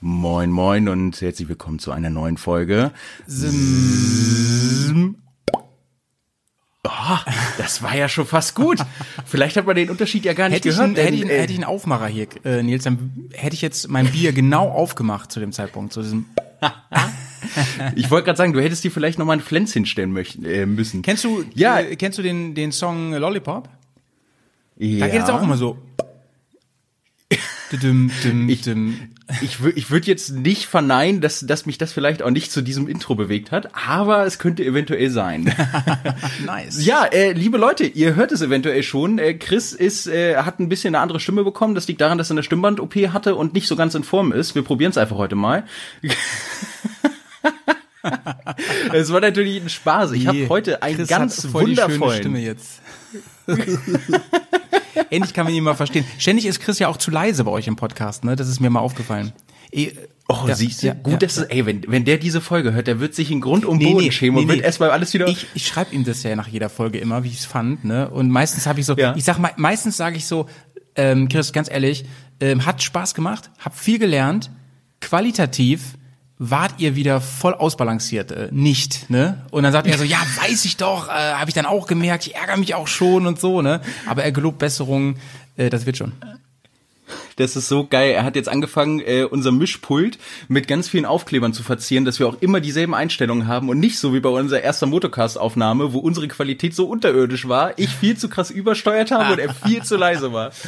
Moin, moin und herzlich willkommen zu einer neuen Folge. Oh, das war ja schon fast gut. Vielleicht hat man den Unterschied ja gar nicht hätte gehört. Ich einen, hätte, ich, hätte ich einen Aufmacher hier, äh, Nils, dann hätte ich jetzt mein Bier genau aufgemacht zu dem Zeitpunkt. Zu diesem ich wollte gerade sagen, du hättest dir vielleicht noch mal ein Pflänz hinstellen möchten, äh, müssen. kennst du, Ja. äh, kennst du den, den Song Lollipop? ja. Da geht es auch immer so. Düm, düm, Ich- düm. Ich, ich würde jetzt nicht verneinen, dass, dass mich das vielleicht auch nicht zu diesem Intro bewegt hat, aber es könnte eventuell sein. Nice. Ja, äh, liebe Leute, ihr hört es eventuell schon. Äh, Chris ist, äh, hat ein bisschen eine andere Stimme bekommen. Das liegt daran, dass er eine Stimmband-OP hatte und nicht so ganz in Form ist. Wir probieren es einfach heute mal. es war natürlich ein Spaß. Ich habe Nee, heute einen Chris ganz wundervollen. Stimme jetzt. Endlich kann man ihn mal verstehen. Ständig ist Chris ja auch zu leise bei euch im Podcast, ne? Das ist mir mal aufgefallen. Eh, Oh, ja, siehst du? ja, Gut, ja, dass es, ey, wenn, wenn der diese Folge hört, der wird sich in Grund und Nee, Boden nee, schämen nee, und wird erstmal alles wieder. Ich, ich schreibe ihm das ja nach jeder Folge immer, wie ich es fand, ne? Und meistens habe ich so, ich sag mal, meistens sage ich so, ähm, Chris, ganz ehrlich, ähm, hat Spaß gemacht, hab viel gelernt, qualitativ wart ihr wieder voll ausbalanciert, äh, nicht, ne? Und dann sagt er so, ja, weiß ich doch, äh, habe ich dann auch gemerkt, ich ärgere mich auch schon und so, ne? Aber er gelobt Besserung, äh, das wird schon. Das ist so geil. Er hat jetzt angefangen, äh, unser Mischpult mit ganz vielen Aufklebern zu verzieren, dass wir auch immer dieselben Einstellungen haben und nicht so wie bei unserer ersten Motocast-Aufnahme, wo unsere Qualität so unterirdisch war, ich viel zu krass übersteuert habe und er viel zu leise war.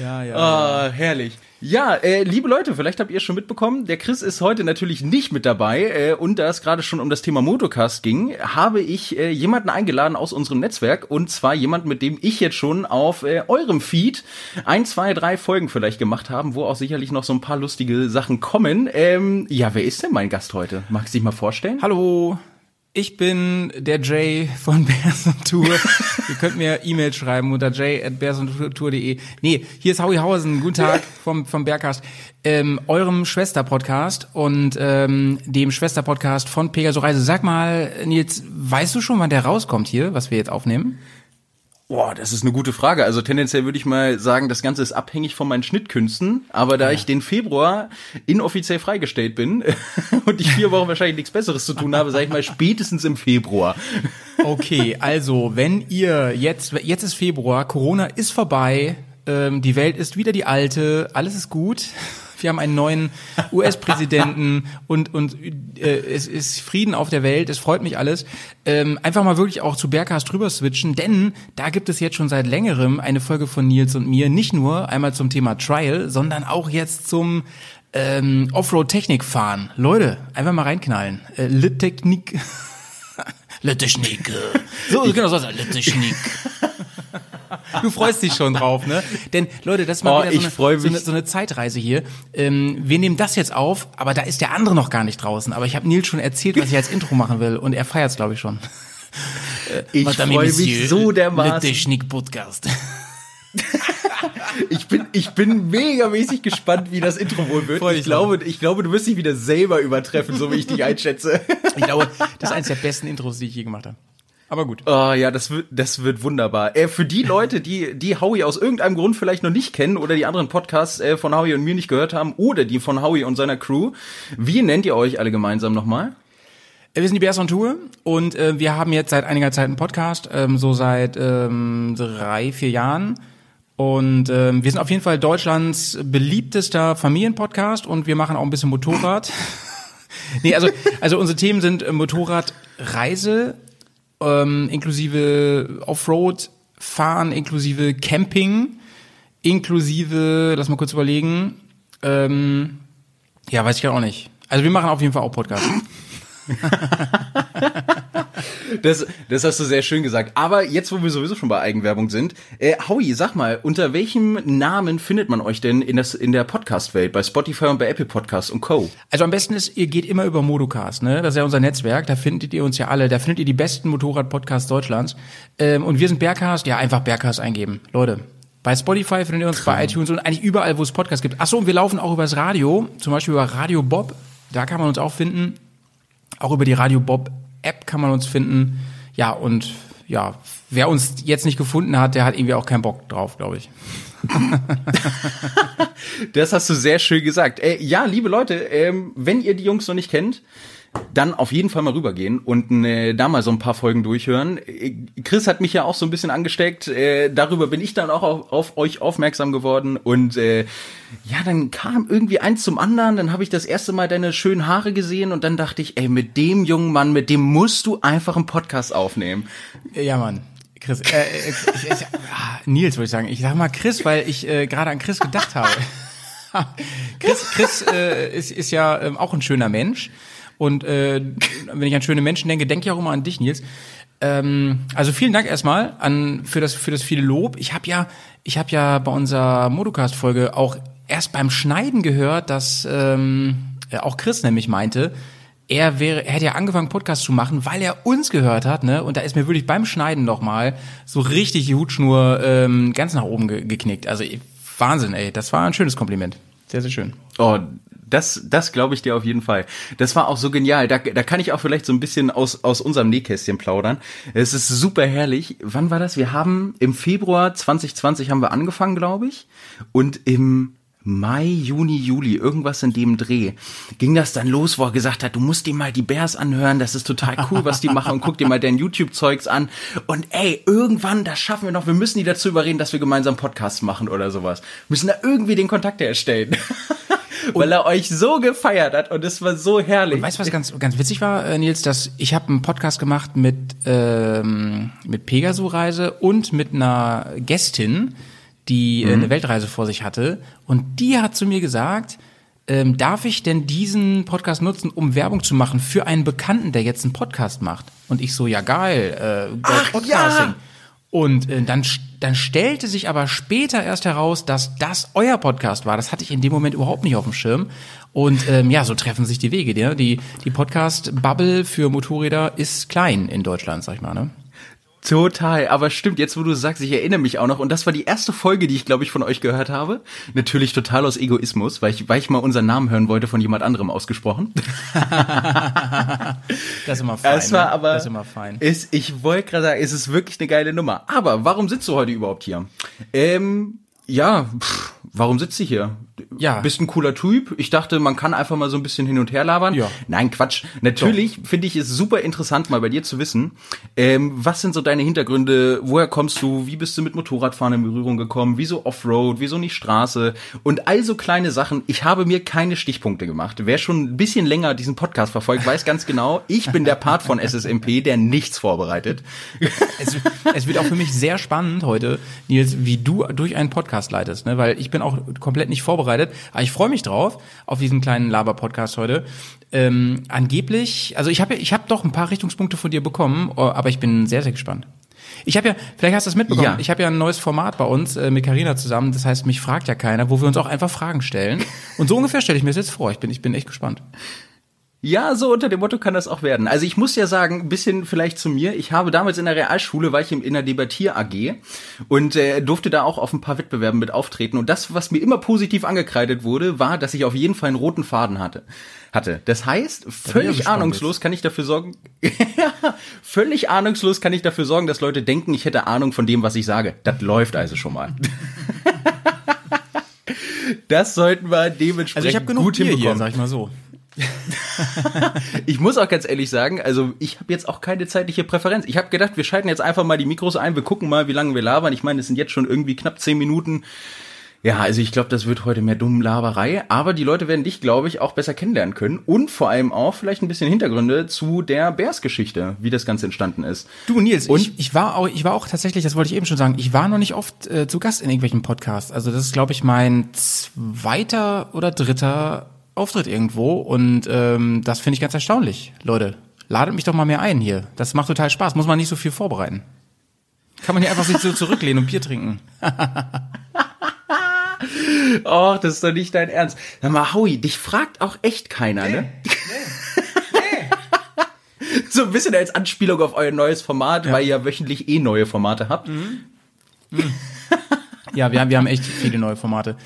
Ja, ja. Ah, herrlich. Ja, äh, liebe Leute, vielleicht habt ihr es schon mitbekommen, der Chris ist heute natürlich nicht mit dabei äh, und da es gerade schon um das Thema Motocast ging, habe ich äh, jemanden eingeladen aus unserem Netzwerk und zwar jemanden, mit dem ich jetzt schon auf äh, eurem Feed ein, zwei, drei Folgen vielleicht gemacht haben, wo auch sicherlich noch so ein paar lustige Sachen kommen. Ähm, ja, wer ist denn mein Gast heute? Magst du dich mal vorstellen? Hallo, ich bin der Jay von Bears on Tour. Ihr könnt mir E-Mail schreiben unter jay.bearsontour.de. Nee, hier ist Howie Hausen. Guten Tag vom, vom Bergcast. Ähm, eurem Schwesterpodcast und ähm, dem Schwesterpodcast von Pegaso Reise. Sag mal, Nils, weißt du schon, wann der rauskommt hier, was wir jetzt aufnehmen? Boah, das ist eine gute Frage. Also tendenziell würde ich mal sagen, das Ganze ist abhängig von meinen Schnittkünsten. Aber da ich den Februar inoffiziell freigestellt bin und ich vier Wochen wahrscheinlich nichts Besseres zu tun habe, sage ich mal spätestens im Februar. Okay, also wenn ihr jetzt, jetzt ist Februar, Corona ist vorbei, ähm, die Welt ist wieder die alte, alles ist gut. Wir haben einen neuen US-Präsidenten und, und äh, es ist Frieden auf der Welt, es freut mich alles. Ähm, einfach mal wirklich auch zu Bergcast drüber switchen, denn da gibt es jetzt schon seit längerem eine Folge von Nils und mir, nicht nur einmal zum Thema Trial, sondern auch jetzt zum ähm, Offroad-Technik fahren. Leute, einfach mal reinknallen. Äh, Lit-Technik. Lit-Technik. äh. So, genau so, Lit-Technik. Du freust dich schon drauf, ne? Denn Leute, das ist mal Oh, wieder so ich eine, so, eine, so eine Zeitreise hier. Ähm, wir nehmen das jetzt auf, aber da ist der andere noch gar nicht draußen. Aber ich habe Nils schon erzählt, was ich als Intro machen will und er feiert's, glaube ich, schon. Ich Madame freue mich so dermaßen. Technik Podcast. Ich bin, ich bin megamäßig gespannt, wie das Intro wohl wird. Ich dich glaube, ich glaube, du wirst dich wieder selber übertreffen, so wie ich dich einschätze. Ich glaube, das ist eines der besten Intros, die ich je gemacht habe. Aber gut. Oh ja, das wird, das wird wunderbar. Äh, für die Leute, die, die Howie aus irgendeinem Grund vielleicht noch nicht kennen oder die anderen Podcasts äh, von Howie und mir nicht gehört haben oder die von Howie und seiner Crew, wie nennt ihr euch alle gemeinsam nochmal? Äh, Wir sind die Bears on Tour und äh, wir haben jetzt seit einiger Zeit einen Podcast, ähm, so seit ähm, drei, vier Jahren. Und ähm, wir sind auf jeden Fall Deutschlands beliebtester Familienpodcast und wir machen auch ein bisschen Motorrad. nee, also, also unsere Themen sind äh, Motorrad, Reise, ähm, inklusive Offroad, Fahren, inklusive Camping, inklusive, lass mal kurz überlegen, ähm, ja, weiß ich ja auch nicht. Also wir machen auf jeden Fall auch Podcasts. Das, das hast du sehr schön gesagt. Aber jetzt, wo wir sowieso schon bei Eigenwerbung sind, äh, Howie, sag mal, unter welchem Namen findet man euch denn in, das, in der Podcast-Welt, bei Spotify und bei Apple Podcasts und Co.? Also am besten ist, ihr geht immer über Modocast, ne? Das ist ja unser Netzwerk, da findet ihr uns ja alle, da findet ihr die besten Motorrad-Podcasts Deutschlands. Ähm, und wir sind Bergcast, ja, einfach Bergcast eingeben. Leute. Bei Spotify findet ihr uns, bei iTunes und eigentlich überall, wo es Podcasts gibt. Achso, und wir laufen auch übers Radio, zum Beispiel über Radio Bob, da kann man uns auch finden. Auch über die Radio Bob App kann man uns finden. Ja, und ja, wer uns jetzt nicht gefunden hat, der hat irgendwie auch keinen Bock drauf, glaube ich. das hast du sehr schön gesagt. Äh, ja, liebe Leute, ähm, wenn ihr die Jungs noch nicht kennt, dann auf jeden Fall mal rübergehen und äh, da mal so ein paar Folgen durchhören. Äh, Chris hat mich ja auch so ein bisschen angesteckt. Äh, darüber bin ich dann auch auf, auf euch aufmerksam geworden. Und äh, ja, dann kam irgendwie eins zum anderen. Dann habe ich das erste Mal deine schönen Haare gesehen und dann dachte ich, ey, mit dem jungen Mann, mit dem musst du einfach einen Podcast aufnehmen. Ja, Mann. Chris, äh, äh, ich, ich, ah, Nils würde ich sagen. Ich sag mal Chris, weil ich äh, gerade an Chris gedacht habe. Chris, Chris äh, ist, ist ja ähm, auch ein schöner Mensch. Und äh, wenn ich an schöne Menschen denke, denke ich auch immer an dich, Nils. Ähm, also vielen Dank erstmal an für das für das viele Lob. Ich habe ja ich habe ja bei unserer Modocast Folge auch erst beim Schneiden gehört, dass ähm, auch Chris nämlich meinte, er wäre, er hätte ja angefangen Podcast zu machen, weil er uns gehört hat, ne? Und da ist mir wirklich beim Schneiden noch mal so richtig die Hutschnur ähm, ganz nach oben ge geknickt. Also Wahnsinn, ey, das war ein schönes Kompliment. Sehr, sehr schön. Oh, das, das glaube ich dir auf jeden Fall. Das war auch so genial. Da, da kann ich auch vielleicht so ein bisschen aus, aus unserem Nähkästchen plaudern. Es ist super herrlich. Wann war das? Wir haben im Februar 2020 haben wir angefangen, glaube ich. Und im Mai, Juni, Juli, irgendwas in dem Dreh, ging das dann los, wo er gesagt hat, du musst dir mal die Bears anhören, das ist total cool, was die machen und guck dir mal dein YouTube-Zeugs an. Und ey, irgendwann, das schaffen wir noch, wir müssen die dazu überreden, dass wir gemeinsam Podcasts machen oder sowas. Wir müssen da irgendwie den Kontakt herstellen. weil er euch so gefeiert hat und es war so herrlich. Und weißt du, was ganz, ganz witzig war, äh, Nils, dass ich habe einen Podcast gemacht mit, ähm, mit Pegaso-Reise und mit einer Gästin, die äh, mhm. eine Weltreise vor sich hatte. Und die hat zu mir gesagt, ähm, darf ich denn diesen Podcast nutzen, um Werbung zu machen für einen Bekannten, der jetzt einen Podcast macht? Und ich so, ja geil, äh, Ach, Podcasting. Ja. Und äh, dann, dann stellte sich aber später erst heraus, dass das euer Podcast war. Das hatte ich in dem Moment überhaupt nicht auf dem Schirm. Und ähm, ja, so treffen sich die Wege. Ne? Die, die Podcast-Bubble für Motorräder ist klein in Deutschland, sag ich mal. Ne? Total, aber stimmt, jetzt wo du sagst, ich erinnere mich auch noch, und das war die erste Folge, die ich, glaube ich, von euch gehört habe. Natürlich total aus Egoismus, weil ich, weil ich mal unseren Namen hören wollte, von jemand anderem ausgesprochen. das ist immer fein. War ne? aber, das ist immer fein. Ist, ich wollte gerade sagen, es ist wirklich eine geile Nummer. Aber warum sitzt du heute überhaupt hier? Ähm, ja, pff, warum sitzt du hier? Ja. Bist ein cooler Typ. Ich dachte, man kann einfach mal so ein bisschen hin und her labern. Ja. Nein, Quatsch. Natürlich finde ich es super interessant, mal bei dir zu wissen, ähm, was sind so deine Hintergründe? Woher kommst du? Wie bist du mit Motorradfahren in Berührung gekommen? Wieso Offroad? Wieso nicht Straße? Und all so kleine Sachen. Ich habe mir keine Stichpunkte gemacht. Wer schon ein bisschen länger diesen Podcast verfolgt, weiß ganz genau, ich bin der Part von SSMP, der nichts vorbereitet. Es, es wird auch für mich sehr spannend heute, Nils, wie du durch einen Podcast leitest, ne? weil ich bin auch komplett nicht vorbereitet vorbereitet. Aber ich freue mich drauf, auf diesen kleinen Laber-Podcast heute. Ähm, angeblich, also ich habe ich hab doch ein paar Richtungspunkte von dir bekommen, oh, aber ich bin sehr, sehr gespannt. Ich habe ja, vielleicht hast du es mitbekommen, ja. ich habe ja ein neues Format bei uns äh, mit Karina zusammen, das heißt, mich fragt ja keiner, wo wir uns auch einfach Fragen stellen. Und so ungefähr stelle ich mir das jetzt vor. Ich bin, ich bin echt gespannt. Ja, so unter dem Motto kann das auch werden. Also ich muss ja sagen, ein bisschen vielleicht zu mir. Ich habe damals in der Realschule, war ich in der Debattier AG und äh, durfte da auch auf ein paar Wettbewerben mit auftreten. Und das, was mir immer positiv angekreidet wurde, war, dass ich auf jeden Fall einen roten Faden hatte. Hatte. Das heißt, völlig ahnungslos kann ich dafür sorgen, völlig ahnungslos kann ich dafür sorgen, dass Leute denken, ich hätte Ahnung von dem, was ich sage. Das läuft also schon mal. das sollten wir dementsprechend also ich hab genug gut Bier hinbekommen. Hier, sag ich mal so. ich muss auch ganz ehrlich sagen, also ich habe jetzt auch keine zeitliche Präferenz. Ich habe gedacht, wir schalten jetzt einfach mal die Mikros ein, wir gucken mal, wie lange wir labern. Ich meine, es sind jetzt schon irgendwie knapp zehn Minuten. Ja, also ich glaube, das wird heute mehr dumme Laberei, aber die Leute werden dich, glaube ich, auch besser kennenlernen können und vor allem auch vielleicht ein bisschen Hintergründe zu der Bears-Geschichte, wie das Ganze entstanden ist. Du Nils, und ich, ich war auch, ich war auch tatsächlich, das wollte ich eben schon sagen, ich war noch nicht oft äh, zu Gast in irgendwelchen Podcasts. Also das ist, glaube ich, mein zweiter oder dritter Auftritt irgendwo und ähm, das finde ich ganz erstaunlich. Leute, ladet mich doch mal mehr ein hier. Das macht total Spaß. Muss man nicht so viel vorbereiten. Kann man hier einfach sich so zurücklehnen und Bier trinken. Och, das ist doch nicht dein Ernst. Sag mal, Howie, dich fragt auch echt keiner, ne? Nee, nee, nee. so ein bisschen als Anspielung auf euer neues Format, ja. weil ihr wöchentlich eh neue Formate habt. Mhm. Mhm. ja, wir haben, wir haben echt viele neue Formate.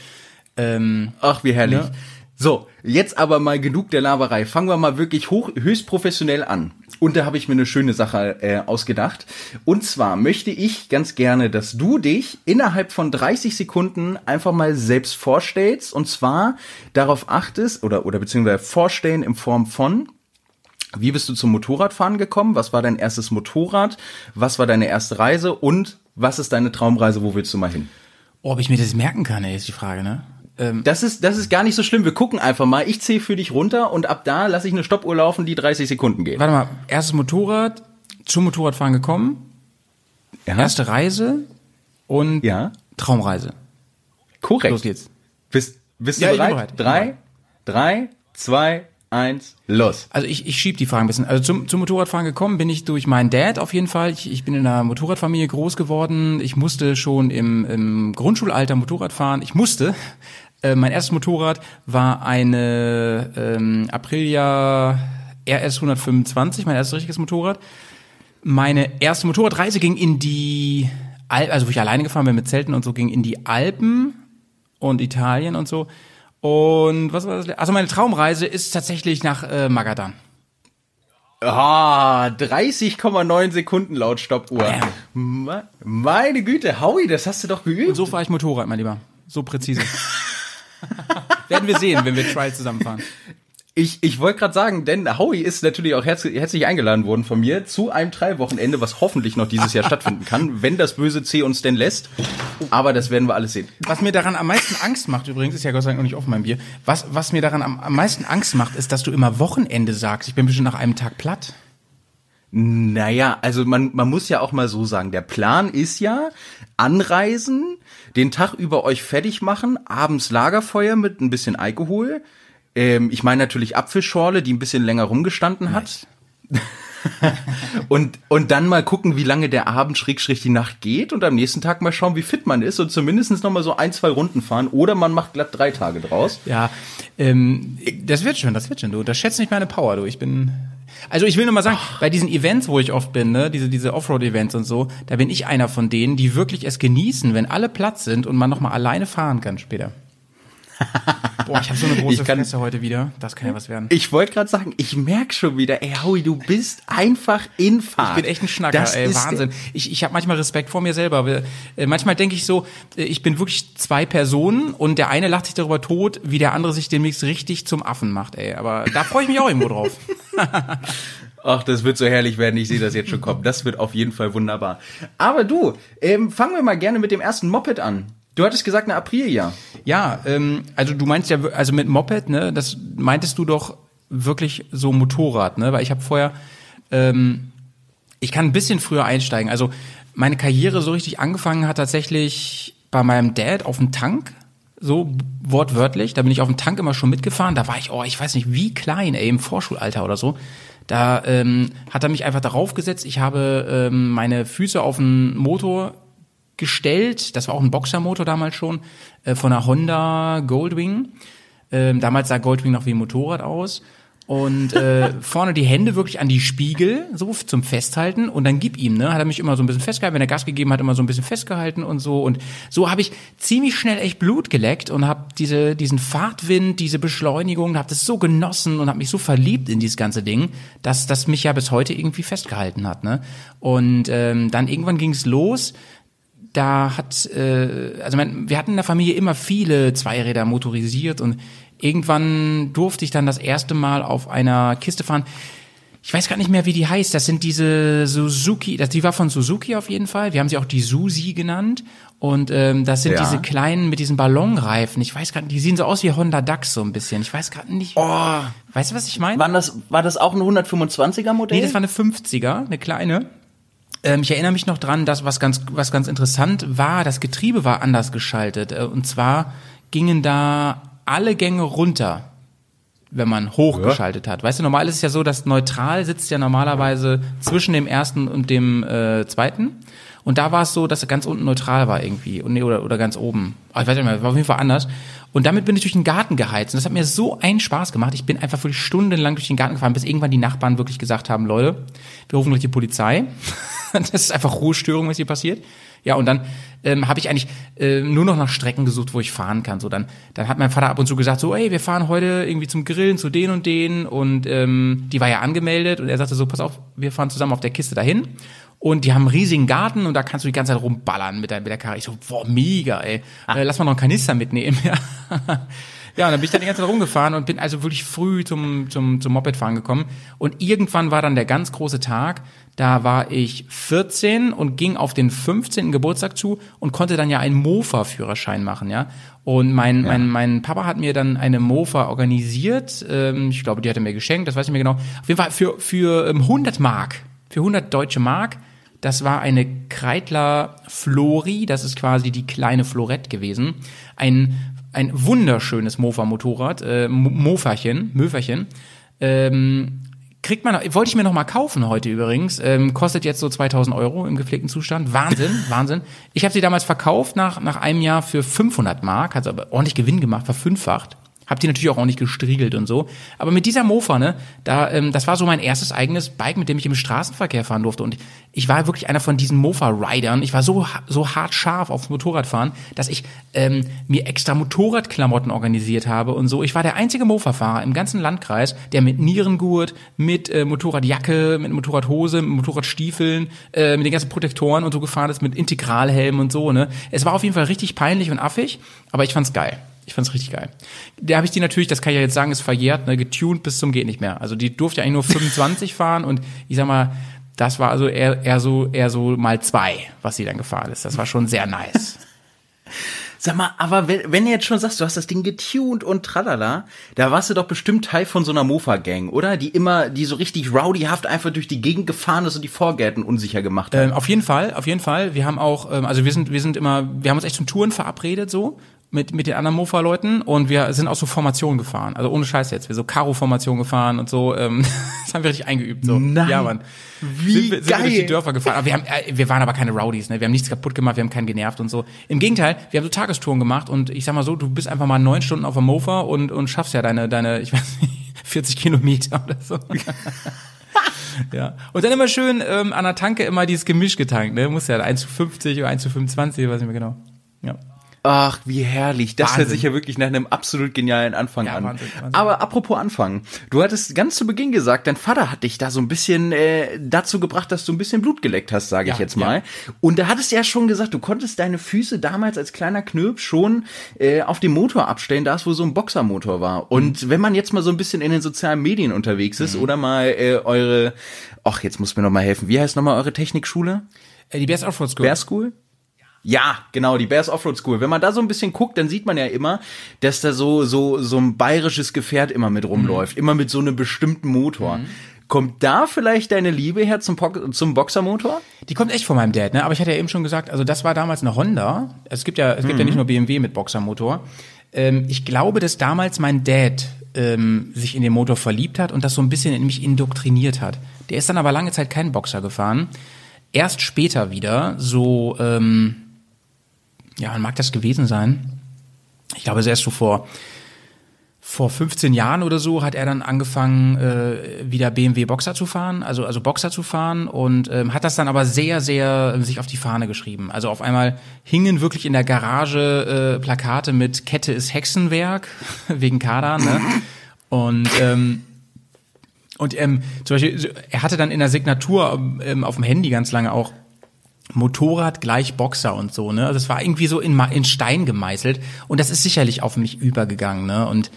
Ähm, Ach, wie herrlich. Ja. So, jetzt aber mal genug der Laberei. Fangen wir mal wirklich hoch, höchst professionell an. und da habe ich mir eine schöne Sache äh, ausgedacht. Und zwar möchte ich ganz gerne, dass du dich innerhalb von 30 Sekunden einfach mal selbst vorstellst. Und zwar darauf achtest oder, oder beziehungsweise vorstellen in Form von, wie bist du zum Motorradfahren gekommen? Was war dein erstes Motorrad? Was war deine erste Reise? Und was ist deine Traumreise? Wo willst du mal hin? Oh, ob ich mir das merken kann, ist die Frage, ne? Ähm, das ist, das ist gar nicht so schlimm. Wir gucken einfach mal. Ich zähle für dich runter und ab da lasse ich eine Stoppuhr laufen, die 30 Sekunden geht. Warte mal, erstes Motorrad, zum Motorradfahren gekommen, ja. erste Reise und ja. Traumreise. Korrekt. Los geht's. Bist, bist ja, du bereit? bereit? Drei, drei, zwei, eins, los. Also ich, ich schieb die Fragen ein bisschen. Also zum, zum Motorradfahren gekommen bin ich durch meinen Dad auf jeden Fall. Ich, ich bin in einer Motorradfamilie groß geworden. Ich musste schon im, im Grundschulalter Motorrad fahren. Ich musste. Äh, mein erstes Motorrad war eine ähm, Aprilia RS 125, mein erstes richtiges Motorrad. Meine erste Motorradreise ging in die Alpen, also wo ich alleine gefahren bin mit Zelten und so, ging in die Alpen und Italien und so. Und was war das? Also meine Traumreise ist tatsächlich nach äh, Magadan. Ah, 30,9 Sekunden laut Stoppuhr. Ähm. Meine Güte, Howie, das hast du doch geübt. Und so fahre ich Motorrad, mein Lieber. So präzise. Werden wir sehen, wenn wir Trial zusammenfahren. Ich, ich wollte gerade sagen, denn Howie ist natürlich auch herzlich, herzlich eingeladen worden von mir zu einem Trial-Wochenende, was hoffentlich noch dieses Jahr stattfinden kann, wenn das böse C uns denn lässt. Aber das werden wir alles sehen. Was mir daran am meisten Angst macht, übrigens, ist ja Gott sei Dank noch nicht offen mein Bier, was, was mir daran am, am meisten Angst macht, ist, dass du immer Wochenende sagst. Ich bin bestimmt nach einem Tag platt. Naja, also man, man muss ja auch mal so sagen, der Plan ist ja, anreisen, den Tag über euch fertig machen, abends Lagerfeuer mit ein bisschen Alkohol, ähm, ich meine natürlich Apfelschorle, die ein bisschen länger rumgestanden hat. und, und dann mal gucken, wie lange der Abend schrägstrich die Nacht geht und am nächsten Tag mal schauen, wie fit man ist und zumindest noch mal so ein, zwei Runden fahren oder man macht glatt drei Tage draus. Ja, ähm, das wird schon, das wird schon. Du unterschätzt nicht meine Power, du. Ich bin, also ich will nur mal sagen, oh. bei diesen Events, wo ich oft bin, ne, diese, diese Offroad-Events und so, da bin ich einer von denen, die wirklich es genießen, wenn alle Platz sind und man noch mal alleine fahren kann später. Boah, ich habe so eine große kann, Fresse heute wieder. Das kann ja was werden. Ich wollte gerade sagen, ich merk schon wieder, ey, Howie, du bist einfach in Fahrt. Ich bin echt ein Schnacker, das ey, Wahnsinn. Ich, ich habe manchmal Respekt vor mir selber. Äh, manchmal denke ich so, äh, ich bin wirklich zwei Personen und der eine lacht sich darüber tot, wie der andere sich demnächst richtig zum Affen macht, ey. Aber da freue ich mich auch irgendwo drauf. Ach, das wird so herrlich werden. Ich sehe das jetzt schon kommen. Das wird auf jeden Fall wunderbar. Aber du, ähm, fangen wir mal gerne mit dem ersten Moped an. Du hattest gesagt eine Aprilia. Ja, ähm, also du meinst ja, also mit Moped, ne, das meintest du doch wirklich so Motorrad, ne? Weil ich habe vorher, ähm, ich kann ein bisschen früher einsteigen. Also meine Karriere so richtig angefangen hat tatsächlich bei meinem Dad auf dem Tank, so wortwörtlich. Da bin ich auf dem Tank immer schon mitgefahren. Da war ich, oh, ich weiß nicht, wie klein, ey, im Vorschulalter oder so. Da ähm, hat er mich einfach darauf gesetzt. Ich habe ähm, meine Füße auf den Motor gestellt. Das war auch ein Boxermotor damals schon äh, von einer Honda Goldwing. Ähm, damals sah Goldwing noch wie ein Motorrad aus. Und äh, vorne die Hände wirklich an die Spiegel, so zum Festhalten. Und dann gib ihm, ne? Hat er mich immer so ein bisschen festgehalten. Wenn er Gas gegeben hat, immer so ein bisschen festgehalten und so. Und so habe ich ziemlich schnell echt Blut geleckt und habe diese, diesen Fahrtwind, diese Beschleunigung, habe das so genossen und habe mich so verliebt in dieses ganze Ding, dass das mich ja bis heute irgendwie festgehalten hat. Ne? Und ähm, dann irgendwann ging es los da hat, äh, also mein, wir hatten in der Familie immer viele Zweiräder motorisiert und irgendwann durfte ich dann das erste Mal auf einer Kiste fahren. Ich weiß gar nicht mehr, wie die heißt. Das sind diese Suzuki, das, die war von Suzuki auf jeden Fall. Wir haben sie auch die Susi genannt. Und ähm, das sind ja. diese kleinen mit diesen Ballonreifen. Ich weiß gerade, die sehen so aus wie Honda Dax so ein bisschen. Ich weiß gerade nicht. Oh. Weißt du, was ich meine? War das, war das auch ein 125er Modell? Nee, das war eine 50er, eine kleine. Ähm, ich erinnere mich noch dran, dass was ganz, was ganz interessant war, das Getriebe war anders geschaltet. Äh, und zwar gingen da alle Gänge runter, wenn man hochgeschaltet ja. hat. Weißt du, normal ist es ja so, dass neutral sitzt ja normalerweise zwischen dem ersten und dem äh, zweiten. Und da war es so, dass er ganz unten neutral war irgendwie. Und, nee, oder, oder ganz oben. Aber ich weiß nicht mehr, war auf jeden Fall anders. Und damit bin ich durch den Garten geheizt. Und das hat mir so einen Spaß gemacht. Ich bin einfach wirklich stundenlang durch den Garten gefahren, bis irgendwann die Nachbarn wirklich gesagt haben, Leute, wir rufen gleich die Polizei. das ist einfach Ruhestörung, was hier passiert. Ja, und dann ähm, habe ich eigentlich äh, nur noch nach Strecken gesucht, wo ich fahren kann. So, dann, dann hat mein Vater ab und zu gesagt, so, ey, wir fahren heute irgendwie zum Grillen zu den und den. Und ähm, die war ja angemeldet und er sagte so, pass auf, wir fahren zusammen auf der Kiste dahin. Und die haben einen riesigen Garten und da kannst du die ganze Zeit rumballern mit der, mit der Karre. Ich so, boah, mega, ey. Äh, lass mal noch einen Kanister mitnehmen. Ja. Ja, und dann bin ich dann die ganze Zeit rumgefahren und bin also wirklich früh zum, zum, zum Mopedfahren gekommen. Und irgendwann war dann der ganz große Tag, da war ich 14 und ging auf den 15. Geburtstag zu und konnte dann ja einen Mofa-Führerschein machen, ja. Und mein, ja. mein, mein Papa hat mir dann eine Mofa organisiert. Ähm, ich glaube, die hat er mir geschenkt, das weiß ich mir genau. Auf jeden Fall für, für 100 ähm, Mark, für 100 deutsche Mark. Das war eine Kreidler Flori, das ist quasi die kleine Florette gewesen. Ein ein wunderschönes Mofa-Motorrad, äh, Moferchen, Möferchen. Ähm, kriegt man, wollte ich mir noch mal kaufen heute übrigens, ähm, kostet jetzt so 2000 Euro im gepflegten Zustand. Wahnsinn, Wahnsinn. Ich habe sie damals verkauft nach, nach einem Jahr für 500 Mark, hat aber ordentlich Gewinn gemacht, verfünffacht. Hab die natürlich auch ordentlich gestriegelt und so. Aber mit dieser Mofa, ne, da, ähm, das war so mein erstes eigenes Bike, mit dem ich im Straßenverkehr fahren durfte. Und ich war wirklich einer von diesen Mofa-Riders. Ich war so, so hart scharf aufs Motorradfahren, dass ich ähm, mir extra Motorradklamotten organisiert habe und so. Ich war der einzige Mofa-Fahrer im ganzen Landkreis, der mit Nierengurt, mit äh, Motorradjacke, mit Motorradhose, mit Motorradstiefeln, äh, mit den ganzen Protektoren und so gefahren ist, mit Integralhelm und so, ne. Es war auf jeden Fall richtig peinlich und affig, aber ich fand's geil. Ich fand's richtig geil. Da habe ich die natürlich, das kann ich ja jetzt sagen, ist verjährt, ne, getuned bis zum geht nicht mehr. Also die durfte eigentlich nur 25 fahren und ich sag mal, das war also eher, eher so eher so mal zwei, was sie dann gefahren ist. Das war schon sehr nice. Sag mal, aber wenn, wenn du jetzt schon sagst, du hast das Ding getuned und tralala, da warst du doch bestimmt Teil von so einer Mofa-Gang, oder? Die immer, die so richtig rowdyhaft einfach durch die Gegend gefahren ist und die Vorgärten unsicher gemacht hat. Ähm, auf jeden Fall, auf jeden Fall. Wir haben auch, ähm, also wir sind, wir sind immer, wir haben uns echt zum Touren verabredet so mit, mit den anderen Mofa-Leuten und wir sind auch so Formationen gefahren. Also ohne Scheiß jetzt. Wir so Karo-Formation gefahren und so. Ähm, das haben wir richtig eingeübt. So. Nein. Ja, Mann. Wie sind, wir, geil. sind wir durch die Dörfer gefahren. Aber wir, haben, äh, wir waren aber keine Rowdies. Ne? Wir haben nichts kaputt gemacht, wir haben keinen genervt und so. Im Gegenteil, wir haben so Tagestouren gemacht und ich sag mal so, du bist einfach mal neun Stunden auf dem Mofa und, und schaffst ja deine, deine, ich weiß nicht, 40 Kilometer oder so. ja. Und dann immer schön ähm, an der Tanke immer dieses Gemisch getankt. Ne? Muss ja 1 zu 50 oder 1 zu 25, weiß ich mehr genau. Ja. Ach, wie herrlich. Das Wahnsinn. hört sich ja wirklich nach einem absolut genialen Anfang ja, an. Wahnsinn, Wahnsinn. Aber apropos Anfang. Du hattest ganz zu Beginn gesagt, dein Vater hat dich da so ein bisschen äh, dazu gebracht, dass du ein bisschen Blut geleckt hast, sage ja, ich jetzt mal. Ja. Und da hattest du ja schon gesagt, du konntest deine Füße damals als kleiner Knirp schon äh, auf dem Motor abstellen, da es wo so ein Boxermotor war. Und mhm. wenn man jetzt mal so ein bisschen in den sozialen Medien unterwegs ist mhm. oder mal äh, eure, ach, jetzt muss mir noch mal helfen, wie heißt noch mal eure Technikschule? Äh, die Bears Offroad School. Bear School? Ja, genau, die Bears Offroad School. Wenn man da so ein bisschen guckt, dann sieht man ja immer, dass da so, so, so ein bayerisches Gefährt immer mit rumläuft. Mhm. Immer mit so einem bestimmten Motor. Mhm. Kommt da vielleicht deine Liebe her zum, zum Boxermotor? Die kommt echt von meinem Dad, ne? Aber ich hatte ja eben schon gesagt, also das war damals eine Honda. Es gibt ja, es gibt mhm. ja nicht nur BMW mit Boxermotor. Ähm, ich glaube, dass damals mein Dad ähm, sich in den Motor verliebt hat und das so ein bisschen in mich indoktriniert hat. Der ist dann aber lange Zeit keinen Boxer gefahren. Erst später wieder, so, ähm, ja, wann mag das gewesen sein? Ich glaube, es erst so vor, vor 15 Jahren oder so hat er dann angefangen, äh, wieder BMW Boxer zu fahren, also, also Boxer zu fahren und ähm, hat das dann aber sehr, sehr äh, sich auf die Fahne geschrieben. Also auf einmal hingen wirklich in der Garage äh, Plakate mit Kette ist Hexenwerk, wegen Kader, ne? Und ähm, und ähm, zum Beispiel, er hatte dann in der Signatur ähm, auf dem Handy ganz lange auch Motorrad gleich Boxer und so, ne? Also es war irgendwie so in, in Stein gemeißelt und das ist sicherlich auf mich übergegangen, ne? Und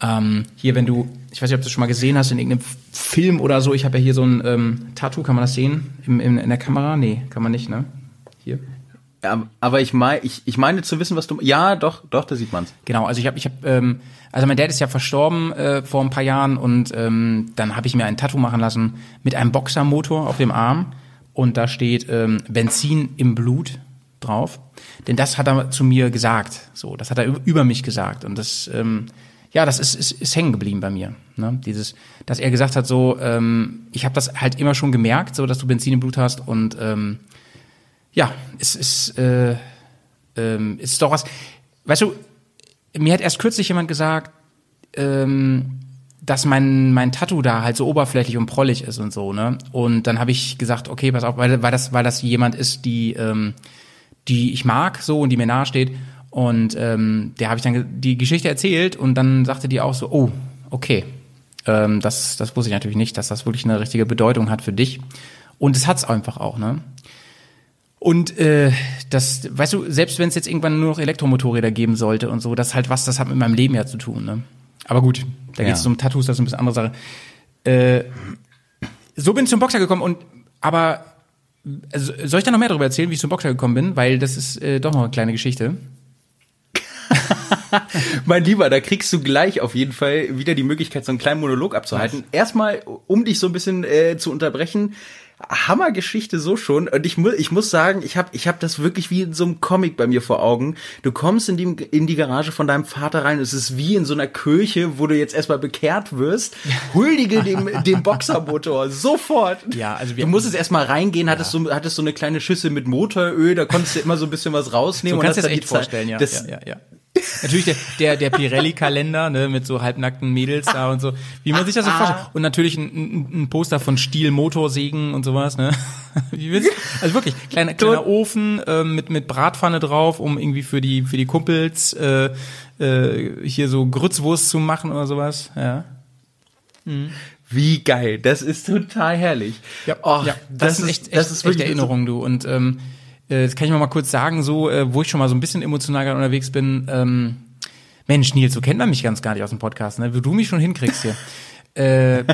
ähm, hier, wenn du, ich weiß nicht, ob du das schon mal gesehen hast in irgendeinem Film oder so, ich habe ja hier so ein ähm, Tattoo, kann man das sehen Im, im, in der Kamera? Nee, kann man nicht, ne? Hier. Ja, aber ich meine, ich, ich meine zu wissen, was du. Ja, doch, doch, da sieht man's. Genau, also ich habe, ich habe, ähm, also mein Dad ist ja verstorben äh, vor ein paar Jahren und ähm, dann habe ich mir ein Tattoo machen lassen mit einem Boxermotor auf dem Arm und da steht ähm, Benzin im Blut drauf. Denn das hat er zu mir gesagt. So, das hat er über mich gesagt. Und das, ähm, ja, das ist, ist, ist hängen geblieben bei mir. Ne? Dieses, dass er gesagt hat, so, ähm, ich habe das halt immer schon gemerkt, so, dass du Benzin im Blut hast. Und ähm, ja, es ist, äh, ähm, ist doch was. Weißt du, mir hat erst kürzlich jemand gesagt, ähm, dass mein mein Tattoo da halt so oberflächlich und prollig ist und so, ne? Und dann habe ich gesagt, okay, pass auf, weil, weil das weil das jemand ist, die ähm, die ich mag so und die mir nahe steht und ähm, der habe ich dann die Geschichte erzählt und dann sagte die auch so, oh, okay, ähm, das das wusste ich natürlich nicht, dass das wirklich eine richtige Bedeutung hat für dich und es hat's einfach auch, ne? Und äh, das, weißt du, selbst wenn es jetzt irgendwann nur noch Elektromotorräder geben sollte und so, das ist halt was, das hat mit meinem Leben ja zu tun. Ne? Aber gut, da Ja. geht es um Tattoos, das ist ein bisschen andere Sache. Äh, so bin ich zum Boxer gekommen und aber also, soll ich da noch mehr darüber erzählen, wie ich zum Boxer gekommen bin? Weil das ist äh, doch noch eine kleine Geschichte. Mein Lieber, da kriegst du gleich auf jeden Fall wieder die Möglichkeit, so einen kleinen Monolog abzuhalten. Erstmal, um dich so ein bisschen äh, zu unterbrechen, Hammergeschichte so schon. Und ich, mu ich muss sagen, ich habe ich hab das wirklich wie in so einem Comic bei mir vor Augen. Du kommst in die, in die Garage von deinem Vater rein. Es ist wie in so einer Kirche, wo du jetzt erstmal bekehrt wirst. Huldige dem, dem Boxermotor sofort. Ja, also wir- du musstest erstmal reingehen, hattest, so, hattest so eine kleine Schüssel mit Motoröl, da konntest du immer so ein bisschen was rausnehmen. So kannst du hast dir das echt vorstellen, ja. Das, ja, ja, ja. Natürlich der, der, der Pirelli-Kalender, ne, mit so halbnackten Mädels da und so. Wie man sich das so vorstellt. Und natürlich ein, ein, ein Poster von Stiel Motorsägen und sowas, ne. Wie willst Also wirklich, kleiner, kleiner Ofen ähm, mit, mit Bratpfanne drauf, um irgendwie für die, für die Kumpels äh, äh, hier so Grützwurst zu machen oder sowas. Ja. Wie geil, das ist total herrlich. Och, ja, das, sind echt, echt, das ist echt Erinnerungen, du. Und ähm, äh, das kann ich mal kurz sagen, so, äh, wo ich schon mal so ein bisschen emotional gerade unterwegs bin. Ähm, Mensch, Nils, so kennt man mich ganz gar nicht aus dem Podcast, ne? Wie du mich schon hinkriegst hier. äh,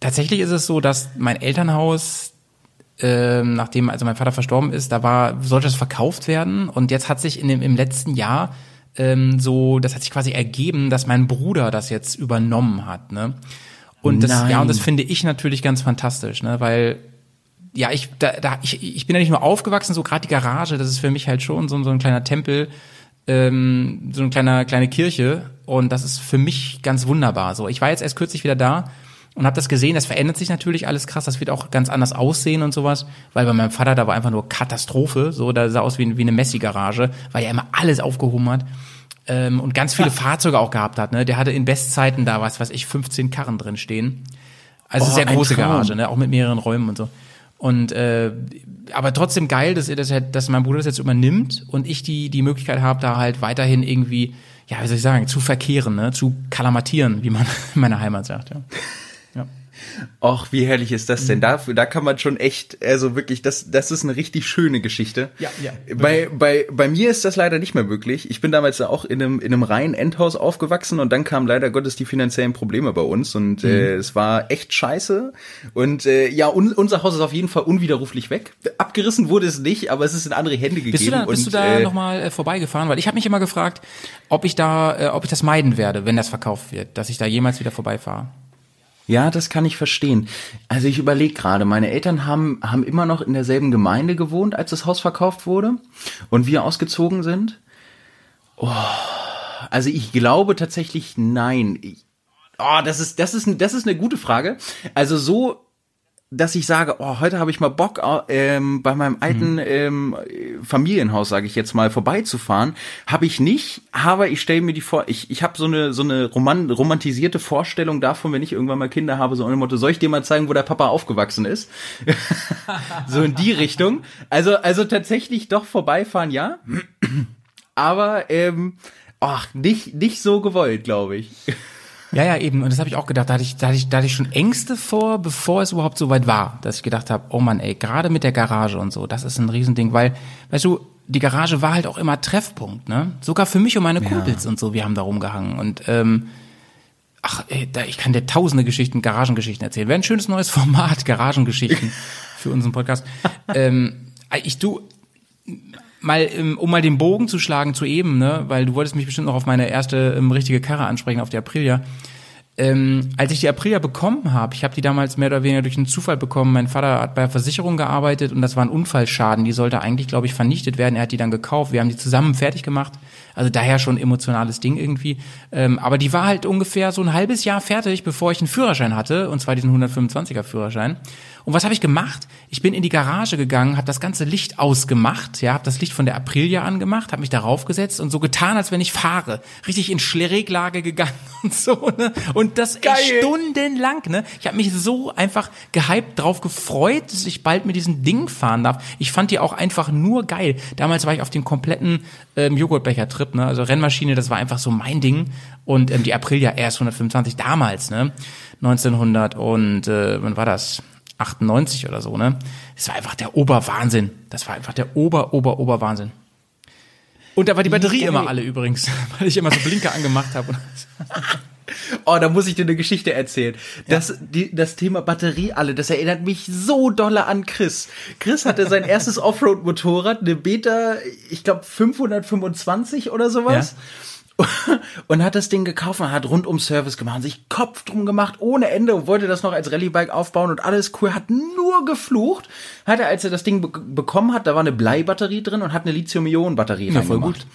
tatsächlich ist es so, dass mein Elternhaus, ähm, nachdem also mein Vater verstorben ist, da war, sollte es verkauft werden. Und jetzt hat sich in dem, im letzten Jahr ähm, so, das hat sich quasi ergeben, dass mein Bruder das jetzt übernommen hat, ne? Und das, ja, und das Nein. finde ich natürlich ganz fantastisch, ne? Weil ja, ich, da, da, ich, ich bin ja nicht nur aufgewachsen, so gerade die Garage, das ist für mich halt schon so, so ein kleiner Tempel, ähm, so eine kleine, kleine Kirche und das ist für mich ganz wunderbar. So, ich war jetzt erst kürzlich wieder da und habe das gesehen, das verändert sich natürlich alles krass, das wird auch ganz anders aussehen und sowas, weil bei meinem Vater, da war einfach nur Katastrophe, so, da sah aus wie, wie eine Messi-Garage, weil er immer alles aufgehoben hat ähm, und ganz viele Fahrzeuge auch gehabt hat, ne, der hatte in Bestzeiten da, was weiß ich, 15 Karren drin stehen. Also Oh, sehr große. Garage, ne? auch mit mehreren Räumen und so. Und äh, aber trotzdem geil, dass ihr das halt, dass mein Bruder das jetzt übernimmt und ich die die Möglichkeit habe, da halt weiterhin irgendwie, ja, wie soll ich sagen, zu verkehren, ne, zu kalamatieren, wie man in meiner Heimat sagt. Ja. ja. Och, wie herrlich ist das Mhm. denn? Da, da kann man schon echt, also wirklich, das, das ist eine richtig schöne Geschichte. Ja, ja, Bei, bei, bei mir ist das leider nicht mehr möglich. Ich bin damals auch in einem, in einem reinen Endhaus aufgewachsen und dann kamen leider Gottes die finanziellen Probleme bei uns und Mhm. äh, es war echt scheiße. Und äh, ja, un, unser Haus ist auf jeden Fall unwiderruflich weg. Abgerissen wurde es nicht, aber es ist in andere Hände gegeben. Bist du da, bist und, du da äh, nochmal äh, vorbeigefahren? Weil ich habe mich immer gefragt, ob ich da, äh, ob ich das meiden werde, wenn das verkauft wird, dass ich da jemals wieder vorbeifahre. Ja, das kann ich verstehen. Also ich überlege gerade, meine Eltern haben, haben immer noch in derselben Gemeinde gewohnt, als das Haus verkauft wurde und wir ausgezogen sind. Oh, also ich glaube tatsächlich nein. Ich, oh, das ist, das ist, das ist eine gute Frage. Also so, dass ich sage, oh, heute habe ich mal Bock, ähm, bei meinem alten ähm, Familienhaus, sage ich jetzt mal, vorbeizufahren, habe ich nicht. Aber ich stelle mir die vor, ich, ich habe so eine so eine roman romantisierte Vorstellung davon, wenn ich irgendwann mal Kinder habe, so ein Motto, soll ich dir mal zeigen, wo der Papa aufgewachsen ist? so in die Richtung. Also also tatsächlich doch vorbeifahren, ja. Aber ähm, ach, nicht nicht so gewollt, glaube ich. Ja, ja, eben. Und das habe ich auch gedacht. Da hatte ich, da hatte ich, da hatte ich schon Ängste vor, bevor es überhaupt so weit war, dass ich gedacht habe, oh Mann, ey, gerade mit der Garage und so, das ist ein Riesending, weil, weißt du, die Garage war halt auch immer Treffpunkt, ne? Sogar für mich und meine Kumpels und so, wir haben da rumgehangen. Und ähm, ach, ey, da, ich kann dir tausende Geschichten, Garagengeschichten erzählen. Wäre ein schönes neues Format, Garagengeschichten für unseren Podcast. ähm, ich du, mal, ähm, um mal den Bogen zu schlagen zu eben, ne, weil du wolltest mich bestimmt noch auf meine erste ähm, richtige Karre ansprechen, auf die Aprilia. Ähm, als ich die Aprilia bekommen habe, ich habe die damals mehr oder weniger durch einen Zufall bekommen. Mein Vater hat bei der Versicherung gearbeitet und das war ein Unfallschaden. Die sollte eigentlich, glaube ich, vernichtet werden. Er hat die dann gekauft. Wir haben die zusammen fertig gemacht. Also daher schon emotionales Ding irgendwie. Ähm, aber die war halt ungefähr so ein halbes Jahr fertig, bevor ich einen Führerschein hatte, und zwar diesen 125er Führerschein. Und was habe ich gemacht? Ich bin in die Garage gegangen, habe das ganze Licht ausgemacht, ja, habe das Licht von der Aprilia angemacht, habe mich darauf gesetzt und so getan, als wenn ich fahre. Richtig in Schräglage gegangen und so, ne? Und das stundenlang, ne? Ich habe mich so einfach gehypt drauf gefreut, dass ich bald mit diesem Ding fahren darf. Ich fand die auch einfach nur geil. Damals war ich auf dem kompletten ähm, Joghurtbecher-Trip, ne? Also Rennmaschine, das war einfach so mein Ding. Und ähm, die Aprilia RS 125 damals, ne? 1900 und äh, wann war das? 98 oder so, ne? Das war einfach der Oberwahnsinn. Das war einfach der Ober, Ober, Oberwahnsinn. Und da war die Batterie immer alle übrigens, weil ich immer so Blinker angemacht habe. Oh, da muss ich dir eine Geschichte erzählen. Das, die, das Thema Batterie alle, das erinnert mich so dolle an Chris. Chris hatte sein erstes Offroad-Motorrad, eine Beta, ich glaube 525 oder sowas. Und hat das Ding gekauft und hat rundum Service gemacht, sich Kopf drum gemacht, ohne Ende und wollte das noch als Rallye-Bike aufbauen und alles cool, hat nur geflucht. Hat er, als er das Ding be bekommen hat, da war eine Bleibatterie drin und hat eine Lithium-Ionen-Batterie Ja, voll reingemacht.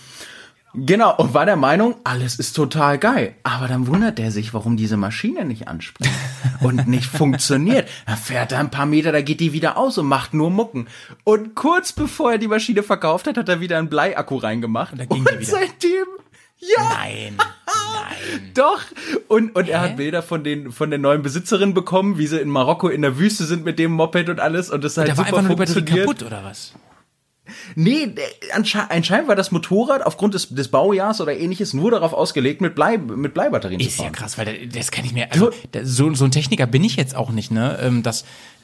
Genau, und war der Meinung, alles ist total geil. Aber dann wundert er sich, warum diese Maschine nicht anspringt und nicht funktioniert. Dann fährt er ein paar Meter, da geht die wieder aus und macht nur Mucken. Und kurz bevor er die Maschine verkauft hat, hat er wieder einen Bleiakku reingemacht. Und, da ging die wieder. seitdem, ja, Nein, nein. doch. Und, und er hat Bilder von den, von der neuen Besitzerin bekommen, wie sie in Marokko in der Wüste sind mit dem Moped und alles. Und das halt Da war super einfach nur die Batterie funktioniert. kaputt, oder was? Nee, der- ansche anscheinend war das Motorrad aufgrund des, des Baujahrs oder ähnliches nur darauf ausgelegt, mit, Blei, mit Bleibatterien Ist zu ja fahren. krass, weil da- das kann ich mir, also so, so ein Techniker bin ich jetzt auch nicht, ne? Ähm,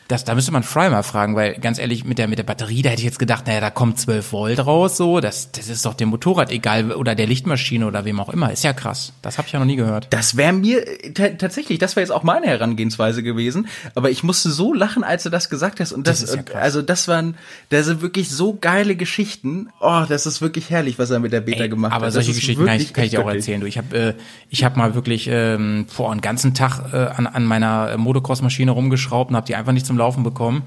Das, da müsste man Fry mal fragen, weil ganz ehrlich, mit der, mit der Batterie, da hätte ich jetzt gedacht, naja, da kommt 12 Volt raus, so, das, das ist doch dem Motorrad egal, oder der Lichtmaschine oder wem auch immer. Ist ja krass. Das habe ich ja noch nie gehört. Das wäre mir äh, ta- tatsächlich, das wäre jetzt auch meine Herangehensweise gewesen, aber ich musste so lachen, als du das gesagt hast und das, Das ja krass. also das waren, das sind wirklich so geile Geschichten. Oh, das ist wirklich herrlich, was er mit der Beta Ey, gemacht aber hat. solche das ist Geschichten kann ich, kann ich dir auch erzählen. Du, ich habe äh, ich hab mal wirklich ähm, vor einen ganzen Tag äh, an, an meiner äh, Motocross-Maschine rumgeschraubt und habe die einfach nicht zum Laufen bekommen.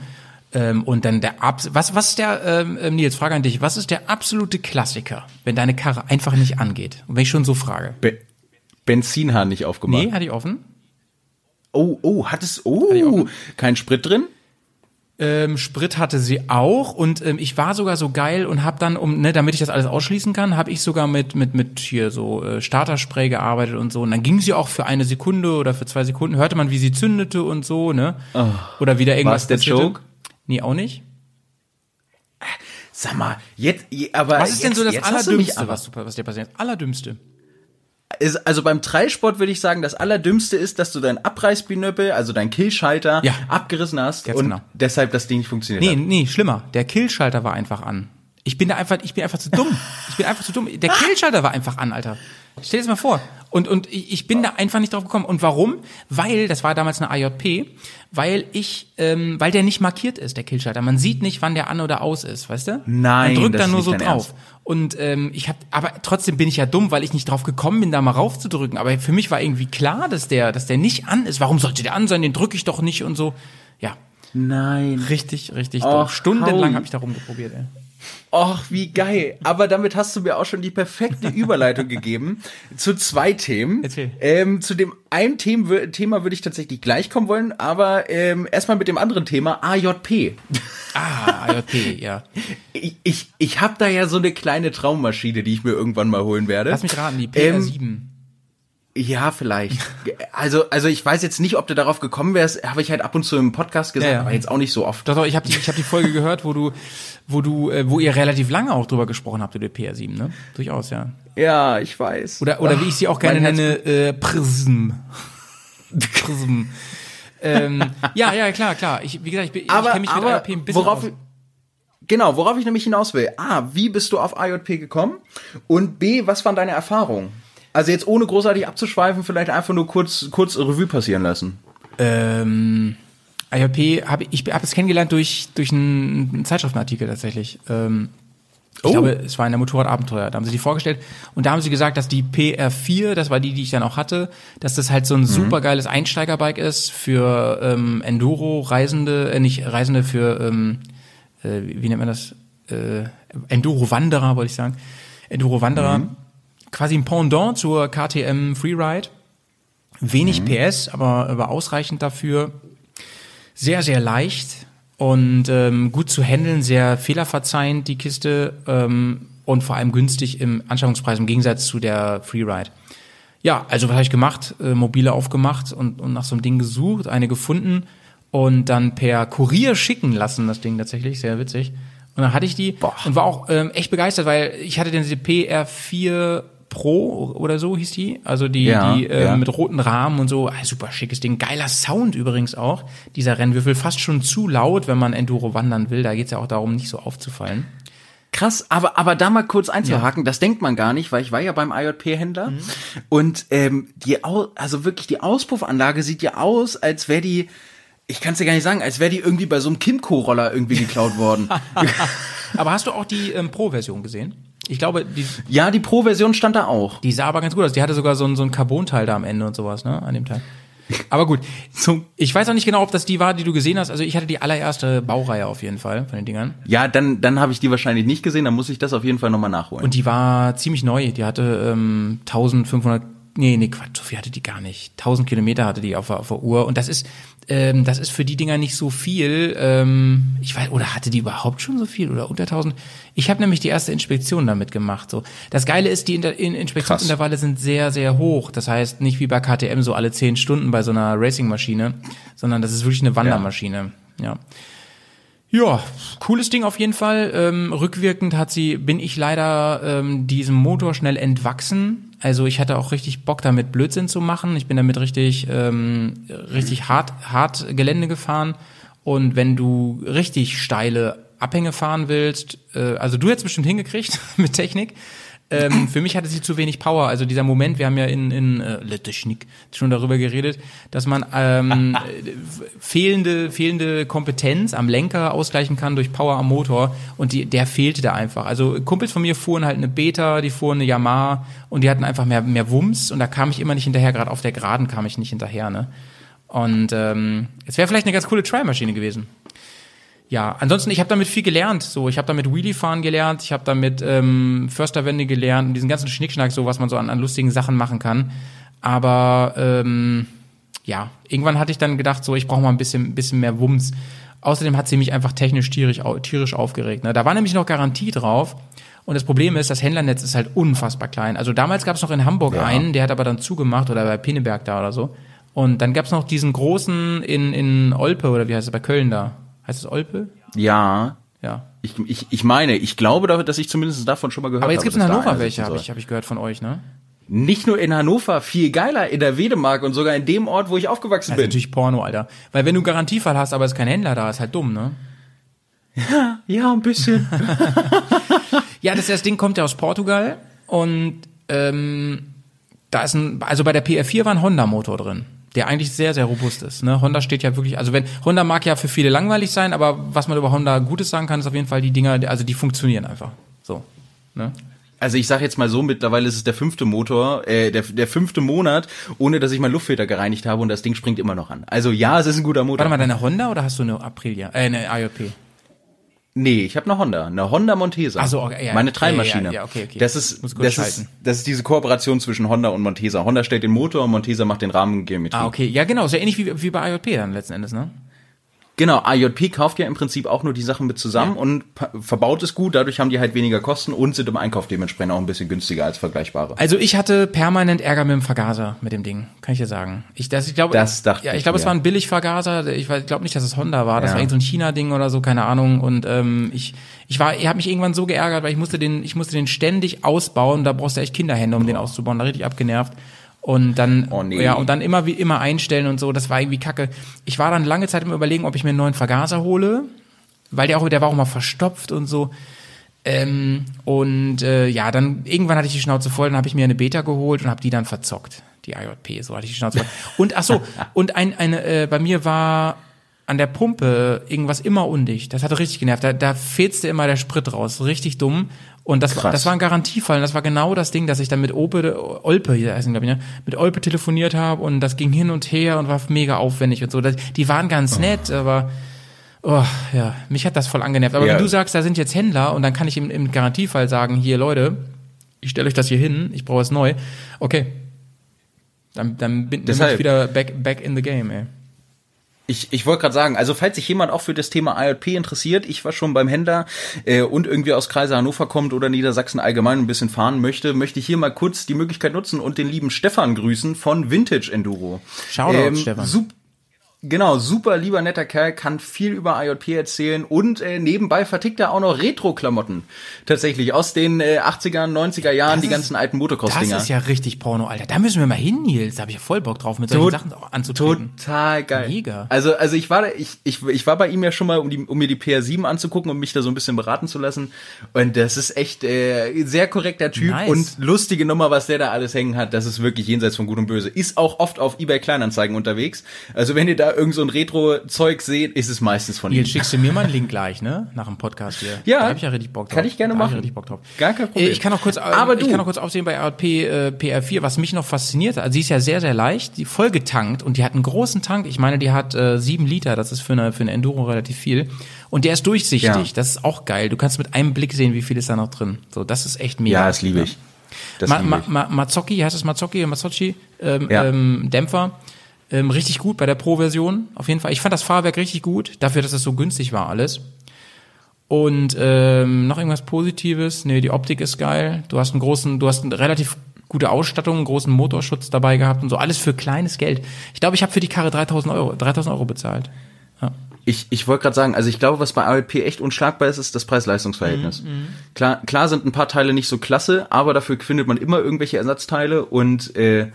Ähm, und dann der Abs was was ist der ähm, ähm, Nils Frage an dich was ist der absolute Klassiker wenn deine Karre einfach nicht angeht und wenn ich schon so frage Be Benzinhahn nicht aufgemacht. nee hatte ich offen Oh, oh, hat es, oh, kein Sprit drin? Ähm, Sprit hatte sie auch und ähm, ich war sogar so geil und habe dann um ne damit ich das alles ausschließen kann habe ich sogar mit mit mit hier so äh, Starterspray gearbeitet und so und dann ging sie auch für eine Sekunde oder für zwei Sekunden hörte man wie sie zündete und so ne oder wieder irgendwas der passierte. Joke? nee auch nicht Sag mal, jetzt, aber was ist denn jetzt, so das allerdümmste was, was dir passiert ist? allerdümmste ist, also beim Dreisport würde ich sagen, das Allerdümmste ist, dass du dein Abreißbinöppel, also dein Killschalter, Ja. abgerissen hast Ganz und genau. deshalb das Ding nicht funktioniert Nee, hat. nee, schlimmer. Der Killschalter war einfach an. Ich bin da einfach, ich bin einfach zu dumm. Ich bin einfach zu dumm. Der Killschalter war einfach an, Alter. Stell dir das mal vor. Und, und ich ich bin da einfach nicht drauf gekommen. Und warum? Weil, das war damals eine AJP, weil ich, ähm, weil der nicht markiert ist, der Killschalter. Man sieht nicht, wann der an oder aus ist, weißt du? Nein, Man drückt das da nur so drauf. Ernst. Und ähm, ich hab, aber trotzdem bin ich ja dumm, weil ich nicht drauf gekommen bin, da mal raufzudrücken. Aber für mich war irgendwie klar, dass der, dass der nicht an ist. Warum sollte der an sein? Den drücke ich doch nicht und so. Ja, Nein. Richtig, richtig Och, dumm. Stundenlang habe ich da rumgeprobiert, ey. Och, wie geil. Aber damit hast du mir auch schon die perfekte Überleitung gegeben zu zwei Themen. Erzähl. Ähm, zu dem einen Thema, Thema würde ich tatsächlich gleich kommen wollen, aber ähm, erstmal mit dem anderen Thema, AJP. Ah, IoT, ja. Ich, ich, ich habe da ja so eine kleine Traummaschine, die ich mir irgendwann mal holen werde. Lass mich raten, die Ähm, PR7. Ja, vielleicht. Also, also ich weiß jetzt nicht, ob du darauf gekommen wärst, habe ich halt ab und zu im Podcast gesagt, Ja, ja. aber jetzt auch nicht so oft. Doch, doch, ich habe die, ich hab die Folge gehört, wo du, wo du, äh, wo ihr relativ lange auch drüber gesprochen habt, über die PR7, ne? Durchaus, ja. Ja, ich weiß. Oder, oder wie ich sie auch gerne nenne, äh, Prism. Prism. ähm, ja, ja, klar, klar. Ich, wie gesagt, ich, bin- ich kenne mich mit aber IoT ein bisschen worauf, aus. genau, worauf ich nämlich hinaus will. A, wie bist du auf IoT gekommen? Und B, was waren deine Erfahrungen? Also jetzt ohne großartig abzuschweifen, vielleicht einfach nur kurz, kurz Revue passieren lassen. Ähm, IOP habe ich habe es kennengelernt durch durch einen, Zeitschriftenartikel tatsächlich. Ähm, ich Oh. glaube, es war in der Motorradabenteuer. Da haben sie die vorgestellt und da haben sie gesagt, dass die PR4, das war die, die ich dann auch hatte, dass das halt so Mhm. ein supergeiles Einsteigerbike ist für ähm, Enduro-Reisende, äh, nicht Reisende für ähm, äh, wie nennt man das? Äh, Enduro-Wanderer, wollte ich sagen. Enduro-Wanderer. Mhm. Quasi ein Pendant zur KTM Freeride. Wenig PS, aber, aber ausreichend dafür. sehr, sehr leicht und ähm, gut zu handeln, sehr fehlerverzeihend, die Kiste. Ähm, und vor allem günstig im Anschaffungspreis im Gegensatz zu der Freeride. Ja, also was habe ich gemacht? Äh, mobile aufgemacht und, und nach so einem Ding gesucht, eine gefunden und dann per Kurier schicken lassen, das Ding tatsächlich, sehr witzig. Und dann hatte ich die Boah. und war auch ähm, echt begeistert, weil ich hatte den PR4 Pro oder so hieß die, also die, ja, die äh, ja. mit roten Rahmen und so, ah, super schickes Ding, geiler Sound übrigens auch, dieser Rennwürfel, fast schon zu laut, wenn man Enduro wandern will, da geht's ja auch darum, nicht so aufzufallen. Krass, aber, aber da mal kurz einzuhaken, ja. das denkt man gar nicht, weil ich war ja beim IJP-Händler mhm. und ähm, die, also wirklich die Auspuffanlage sieht ja aus, als wäre die, ich kann es dir gar nicht sagen, als wäre die irgendwie bei so einem Kimco-Roller irgendwie geklaut worden. aber hast du auch die ähm, Pro-Version gesehen? Ich glaube, die. Ja, die Pro-Version stand da auch. Die sah aber ganz gut aus. Die hatte sogar so ein, so ein Carbon-Teil da am Ende und sowas, ne, an dem Teil. Aber gut. So, ich weiß auch nicht genau, ob das die war, die du gesehen hast. Also ich hatte die allererste Baureihe auf jeden Fall von den Dingern. Ja, dann, dann habe ich die wahrscheinlich nicht gesehen. Dann muss ich das auf jeden Fall nochmal nachholen. Und die war ziemlich neu. Die hatte ähm, 1500 Nee, nee, Quatsch, so viel hatte die gar nicht. 1000 Kilometer hatte die auf, auf der Uhr. Und das ist, ähm, das ist für die Dinger nicht so viel. Ähm, ich weiß, oder hatte die überhaupt schon so viel oder unter 1000? Ich habe nämlich die erste Inspektion damit gemacht. So, das Geile ist, die Inter in Inspektionsintervalle sind sehr, sehr hoch. Das heißt nicht wie bei KTM so alle 10 Stunden bei so einer Racingmaschine, sondern das ist wirklich eine Wandermaschine. ja. ja. Ja, cooles Ding auf jeden Fall. Ähm, rückwirkend hat sie, bin ich leider ähm, diesem Motor schnell entwachsen. Also ich hatte auch richtig Bock damit Blödsinn zu machen. Ich bin damit richtig, ähm, richtig hart, hart Gelände gefahren. Und wenn du richtig steile Abhänge fahren willst, äh, also du hättest bestimmt hingekriegt mit Technik, ähm, für mich hatte sie zu wenig Power. Also dieser Moment, wir haben ja in, in äh, Letechnik schon darüber geredet, dass man ähm, fehlende, fehlende Kompetenz am Lenker ausgleichen kann durch Power am Motor und die, der fehlte da einfach. Also Kumpels von mir fuhren halt eine Beta, die fuhren eine Yamaha und die hatten einfach mehr, mehr Wumms und da kam ich immer nicht hinterher, gerade auf der Geraden kam ich nicht hinterher. Ne? Und ähm, es wäre vielleicht eine ganz coole Trial-Maschine gewesen ja, ansonsten, ich habe damit viel gelernt. So, ich habe damit Wheelie fahren gelernt, ich habe damit ähm, Försterwände gelernt und diesen ganzen Schnickschnack, so was man so an, an lustigen Sachen machen kann. Aber ähm, ja, irgendwann hatte ich dann gedacht, so, ich brauche mal ein bisschen, bisschen mehr Wumms. Außerdem hat sie mich einfach technisch tierisch, tierisch aufgeregt. Ne? Da war nämlich noch Garantie drauf. Und das Problem ist, das Händlernetz ist halt unfassbar klein. Also damals gab es noch in Hamburg ja. einen, der hat aber dann zugemacht oder bei Pinneberg da oder so. Und dann gab es noch diesen großen in, in Olpe oder wie heißt es, bei Köln da. Heißt es Olpe? Ja. Ja. Ich, ich, ich meine, ich glaube, dass ich zumindest davon schon mal gehört habe. Aber jetzt gibt es in Hannover welche, habe ich, hab ich gehört von euch, ne? Nicht nur in Hannover, viel geiler, in der Wedemark und sogar in dem Ort, wo ich aufgewachsen das bin. ist natürlich Porno, Alter. Weil wenn du Garantiefall hast, aber es ist kein Händler da, ist halt dumm, ne? Ja, ja, ein bisschen. ja, das, das Ding kommt ja aus Portugal und ähm, da ist ein, also bei der PR4 war ein Honda-Motor drin der eigentlich sehr, sehr robust ist. Ne? Honda steht ja wirklich, also wenn, Honda mag ja für viele langweilig sein, aber was man über Honda Gutes sagen kann, ist auf jeden Fall die Dinger, also die funktionieren einfach. So. Ne? Also ich sage jetzt mal so, mittlerweile ist es der fünfte Motor, äh, der, der fünfte Monat, ohne dass ich meinen Luftfilter gereinigt habe und das Ding springt immer noch an. Also ja, es ist ein guter Motor. Warte mal, deine Honda oder hast du eine Aprilia? Äh, eine IOP? Nee, ich habe eine Honda, eine Honda Montesa. Also okay, ja, meine Treibmaschine. Ja, ja, okay, okay. Das ist das ist das ist diese Kooperation zwischen Honda und Montesa. Honda stellt den Motor und Montesa macht den Rahmengeometrie. Ah, okay. Ja, genau, ist ja ähnlich wie, wie bei IOP dann letzten Endes, ne? Genau, AJP kauft ja im Prinzip auch nur die Sachen mit zusammen ja. und verbaut es gut, dadurch haben die halt weniger Kosten und sind im Einkauf dementsprechend auch ein bisschen günstiger als vergleichbare. Also ich hatte permanent Ärger mit dem Vergaser mit dem Ding, kann ich dir sagen. Ich, das, ich glaube, das dachte ja, ich glaube, es war ein Billigvergaser. Ich glaube nicht, dass es Honda war. Das ja. war irgend so ein China-Ding oder so, keine Ahnung. Und ähm, ich, ich war, ich habe mich irgendwann so geärgert, weil ich musste den, ich musste den ständig ausbauen. Da brauchst du echt Kinderhände, um oh. den auszubauen. Da richtig abgenervt und dann oh nee. ja und dann immer wie immer einstellen und so. Das war irgendwie kacke. Ich war dann lange Zeit im überlegen ob ich mir einen neuen Vergaser hole weil der auch der war auch mal verstopft und so. Ähm, und äh, ja dann irgendwann hatte ich die Schnauze voll dann habe ich mir eine Beta geholt und habe die dann verzockt. Die IJP so hatte ich die Schnauze voll. Und ach so und ein eine äh, bei mir war an der Pumpe irgendwas immer undicht. Das hat richtig genervt. Da, da fehlste immer der Sprit raus. Richtig dumm. Und das, Krass. das war ein Garantiefall. das war genau das Ding, dass ich dann mit Ope, Olpe, hier heißen, glaube ich, ne? mit Olpe telefoniert habe und das ging hin und her und war mega aufwendig und so. Das, die waren ganz oh. nett, aber oh, ja, mich hat das voll angenervt. Aber ja. wenn du sagst, da sind jetzt Händler und dann kann ich im, im Garantiefall sagen, hier Leute, ich stelle euch das hier hin, ich brauche es neu. Okay. Dann, dann bin, dann bin ich wieder back, back in the game, ey. Ich, ich wollte gerade sagen, also falls sich jemand auch für das Thema IoT interessiert, ich war schon beim Händler äh, und irgendwie aus Kreise Hannover kommt oder Niedersachsen allgemein ein bisschen fahren möchte, möchte ich hier mal kurz die Möglichkeit nutzen und den lieben Stefan grüßen von Vintage Enduro. Shoutout, ähm, Stefan. Genau, super lieber netter Kerl, kann viel über IoT erzählen und äh, nebenbei vertickt er auch noch Retro-Klamotten. Tatsächlich aus den äh, 80er, 90er Jahren, das die ganzen alten Motocross-Dinger. Das ist ja richtig Porno, Alter. Da müssen wir mal hin, Nils. Da habe ich ja voll Bock drauf, mit solchen Tot, Sachen anzutreten. Total geil. Mega. Also, also ich war, ich, ich, ich war bei ihm ja schon mal, um, die, um mir die PR7 anzugucken, um mich da so ein bisschen beraten zu lassen. Und das ist echt äh, sehr korrekter Typ nice. und lustige Nummer, was der da alles hängen hat. Das ist wirklich jenseits von Gut und Böse. Ist auch oft auf eBay Kleinanzeigen unterwegs. Also wenn ihr da irgend so ein Retro-Zeug seht, ist es meistens von Jetzt ihm. schickst du mir mal einen Link gleich, ne? Nach dem Podcast hier. Ja. Da hab ich ja richtig Bock drauf. Kann ich gerne da machen. Ich richtig Bock drauf. Gar kein Problem. Ich kann noch kurz, Aber ich du. kann noch kurz aufsehen bei RP äh, PR4, was mich noch fasziniert. Also sie ist ja sehr, sehr leicht, die voll getankt und die hat einen großen Tank. Ich meine, die hat äh, sieben Liter. Das ist für eine, für eine Enduro relativ viel. Und der ist durchsichtig. Ja. Das ist auch geil. Du kannst mit einem Blick sehen, wie viel ist da noch drin. So, das ist echt mega. Ja, das liebe ich. Das Ma, Ma, Ma, Mazzocchi, heißt es Mazzocchi, Mazzocchi, ähm, ja. ähm, Dämpfer ähm, richtig gut bei der Pro-Version, auf jeden Fall. Ich fand das Fahrwerk richtig gut, dafür, dass es so günstig war alles. Und ähm, noch irgendwas Positives? Nee, die Optik ist geil. Du hast einen großen, du hast eine relativ gute Ausstattung, einen großen Motorschutz dabei gehabt und so. Alles für kleines Geld. Ich glaube, ich habe für die Karre 3000 Euro, 3000 Euro bezahlt. Ja. Ich, ich wollte gerade sagen, also ich glaube, was bei ALP echt unschlagbar ist, ist das Preis-Leistungs-Verhältnis. Mhm, klar, klar sind ein paar Teile nicht so klasse, aber dafür findet man immer irgendwelche Ersatzteile und äh,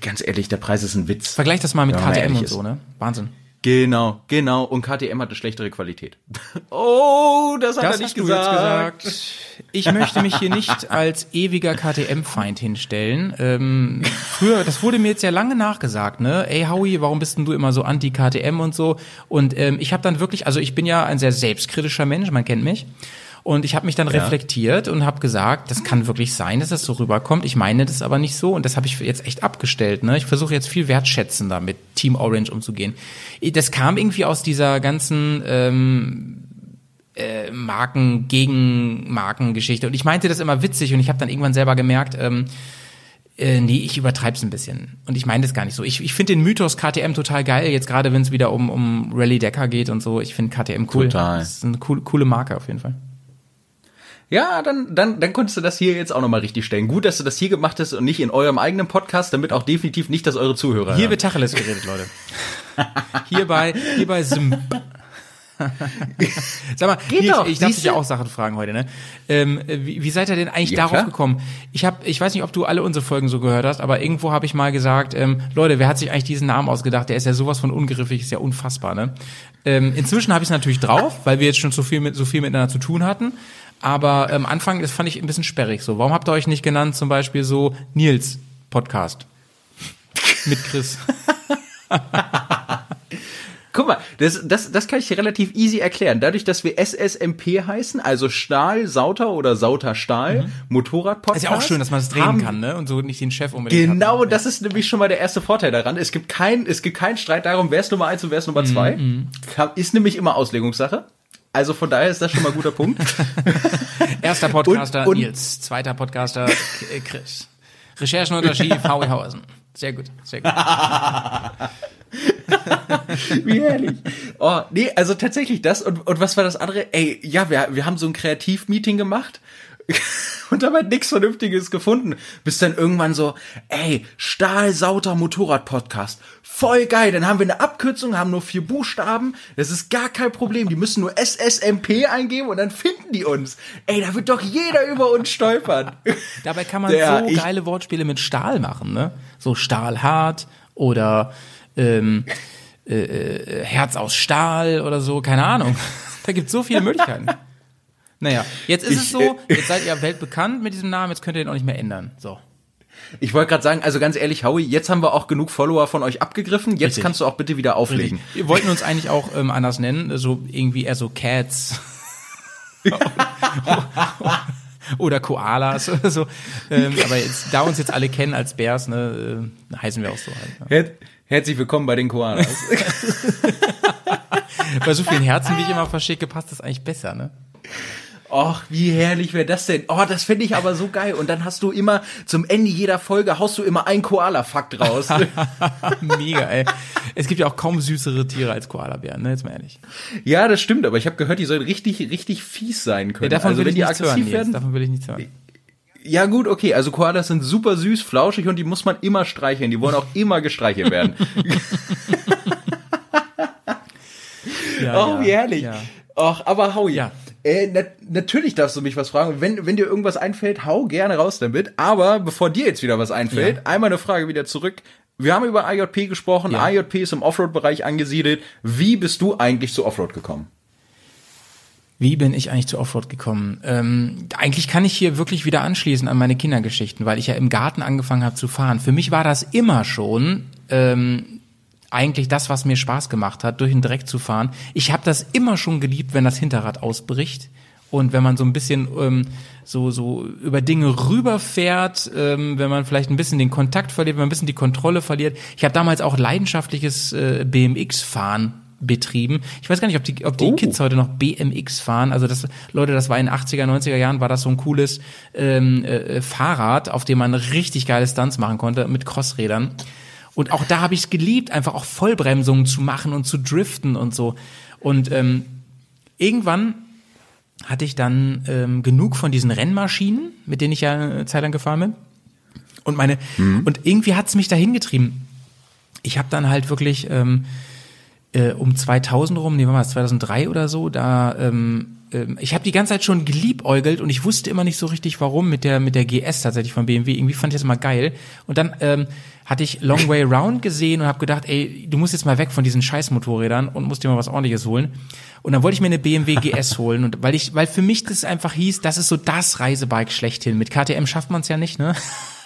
ganz ehrlich, der Preis ist ein Witz. Vergleich das mal mit KTM und so, ne? Wahnsinn. Genau, genau. Und KTM hat eine schlechtere Qualität. Oh, das hat das er nicht gesagt. gesagt. Ich möchte mich hier nicht als ewiger KTM-Feind hinstellen. Ähm, früher, das wurde mir jetzt ja lange nachgesagt, ne? Ey, Howie, warum bist denn du immer so anti-KTM und so? Und ähm, ich habe dann wirklich, also ich bin ja ein sehr selbstkritischer Mensch, man kennt mich. Und ich habe mich dann ja. reflektiert und habe gesagt, das kann wirklich sein, dass das so rüberkommt. Ich meine das aber nicht so und das habe ich jetzt echt abgestellt. Ne? Ich versuche jetzt viel wertschätzender mit Team Orange umzugehen. Das kam irgendwie aus dieser ganzen ähm, äh, Marken gegen Markengeschichte und ich meinte das immer witzig und ich habe dann irgendwann selber gemerkt, ähm, äh, nee, ich übertreib's ein bisschen. Und ich meine das gar nicht so. Ich, ich finde den Mythos KTM total geil, jetzt gerade wenn es wieder um, um Rally Decker geht und so. Ich finde KTM cool. Total. Das ist eine cool, coole Marke auf jeden Fall. Ja, dann, dann, dann konntest du das hier jetzt auch nochmal richtig stellen. Gut, dass du das hier gemacht hast und nicht in eurem eigenen Podcast, damit auch definitiv nicht, dass eure Zuhörer. Hier wird Tacheles geredet, Leute. hierbei, hierbei Simp. Sag mal, Geht Nils, doch, ich darf dich ja auch Sachen fragen heute, ne? Ähm, wie, wie seid ihr denn eigentlich ja, darauf klar. gekommen? Ich habe, ich weiß nicht, ob du alle unsere Folgen so gehört hast, aber irgendwo habe ich mal gesagt, ähm, Leute, wer hat sich eigentlich diesen Namen ausgedacht? Der ist ja sowas von ungriffig, ist ja unfassbar, ne? Ähm, inzwischen habe ich es natürlich drauf, weil wir jetzt schon so viel mit so viel miteinander zu tun hatten. Aber am ähm, Anfang, das fand ich ein bisschen sperrig so. Warum habt ihr euch nicht genannt, zum Beispiel so Nils Podcast? Mit Chris. Guck mal, das, das, das kann ich dir relativ easy erklären. Dadurch, dass wir SSMP heißen, also Stahl, Sauter oder Sauter Stahl, mhm. Motorrad-Podcast. Ist ja auch schön, dass man es drehen haben, kann, ne? Und so nicht den Chef unbedingt Genau, hat. das ist nämlich schon mal der erste Vorteil daran. Es gibt kein, es gibt keinen Streit darum, wer ist Nummer eins und wer ist Nummer zwei. Mhm. Ist nämlich immer Auslegungssache. Also von daher ist das schon mal ein guter Punkt. Erster Podcaster und, und Nils, zweiter Podcaster äh, Chris. Recherchen unter Ski, VW Hausen. Sehr gut, sehr gut. Wie herrlich. Oh, nee, also tatsächlich das. Und, und was war das andere? Ey, ja, wir, wir haben so ein Kreativmeeting gemacht und dabei nichts Vernünftiges gefunden. Bis dann irgendwann so, ey, Stahlsauter Motorrad-Podcast. Voll geil. Dann haben wir eine Abkürzung, haben nur vier Buchstaben. Das ist gar kein Problem. Die müssen nur SSMP eingeben und dann finden die uns. Ey, da wird doch jeder über uns stolpern. Dabei kann man Der, so geile Wortspiele mit Stahl machen, ne? So Stahlhart oder ähm, äh, äh, Herz aus Stahl oder so, keine Ahnung. Da gibt es so viele Möglichkeiten. Naja, jetzt ist ich, es so, äh, jetzt seid ihr weltbekannt mit diesem Namen, jetzt könnt ihr den auch nicht mehr ändern. So. Ich wollte gerade sagen, also ganz ehrlich, Howie, jetzt haben wir auch genug Follower von euch abgegriffen. Jetzt Richtig. kannst du auch bitte wieder auflegen. Richtig. Wir wollten uns eigentlich auch ähm, anders nennen, so irgendwie eher so Cats. oder Koalas oder so. Ähm, aber jetzt, da uns jetzt alle kennen als Bears, ne, äh, heißen wir auch so halt. Ja. Her herzlich willkommen bei den Koalas. bei so vielen Herzen, wie ich immer verschicke, passt das eigentlich besser, ne? Och, wie herrlich wäre das denn? Oh, das finde ich aber so geil. Und dann hast du immer zum Ende jeder Folge haust du immer ein Koala-Fakt raus. Mega, ey. Es gibt ja auch kaum süßere Tiere als Koalabären, ne? Jetzt mal ehrlich. Ja, das stimmt, aber ich habe gehört, die sollen richtig, richtig fies sein können. Ja, davon also, will wenn ich die aggressiv hören, werden. Davon will ich nichts hören. Ja, gut, okay. Also Koalas sind super süß, flauschig und die muss man immer streicheln. Die wollen auch immer gestreichelt werden. Ja, oh, ja, wie herrlich. Ja. Och, aber Howie. Ja. Äh, na, natürlich darfst du mich was fragen. Wenn, wenn dir irgendwas einfällt, hau gerne raus damit. Aber bevor dir jetzt wieder was einfällt, Ja. einmal eine Frage wieder zurück. Wir haben über IJP gesprochen. Ja. IJP ist im Offroad-Bereich angesiedelt. Wie bist du eigentlich zu Offroad gekommen? Wie bin ich eigentlich zu Offroad gekommen? Ähm, eigentlich kann ich hier wirklich wieder anschließen an meine Kindergeschichten, weil ich ja im Garten angefangen habe zu fahren. Für mich war das immer schon ähm, eigentlich das, was mir Spaß gemacht hat, durch den Dreck zu fahren. Ich habe das immer schon geliebt, wenn das Hinterrad ausbricht. Und wenn man so ein bisschen ähm, so, so über Dinge rüberfährt, ähm, wenn man vielleicht ein bisschen den Kontakt verliert, wenn man ein bisschen die Kontrolle verliert. Ich habe damals auch leidenschaftliches äh, BMX-Fahren betrieben. Ich weiß gar nicht, ob die, ob die Oh. Kids heute noch BMX fahren. Also das, Leute, das war in den 80er, 90er Jahren, war das so ein cooles ähm, äh, Fahrrad, auf dem man richtig geile Stunts machen konnte mit Crossrädern. Und auch da habe ich es geliebt, einfach auch Vollbremsungen zu machen und zu driften und so. Und ähm, irgendwann hatte ich dann ähm, genug von diesen Rennmaschinen, mit denen ich ja eine Zeit lang gefahren bin. Und meine und irgendwie hat's mich dahin getrieben. Ich habe dann halt wirklich ähm, äh, um 2000 rum, nee, wann war das, 2003 oder so, da ähm, ähm, ich habe die ganze Zeit schon geliebäugelt und ich wusste immer nicht so richtig warum mit der mit der GS tatsächlich von BMW. Irgendwie fand ich das immer geil. Und dann ähm, hatte ich Long Way Round gesehen und habe gedacht, ey, du musst jetzt mal weg von diesen Scheißmotorrädern und musst dir mal was ordentliches holen. Und dann wollte ich mir eine BMW GS holen und weil ich weil für mich das einfach hieß, das ist so das Reisebike schlechthin. Mit KTM schafft man es ja nicht, ne?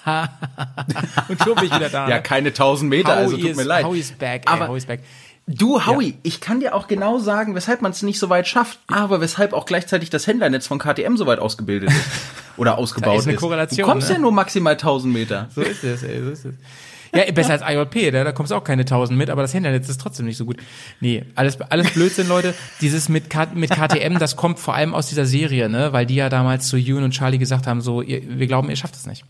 und schon bin ich wieder da. Ja, ne? keine 1000 Meter, also Howie tut mir leid. Howie is back, Aber- ey, Howie is back. Du, Howie, ich kann dir auch genau sagen, weshalb man es nicht so weit schafft, aber weshalb auch gleichzeitig das Händlernetz von KTM so weit ausgebildet ist. Oder ausgebaut ist eine ist. Korrelation, Du kommst ne? ja nur maximal 1000 Meter. So ist es, ey, so ist es. Ja, besser als IJP, da, da kommst auch keine 1000 mit, aber das Händlernetz ist trotzdem nicht so gut. Nee, alles, alles Blödsinn, Leute. Dieses mit, K, mit KTM, das kommt vor allem aus dieser Serie, ne, weil die ja damals zu Ewan und Charlie gesagt haben, so, ihr, wir glauben, ihr schafft es nicht.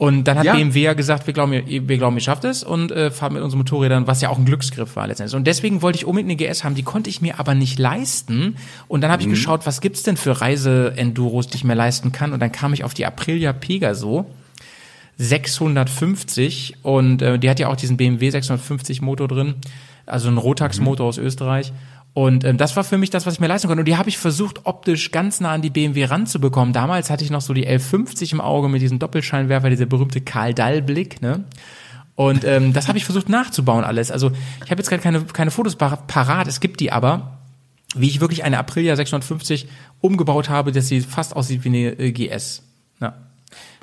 Und dann hat Ja. BMW ja gesagt, wir glauben, wir glauben, ihr schafft es und äh, fahren mit unseren Motorrädern, was ja auch ein Glücksgriff war letztendlich. Und deswegen wollte ich unbedingt eine GS haben, die konnte ich mir aber nicht leisten. Und dann habe ich geschaut, was gibt's denn für Reise-Enduros, die ich mir leisten kann. Und dann kam ich auf die Aprilia Pegaso 650 und äh, die hat ja auch diesen BMW 650 Motor drin, also ein Rotax-Motor aus Österreich. Und ähm, das war für mich das, was ich mir leisten konnte. Und die habe ich versucht, optisch ganz nah an die BMW ranzubekommen. Damals hatte ich noch so die L50 im Auge mit diesem Doppelscheinwerfer, dieser berühmte Karl-Dall-Blick, ne? Und ähm, das habe ich versucht nachzubauen alles. Also ich habe jetzt gerade keine, keine Fotos par- parat, es gibt die aber, wie ich wirklich eine Aprilia 650 umgebaut habe, dass sie fast aussieht wie eine äh, GS. Ja.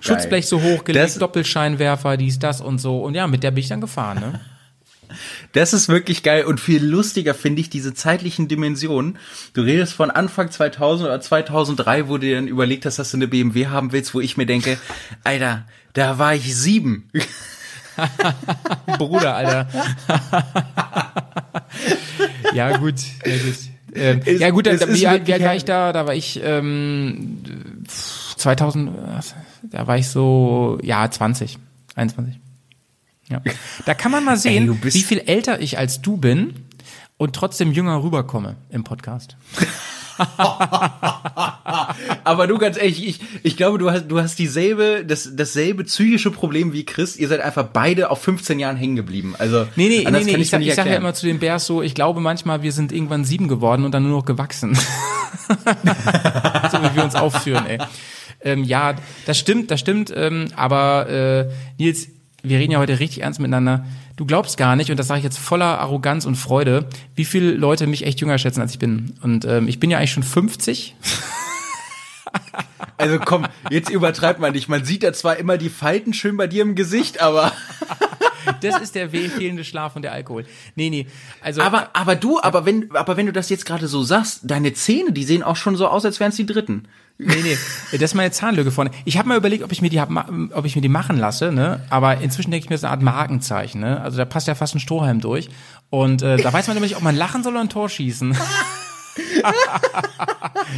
Schutzblech so hochgelegt, Das- Doppelscheinwerfer, dies, das und so. Und ja, mit der bin ich dann gefahren, ne? Das ist wirklich geil und viel lustiger finde ich diese zeitlichen Dimensionen. Du redest von Anfang 2000 oder 2003, wo du dir dann überlegt hast, dass du eine BMW haben willst, wo ich mir denke, Alter, da war ich sieben. Bruder, Alter. ja, gut. Ja, gut. Ähm, Es- ja, gut, da, ist wie, war ich da? Da war ich ähm, 2000, da war ich so, ja, 20, 21. Ja. Da kann man mal sehen, Ey, wie viel älter ich als du bin und trotzdem jünger rüberkomme im Podcast. Aber du ganz ehrlich, ich, ich glaube, du hast, du hast dieselbe, das, dasselbe psychische Problem wie Chris. Ihr seid einfach beide auf 15 Jahren hängen geblieben. Also, Nee, nee, nee, nee, ich, sag, ich nicht sag ja immer zu den Bears so, ich glaube manchmal, wir sind irgendwann sieben geworden und dann nur noch gewachsen. so wie wir uns aufführen, ey. Ähm, ja, das stimmt, das stimmt, ähm, aber äh, Nils, wir reden ja heute richtig ernst miteinander. Du glaubst gar nicht, und das sage ich jetzt voller Arroganz und Freude, wie viele Leute mich echt jünger schätzen, als ich bin. Und ähm, ich bin ja eigentlich schon 50. Also komm, jetzt übertreibt man nicht. Man sieht da zwar immer die Falten schön bei dir im Gesicht, aber, Das ist der fehlende Schlaf und der Alkohol. Nee, nee. Also, aber, aber du, aber wenn, aber wenn du das jetzt gerade so sagst, deine Zähne, die sehen auch schon so aus, als wären es die dritten. Nee, nee, das ist meine Zahnlücke vorne. Ich habe mal überlegt, ob ich mir die hab, ob ich mir die machen lasse, ne? Aber inzwischen denke ich mir, das ist eine Art Markenzeichen, ne? Also da passt ja fast ein Strohhalm durch. Und äh, da weiß man nämlich, ob man lachen soll oder ein Tor schießen.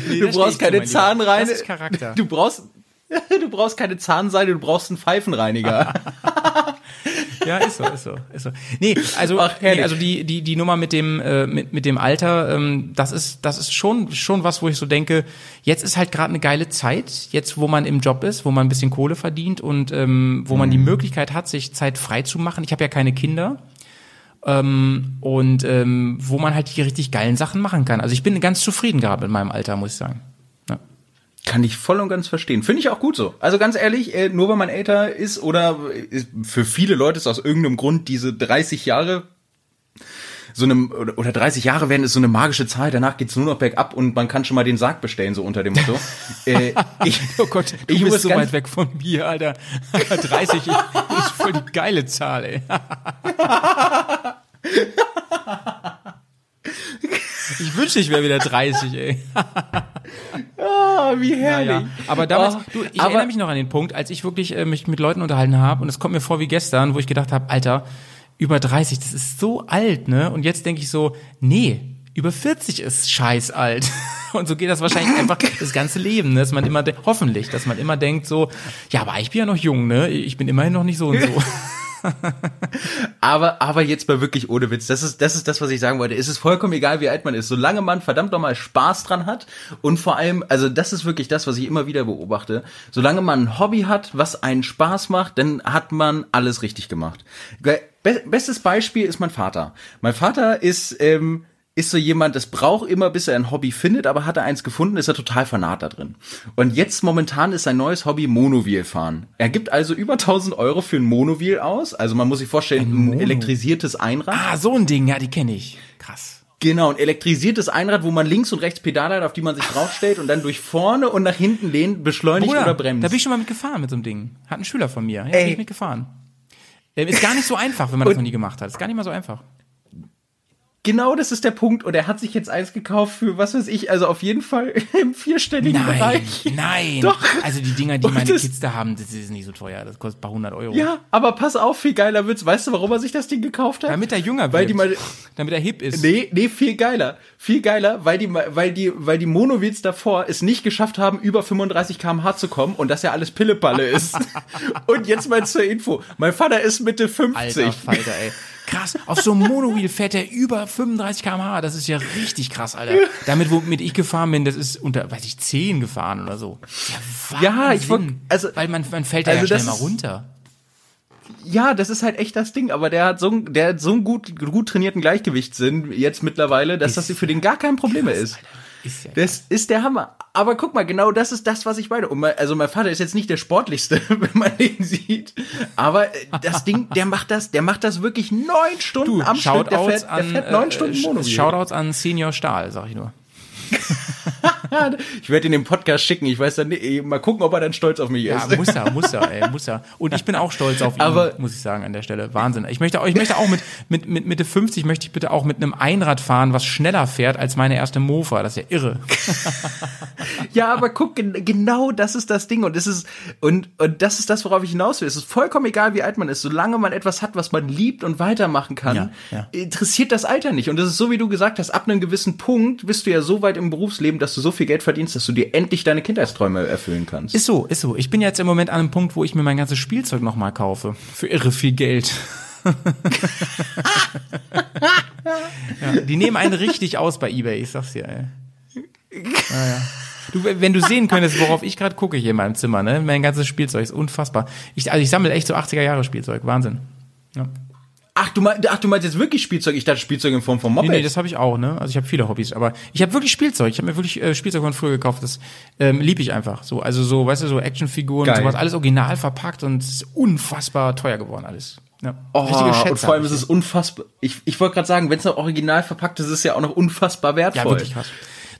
nee, du brauchst keine Zahnreiniger. Das ist Charakter. Du brauchst, du brauchst keine Zahnseide, du brauchst einen Pfeifenreiniger. ja, ist so, ist so, ist so. Nee, also, Ach, nee, also die, die, die Nummer mit dem, äh, mit, mit dem Alter, ähm, das ist, das ist schon, schon was, wo ich so denke, jetzt ist halt gerade eine geile Zeit, jetzt wo man im Job ist, wo man ein bisschen Kohle verdient und ähm, wo man die mhm. Möglichkeit hat, sich Zeit frei zu machen. Ich habe ja keine Kinder. Ähm, und ähm, wo man halt die richtig geilen Sachen machen kann. Also ich bin ganz zufrieden gerade mit meinem Alter, muss ich sagen. Kann ich voll und ganz verstehen. Finde ich auch gut so. Also ganz ehrlich, äh, nur weil man älter ist oder ist, für viele Leute ist aus irgendeinem Grund diese 30 Jahre so einem oder 30 Jahre werden ist so eine magische Zahl, danach geht's nur noch bergab und man kann schon mal den Sarg bestellen, so unter dem Motto. äh, ich, oh Gott, du ich bist so weit weg von mir, Alter. 30 ist voll die geile Zahl, ey. Ich wünschte, ich wäre wieder 30, ey. ah, wie herrlich. Naja. Aber damals, oh, du, ich aber, erinnere mich noch an den Punkt, als ich wirklich äh, mich mit Leuten unterhalten habe und es kommt mir vor wie gestern, wo ich gedacht habe, Alter, über 30, das ist so alt, ne? Und jetzt denke ich so, nee, über 40 ist scheiß alt. Und so geht das wahrscheinlich einfach das ganze Leben, ne? dass man immer, hoffentlich, dass man immer denkt so, ja, aber ich bin ja noch jung, ne? Ich bin immerhin noch nicht so und so. aber, aber jetzt mal wirklich ohne Witz. Das ist, das ist das, was ich sagen wollte. Es ist vollkommen egal, wie alt man ist. Solange man verdammt nochmal Spaß dran hat und vor allem, also das ist wirklich das, was ich immer wieder beobachte. Solange man ein Hobby hat, was einen Spaß macht, dann hat man alles richtig gemacht. Bestes Beispiel ist mein Vater. Mein Vater ist, ähm, ist so jemand, das braucht immer, bis er ein Hobby findet, aber hat er eins gefunden, ist er total fanat da drin. Und jetzt momentan ist sein neues Hobby Monowheel fahren. Er gibt also über 1000 Euro für ein Monowheel aus. Also man muss sich vorstellen, ein, ein elektrisiertes Einrad. Ah, so ein Ding, ja, die kenne ich. Krass. Genau, ein elektrisiertes Einrad, wo man links und rechts Pedale hat, auf die man sich draufstellt und dann durch vorne und nach hinten lehnt, beschleunigt Bruder, oder bremst. Da bin ich schon mal mitgefahren mit so einem Ding. Hat ein Schüler von mir. Ja, Ey. bin ich mitgefahren. Ähm, ist gar nicht so einfach, wenn man das noch nie gemacht hat. Ist gar nicht mal so einfach genau das ist der Punkt. Und er hat sich jetzt eins gekauft für, was weiß ich, also auf jeden Fall im vierstelligen nein, Bereich. Nein, Doch. Also die Dinger, die meine Kids da haben, das ist nicht so teuer. Das kostet ein paar hundert Euro. Ja, aber pass auf, viel geiler wird's. Weißt du, warum er sich das Ding gekauft hat? Damit er jünger wird. Weil die mal, damit er hip ist. Nee, nee, viel geiler. Viel geiler, weil die, weil die, weil die Monowheels davor es nicht geschafft haben, über 35 kmh zu kommen und dass ja alles Pillepalle ist. und jetzt mal zur Info. Mein Vater ist Mitte 50. Alter Falter, ey. Krass, auf so einem Monowheel fährt er über 35 km/h. Das ist ja richtig krass, Alter. Damit, womit ich gefahren bin, das ist unter, weiß ich, 10 gefahren oder so. Ja, ja ich wollte, also, weil man, man fällt da also ja schnell mal runter. Ja, das ist halt echt das Ding, aber der hat so, der hat so einen gut, gut trainierten Gleichgewichtssinn jetzt mittlerweile, dass ist das für den gar kein Problem mehr ist. Alter. Ist ja das ist der Hammer. Aber guck mal, genau das ist das, was ich meine. Mein, also mein Vater ist jetzt nicht der sportlichste, wenn man ihn sieht. Aber äh, das Ding, der macht das, der macht das wirklich neun Stunden du, am Stück. Der fährt, der fährt neun äh, Stunden Monobil. Shoutouts an Senior Stahl, sag ich nur. ich werde ihn den Podcast schicken. Ich weiß dann nicht, mal gucken, ob er dann stolz auf mich ist. Ja, muss er, muss er, ey, muss er. Und ich bin auch stolz auf ihn, Aber, muss ich sagen, an der Stelle. Wahnsinn. Ich möchte, ich möchte auch mit, mit, mit Mitte 50 möchte ich bitte auch mit einem Einrad fahren, was schneller fährt als meine erste Mofa. Das ist ja irre. ja, aber guck, genau das ist das Ding. Und das ist, und, und das ist das, worauf ich hinaus will. Es ist vollkommen egal, wie alt man ist. Solange man etwas hat, was man liebt und weitermachen kann, ja, ja. interessiert das Alter nicht. Und das ist so, wie du gesagt hast, ab einem gewissen Punkt bist du ja so weit im Berufsleben, dass du so viel Geld verdienst, dass du dir endlich deine Kindheitsträume erfüllen kannst. Ist so, ist so. Ich bin jetzt im Moment an einem Punkt, wo ich mir mein ganzes Spielzeug nochmal kaufe. Für irre viel Geld. ja, die nehmen einen richtig aus bei eBay, ich sag's dir, ey. Naja. Du, wenn du sehen könntest, worauf ich gerade gucke hier in meinem Zimmer, ne? Mein ganzes Spielzeug ist unfassbar. Ich, also ich sammle echt so 80er Jahre Spielzeug. Wahnsinn. Ja. Ach du, meinst, ach, du meinst jetzt wirklich Spielzeug? Ich dachte Spielzeug in Form von Moped. Nee, nee das habe ich auch, ne? Also ich habe viele Hobbys, aber ich habe wirklich Spielzeug. Ich habe mir wirklich äh, Spielzeug von früher gekauft. Das ähm, lieb ich einfach. So, also so, weißt du, so Actionfiguren Geil. und sowas, alles original verpackt und es ist unfassbar teuer geworden alles. Ja. Oh, Richtige Schätze und vor allem ist es unfassbar. Ich, ich wollte gerade sagen, wenn es noch original verpackt ist, ist es ja auch noch unfassbar wertvoll. Ja, wirklich krass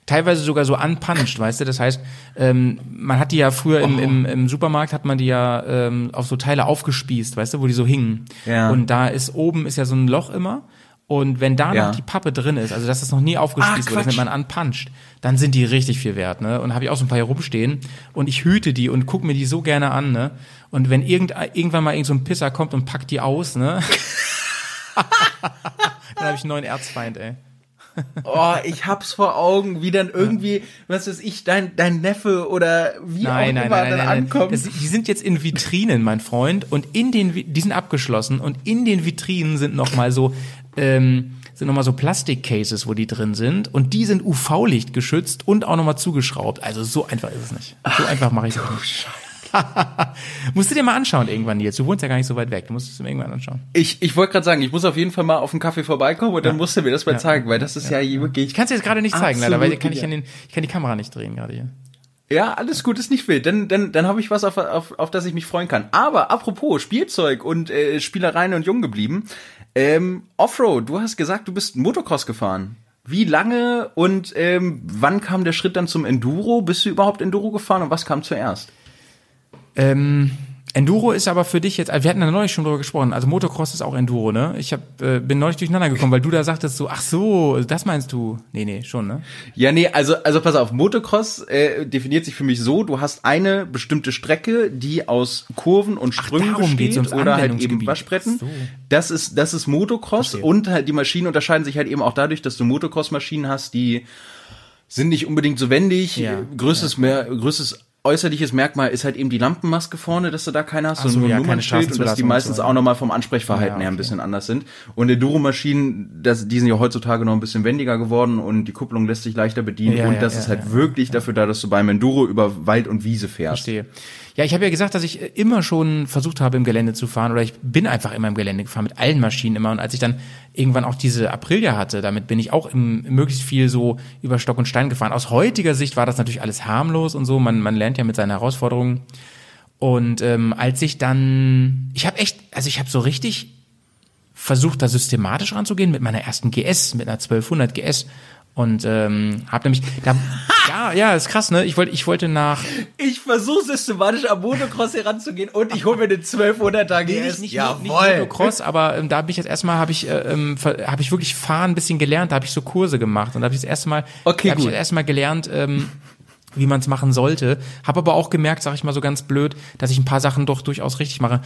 teilweise sogar so unpunished, weißt du? Das heißt, ähm, man hat die ja früher im, im, oh. im Supermarkt hat man die ja ähm, auf so Teile aufgespießt, weißt du, wo die so hingen. Ja. Und da ist oben ist ja so ein Loch immer. Und wenn da ja. noch die Pappe drin ist, also dass das noch nie aufgespießt wurde, das nennt man unpunched, dann sind die richtig viel wert, ne? Und habe ich auch so ein paar hier rumstehen und ich hüte die und guck mir die so gerne an, ne? Und wenn irgend, irgendwann mal irgend so ein Pisser kommt und packt die aus, ne? dann habe ich einen neuen Erzfeind, ey. Oh, ich hab's vor Augen, wie dann irgendwie, was weiß ich, dein, dein Neffe oder wie Nein, auch nein, immer nein, dann nein, ankommt. Das, die sind jetzt in Vitrinen, mein Freund, und in den, die sind abgeschlossen und in den Vitrinen sind noch mal so, ähm, sind noch mal so Plastikcases, wo die drin sind und die sind UV-Licht geschützt und auch noch mal zugeschraubt. Also so einfach ist es nicht. So einfach mache ich das nicht. musst du dir mal anschauen irgendwann jetzt. Du wohnst ja gar nicht so weit weg. Du musst es dir irgendwann anschauen. Ich, ich wollte gerade sagen, ich muss auf jeden Fall mal auf einen Kaffee vorbeikommen und dann musst du mir das mal zeigen, weil das ist ja, wirklich. Ich kann es jetzt gerade nicht zeigen, leider, weil kann ich, den, ich kann die Kamera nicht drehen gerade hier. Ja, alles gut, ist nicht wild. Dann, dann, dann habe ich was, auf, auf, auf das ich mich freuen kann. Aber apropos Spielzeug und äh, Spielereien und jung geblieben. Ähm, Offroad, du hast gesagt, du bist Motocross gefahren. Wie lange und ähm, wann kam der Schritt dann zum Enduro? Bist du überhaupt Enduro gefahren und was kam zuerst? Ähm, Enduro ist aber für dich jetzt, also wir hatten da neulich schon drüber gesprochen, also Motocross ist auch Enduro, ne? Ich hab, äh, bin neulich durcheinander gekommen, weil du da sagtest so, ach so, das meinst du? Nee, nee, schon, ne? Ja, nee, also, also pass auf, Motocross äh, definiert sich für mich so, du hast eine bestimmte Strecke, die aus Kurven und Sprüngen darum besteht oder halt eben. Waschbretten. Ach so. Das ist das ist Motocross Verstehe. und halt die Maschinen unterscheiden sich halt eben auch dadurch, dass du Motocross-Maschinen hast, die sind nicht unbedingt so wendig. Ja, größtes, Mehr, größtes äußerliches Merkmal ist halt eben die Lampenmaske vorne, dass du da keine hast, so, sondern nur ja, Nummernschild und dass die meistens so. auch nochmal vom Ansprechverhalten Ja, her ein bisschen anders sind. Und Enduro-Maschinen, das, die sind ja heutzutage noch ein bisschen wendiger geworden und die Kupplung lässt sich leichter bedienen Ja, und das ist halt wirklich dafür da, dass du beim Enduro über Wald und Wiese fährst. Verstehe. Ja, ich habe ja gesagt, dass ich äh, immer schon versucht habe, im Gelände zu fahren oder ich bin einfach immer im Gelände gefahren, mit allen Maschinen immer. Und als ich dann irgendwann auch diese Aprilia hatte, damit bin ich auch im, möglichst viel so über Stock und Stein gefahren. Aus heutiger Sicht war das natürlich alles harmlos und so. Man, man lernt ja mit seinen Herausforderungen. Und ähm, als ich dann, ich habe echt, also ich habe so richtig versucht, da systematisch ranzugehen mit meiner ersten GS, mit einer 1200 GS und ähm, habe nämlich, da, ja, ja, ist krass, ne? Ich wollte, ich wollte nach Ich versuche systematisch am Motocross heranzugehen und ich hole mir den 1200er Nee, GS. nicht, nicht, nicht Motocross, aber ähm, da habe ich jetzt erstmal habe ich äh, ähm, habe ich wirklich fahren ein bisschen gelernt, da habe ich so Kurse gemacht und da habe ich das erste Mal Okay, habe ich das erste Mal gelernt, ähm, wie man es machen sollte, habe aber auch gemerkt, sag ich mal so ganz blöd, dass ich ein paar Sachen doch durchaus richtig mache.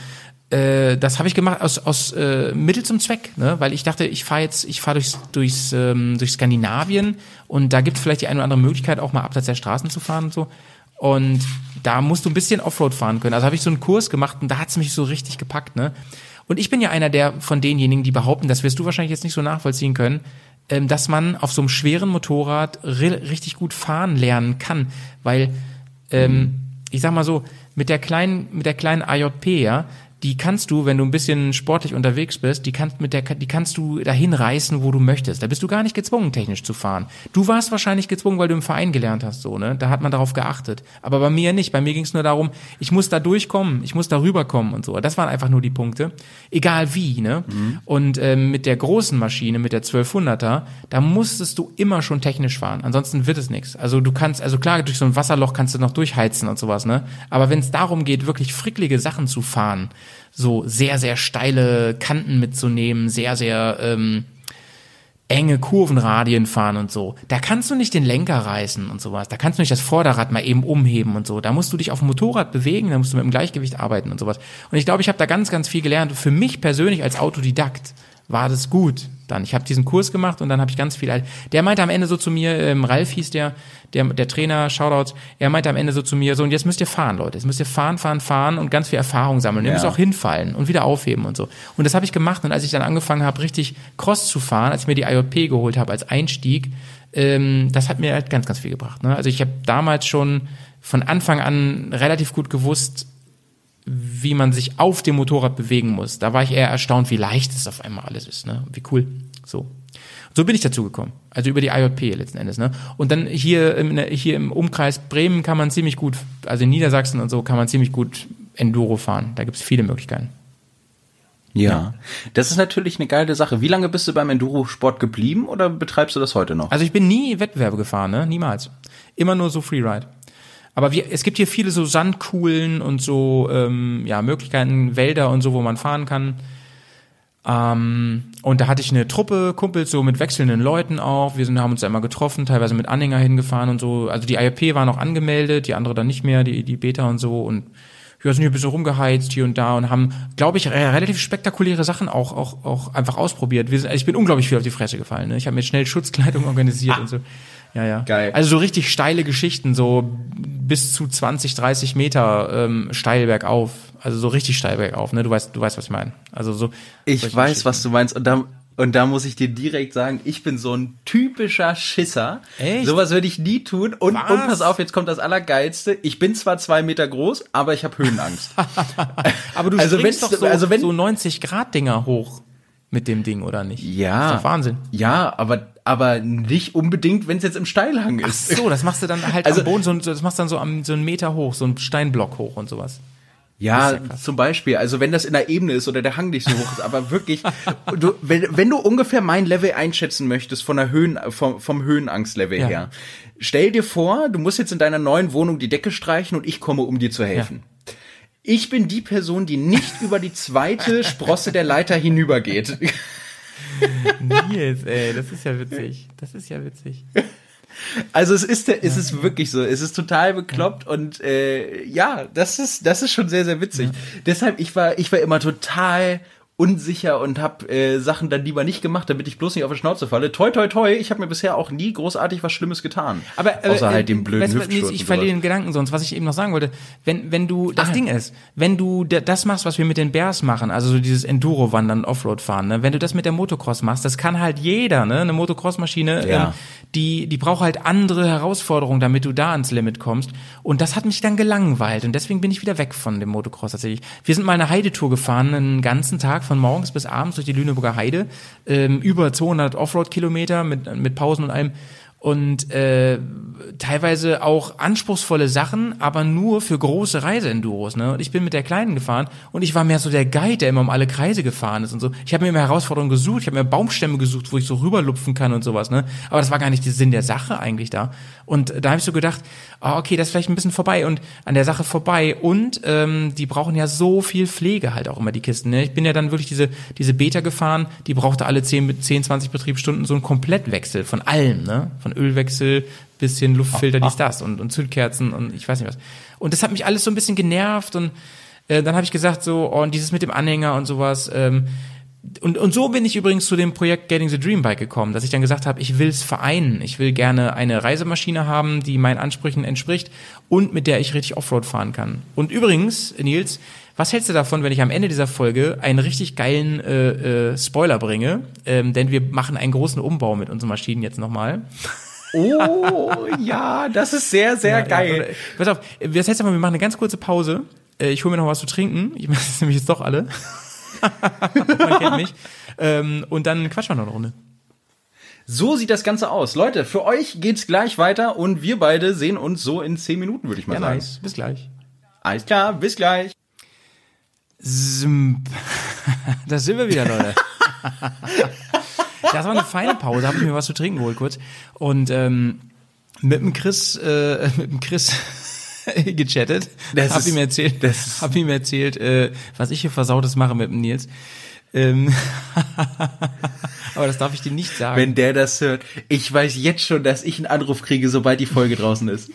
Äh, das habe ich gemacht aus aus äh, Mittel zum Zweck, ne? weil ich dachte, ich fahre jetzt ich fahre durchs durchs ähm, durch Skandinavien und da gibt es vielleicht die eine oder andere Möglichkeit auch mal abseits der Straßen zu fahren und so. Und da musst du ein bisschen Offroad fahren können. Also habe ich so einen Kurs gemacht und da hat's mich so richtig gepackt, ne? Und ich bin ja einer der von denjenigen, die behaupten, das wirst du wahrscheinlich jetzt nicht so nachvollziehen können, ähm, dass man auf so einem schweren Motorrad ri- richtig gut fahren lernen kann, weil ähm, ich sag mal so mit der kleinen mit der kleinen AJP ja die kannst du, wenn du ein bisschen sportlich unterwegs bist, die kannst mit der die kannst du dahin reißen, wo du möchtest. Da bist du gar nicht gezwungen technisch zu fahren. Du warst wahrscheinlich gezwungen, weil du im Verein gelernt hast, so, ne? Da hat man darauf geachtet. Aber bei mir nicht. Bei mir ging es nur darum, ich muss da durchkommen, ich muss da rüberkommen und so. Das waren einfach nur die Punkte. Egal wie, ne? Und ähm, mit der großen Maschine, mit der 1200er, da musstest du immer schon technisch fahren. Ansonsten wird es nichts. Also du kannst, also klar, durch so ein Wasserloch kannst du noch durchheizen und sowas, ne? Aber wenn es darum geht, wirklich fricklige Sachen zu fahren, so sehr, sehr steile Kanten mitzunehmen, sehr, sehr ähm, enge Kurvenradien fahren und so. Da kannst du nicht den Lenker reißen und sowas. Da kannst du nicht das Vorderrad mal eben umheben und so. Da musst du dich auf dem Motorrad bewegen, da musst du mit dem Gleichgewicht arbeiten und sowas. Und ich glaube, ich habe da ganz, ganz viel gelernt. Für mich persönlich als Autodidakt war das gut. Dann, ich habe diesen Kurs gemacht und dann habe ich ganz viel. Der meinte am Ende so zu mir, ähm, Ralf hieß der, der, der Trainer, Shoutouts, er meinte am Ende so zu mir, so und jetzt müsst ihr fahren, Leute. Jetzt müsst ihr fahren, fahren, fahren und ganz viel Erfahrung sammeln. Ihr Ja. müsst auch hinfallen und wieder aufheben und so. Und das habe ich gemacht. Und als ich dann angefangen habe, richtig Cross zu fahren, als ich mir die IOP geholt habe als Einstieg, ähm, das hat mir halt ganz, ganz viel gebracht. Ne? Also ich habe damals schon von Anfang an relativ gut gewusst, wie man sich auf dem Motorrad bewegen muss. Da war ich eher erstaunt, wie leicht es auf einmal alles ist, ne? Wie cool. So. So bin ich dazu gekommen. Also über die IJP letzten Endes, ne? Und dann hier im, hier im Umkreis Bremen kann man ziemlich gut, also in Niedersachsen und so kann man ziemlich gut Enduro fahren. Da gibt's viele Möglichkeiten. Ja. Das ist natürlich eine geile Sache. Wie lange bist du beim Enduro-Sport geblieben oder betreibst du das heute noch? Also ich bin nie Wettbewerbe gefahren, ne? Niemals. Immer nur so Freeride. Aber wir, es gibt hier viele so Sandkuhlen und so ähm, ja, Möglichkeiten, Wälder und so, wo man fahren kann. Ähm, und da hatte ich eine Truppe, Kumpels, so mit wechselnden Leuten auch. Wir sind, haben uns da immer getroffen, teilweise mit Anhänger hingefahren und so. Also die IAP war noch angemeldet, die andere dann nicht mehr, die, die Beta und so. Und ja, sind hier ein bisschen rumgeheizt hier und da und haben, glaube ich, relativ spektakuläre Sachen auch, auch, auch einfach ausprobiert. Wir sind, also ich bin unglaublich viel auf die Fresse gefallen. Ne? Ich habe mir schnell Schutzkleidung organisiert ah. und so. Ja, ja. Geil. Also so richtig steile Geschichten, so bis zu 20, 30 Meter ähm, steil bergauf. Also so richtig steil bergauf, ne? Du weißt, du weißt, was ich meine. Also so. Ich weiß, was du meinst. Und da, und da muss ich dir direkt sagen, ich bin so ein typischer Schisser. Echt? Sowas würde ich nie tun. Und, und pass auf, jetzt kommt das Allergeilste. Ich bin zwar zwei Meter groß, aber ich habe Höhenangst. aber du also springst doch so, also wenn, so 90 Grad Dinger hoch mit dem Ding, oder nicht? Ja. Das ist doch Wahnsinn. Ja, aber, aber nicht unbedingt, wenn es jetzt im Steilhang ist. Ach so, das machst du dann halt also, am Boden, so, das machst du dann so, am, so einen Meter hoch, so einen Steinblock hoch und sowas. Ja, ja zum Beispiel. Also wenn das in der Ebene ist oder der Hang nicht so hoch ist, aber wirklich, du, wenn, wenn du ungefähr mein Level einschätzen möchtest von der Höhen, vom, vom Höhenangstlevel ja. her, stell dir vor, du musst jetzt in deiner neuen Wohnung die Decke streichen und ich komme, um dir zu helfen. Ja. Ich bin die Person, die nicht über die zweite Sprosse der Leiter hinübergeht. Nils, ey, das ist ja witzig. Das ist ja witzig. Also es ist, es ist wirklich so, es ist total bekloppt und äh, ja, das ist, das ist schon sehr, sehr witzig. Ja. Deshalb, ich war, ich war immer total unsicher und habe äh, Sachen dann lieber nicht gemacht, damit ich bloß nicht auf die Schnauze falle. Toi, toi, toi, ich habe mir bisher auch nie großartig was Schlimmes getan. Aber äh, außer halt dem blöden weißt, Hüftsturz Ich verliere den Gedanken sonst, was ich eben noch sagen wollte. Wenn, wenn du, das ah. Ding ist, wenn du das machst, was wir mit den Bears machen, also so dieses Enduro-Wandern, Offroad-Fahren, ne? wenn du das mit der Motocross machst, das kann halt jeder, ne? Eine Motocross-Maschine, ja. ähm, die, die braucht halt andere Herausforderungen, damit du da ans Limit kommst. Und das hat mich dann gelangweilt und deswegen bin ich wieder weg von dem Motocross tatsächlich. Wir sind mal eine Heidetour gefahren, einen ganzen Tag von morgens bis abends durch die Lüneburger Heide, ähm, über 200 Offroad-Kilometer mit, mit Pausen und allem und äh, teilweise auch anspruchsvolle Sachen, aber nur für große Reiseenduros. Ne? Und ich bin mit der Kleinen gefahren und ich war mehr so der Guide, der immer um alle Kreise gefahren ist und so. Ich habe mir immer Herausforderungen gesucht, ich habe mir Baumstämme gesucht, wo ich so rüberlupfen kann und sowas. Ne? Aber das war gar nicht der Sinn der Sache eigentlich da. Und da habe ich so gedacht, ah, okay, das ist vielleicht ein bisschen vorbei und an der Sache vorbei. Und ähm, die brauchen ja so viel Pflege halt auch immer, die Kisten. Ne? Ich bin ja dann wirklich diese, diese Beta gefahren, die brauchte alle 10, 10 20 Betriebsstunden so einen Komplettwechsel von allem, ne? Von von Ölwechsel, bisschen Luftfilter, dies, das und, und Zündkerzen und ich weiß nicht was. Und das hat mich alles so ein bisschen genervt und äh, dann habe ich gesagt so, oh, und dieses mit dem Anhänger und sowas, ähm, und, und so bin ich übrigens zu dem Projekt Getting the Dream Bike gekommen, dass ich dann gesagt habe, ich will es vereinen. Ich will gerne eine Reisemaschine haben, die meinen Ansprüchen entspricht und mit der ich richtig Offroad fahren kann. Und übrigens, Nils, was hältst du davon, wenn ich am Ende dieser Folge einen richtig geilen äh, äh, Spoiler bringe? Ähm, denn wir machen einen großen Umbau mit unseren Maschinen jetzt nochmal. Oh ja, das ist sehr, sehr ja, geil. Ja, pass auf, was hältst du davon, wir machen eine ganz kurze Pause. Äh, ich hole mir noch was zu trinken. Ich meine, das sind nämlich jetzt doch alle. Man kennt mich. Ähm, und dann quatschen wir noch eine Runde. So sieht das Ganze aus. Leute, für euch geht's gleich weiter und wir beide sehen uns so in zehn Minuten, würde ich mal ja, sagen. Nice. Bis gleich. Alles klar, bis gleich. Zimp. Da sind wir wieder, Leute. das war eine feine Pause, habe ich mir was zu trinken geholt kurz. Und ähm, mit dem Chris, äh, mit dem Chris gechattet, das hab ihm erzählt, das hab ihm erzählt, äh, was ich hier versautes mache mit dem Nils. Ähm, aber das darf ich dir nicht sagen. Wenn der das hört, ich weiß jetzt schon, dass ich einen Anruf kriege, sobald die Folge draußen ist.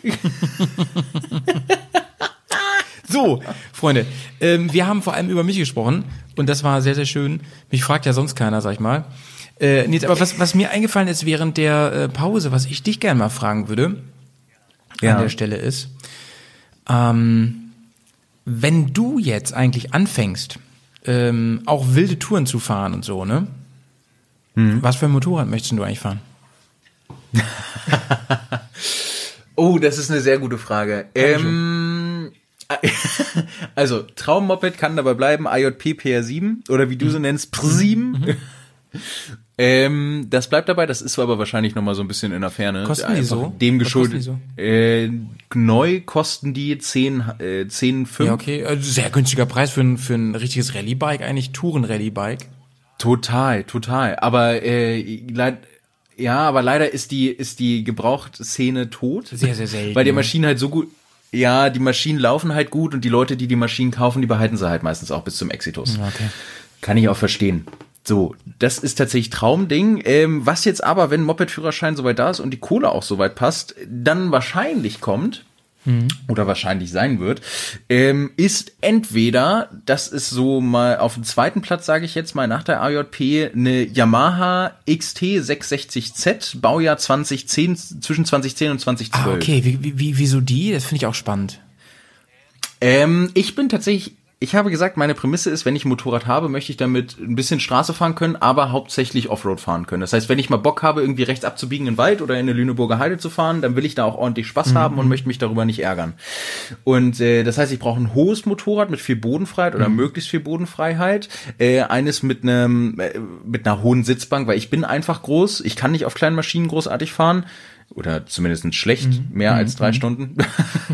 So, Freunde, ähm, wir haben vor allem über mich gesprochen und das war sehr, sehr schön. Mich fragt ja sonst keiner, sag ich mal. Äh, Nils, aber was, was mir eingefallen ist während der äh, Pause, was ich dich gerne mal fragen würde, ja. an der Stelle ist, ähm, wenn du jetzt eigentlich anfängst, ähm, auch wilde Touren zu fahren und so, ne? Mhm. Was für ein Motorrad möchtest du eigentlich fahren? oh, das ist eine sehr gute Frage. Ähm, also, Traummoped kann dabei bleiben, IJP PR7 oder wie du mhm. so nennst, PR7. Mhm. Ähm, das bleibt dabei, das ist aber wahrscheinlich noch mal so ein bisschen in der Ferne. Kosten die so? Dem geschuldet. So? Äh, neu kosten die 10, äh, 10 5. Ja, okay. Also sehr günstiger Preis für ein, für ein richtiges Rallye-Bike, eigentlich Touren-Rallye-Bike. Total, total. Aber äh, leid, ja, aber leider ist die, ist die Gebraucht-Szene tot. Sehr, sehr selten. Weil die Maschinen halt so gut, ja, die Maschinen laufen halt gut und die Leute, die die Maschinen kaufen, die behalten sie halt meistens auch bis zum Exitus. Okay. Kann ich auch verstehen. So, das ist tatsächlich Traumding. Ähm, was jetzt aber, wenn Moped-Führerschein soweit da ist und die Kohle auch soweit passt, dann wahrscheinlich kommt, oder wahrscheinlich sein wird, ähm, ist entweder, das ist so mal auf dem zweiten Platz, sage ich jetzt mal nach der AJP, eine Yamaha XT 660Z, Baujahr 2010, zwischen 2010 und 2012. Ah, okay. Wie, wie, wie, wieso die? Das finde ich auch spannend. Ähm, ich bin tatsächlich ich habe gesagt, meine Prämisse ist, wenn ich ein Motorrad habe, möchte ich damit ein bisschen Straße fahren können, aber hauptsächlich Offroad fahren können. Das heißt, wenn ich mal Bock habe, irgendwie rechts abzubiegen in den Wald oder in eine Lüneburger Heide zu fahren, dann will ich da auch ordentlich Spaß mhm. haben und möchte mich darüber nicht ärgern. Und äh, das heißt, ich brauche ein hohes Motorrad mit viel Bodenfreiheit oder mhm. möglichst viel Bodenfreiheit. Äh, eines mit einem äh, mit einer hohen Sitzbank, weil ich bin einfach groß. Ich kann nicht auf kleinen Maschinen großartig fahren oder zumindest schlecht, mhm. mehr als drei mhm. Stunden.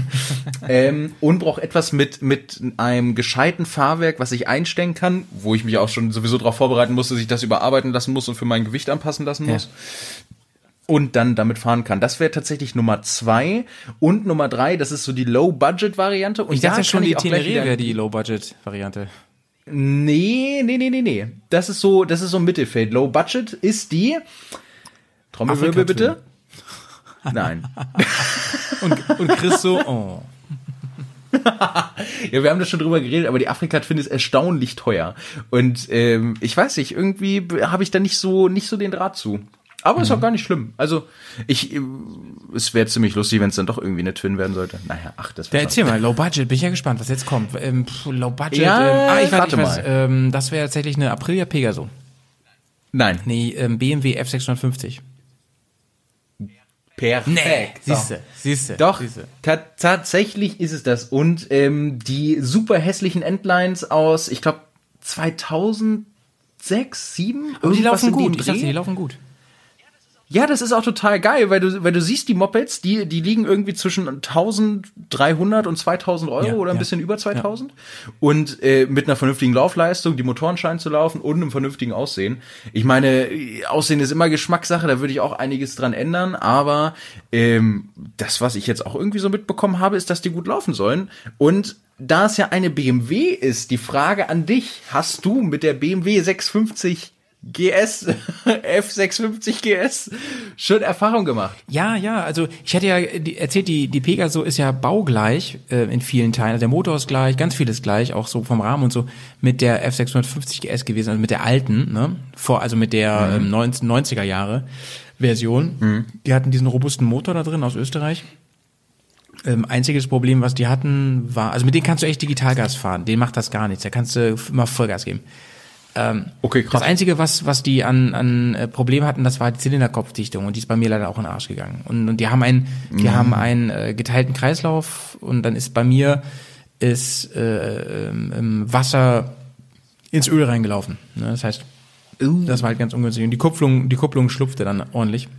ähm, und braucht etwas mit, mit einem gescheiten Fahrwerk, was ich einstellen kann, wo ich mich auch schon sowieso darauf vorbereiten muss, dass ich das überarbeiten lassen muss und für mein Gewicht anpassen lassen muss. Ja. Und dann damit fahren kann. Das wäre tatsächlich Nummer zwei. Und Nummer drei, das ist so die Low-Budget-Variante. Und ich dachte schon, die Teneré wäre die Low-Budget-Variante. Nee, nee, nee, nee, nee. Das ist so, das ist so ein Mittelfeld. Low Budget ist die, Trommelwirbel bitte. Nein. und, und Chris so, oh. ja, wir haben das schon drüber geredet, aber die Afrika-Twin ist erstaunlich teuer. Und ähm, ich weiß nicht, irgendwie habe ich da nicht so, nicht so den Draht zu. Aber mhm. ist auch gar nicht schlimm. Also, ich, es wäre ziemlich lustig, wenn es dann doch irgendwie eine Twin werden sollte. Naja, ach, das wäre. Erzähl mal, Low Budget, bin ich ja gespannt, was jetzt kommt. Ähm, low Budget, ja, ähm, ah, ich weiß, ich weiß, ähm, das wäre tatsächlich eine Aprilia Pegaso. Nein. Nee, ähm, BMW F650. Perfekt. Nee, siehste, siehste. Doch, siehste. Ta tatsächlich ist es das. Und ähm, die super hässlichen Endlines aus, ich glaube, 2006, 2007? Aber die laufen gut. Ich dachte, die laufen gut. Ja, das ist auch total geil, weil du, weil du siehst die Mopeds, die, die liegen irgendwie zwischen 1300 und 2000 Euro ja, oder ein ja. bisschen über 2000 ja. und äh, mit einer vernünftigen Laufleistung, die Motoren scheinen zu laufen und einem vernünftigen Aussehen. Ich meine, Aussehen ist immer Geschmackssache, da würde ich auch einiges dran ändern, aber ähm, das, was ich jetzt auch irgendwie so mitbekommen habe, ist, dass die gut laufen sollen und da es ja eine BMW ist, die Frage an dich, hast du mit der BMW 650 GS, F650 GS, schon Erfahrung gemacht. Ja, ja, also ich hatte ja erzählt, die, die Pegaso ist ja baugleich äh, in vielen Teilen. Also der Motor ist gleich, ganz vieles gleich, auch so vom Rahmen und so, mit der F650 GS gewesen, also mit der alten, ne? Vor, also mit der mhm. ähm, 90er Jahre Version. Mhm. Die hatten diesen robusten Motor da drin aus Österreich. Ähm, einziges Problem, was die hatten, war, also mit denen kannst du echt Digitalgas fahren. Den macht das gar nichts. Da kannst du immer Vollgas geben. Ähm, okay, krass. Das Einzige, was, was die an, an äh, Problem hatten, das war die Zylinderkopfdichtung und die ist bei mir leider auch in den Arsch gegangen. Und, und die haben einen, die mhm. haben einen äh, geteilten Kreislauf und dann ist bei mir ist äh, ähm, Wasser ins Öl reingelaufen. Ne? Das heißt, uh. das war halt ganz ungünstig. Und die Kupplung, die Kupplung schlupfte dann ordentlich.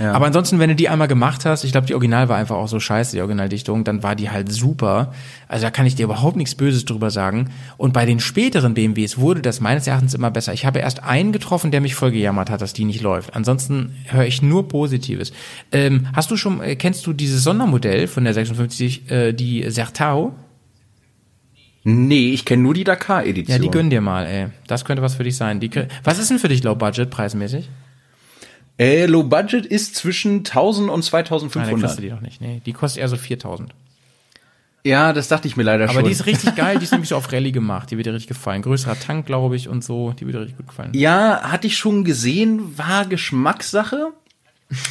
Ja. Aber ansonsten, wenn du die einmal gemacht hast, ich glaube, die Original war einfach auch so scheiße, die Originaldichtung, dann war die halt super. Also da kann ich dir überhaupt nichts Böses drüber sagen. Und bei den späteren BMWs wurde das meines Erachtens immer besser. Ich habe erst einen getroffen, der mich voll gejammert hat, dass die nicht läuft. Ansonsten höre ich nur Positives. Ähm, hast du schon, äh, kennst du dieses Sondermodell von der 56, äh, die Sertao? Nee, ich kenne nur die Dakar-Edition. Ja, die gönn dir mal, ey. Das könnte was für dich sein. Die, was ist denn für dich Low Budget preismäßig? Äh, Low Budget ist zwischen 1000 und 2500. Nein, kostet die doch nicht. Nee, die kostet eher so 4000. Ja, das dachte ich mir leider Aber schon. Aber die ist richtig geil, die ist nämlich so auf Rallye gemacht. Die wird dir richtig gefallen. Größerer Tank, glaube ich, und so. Die wird dir richtig gut gefallen. Ja, hatte ich schon gesehen, war Geschmackssache.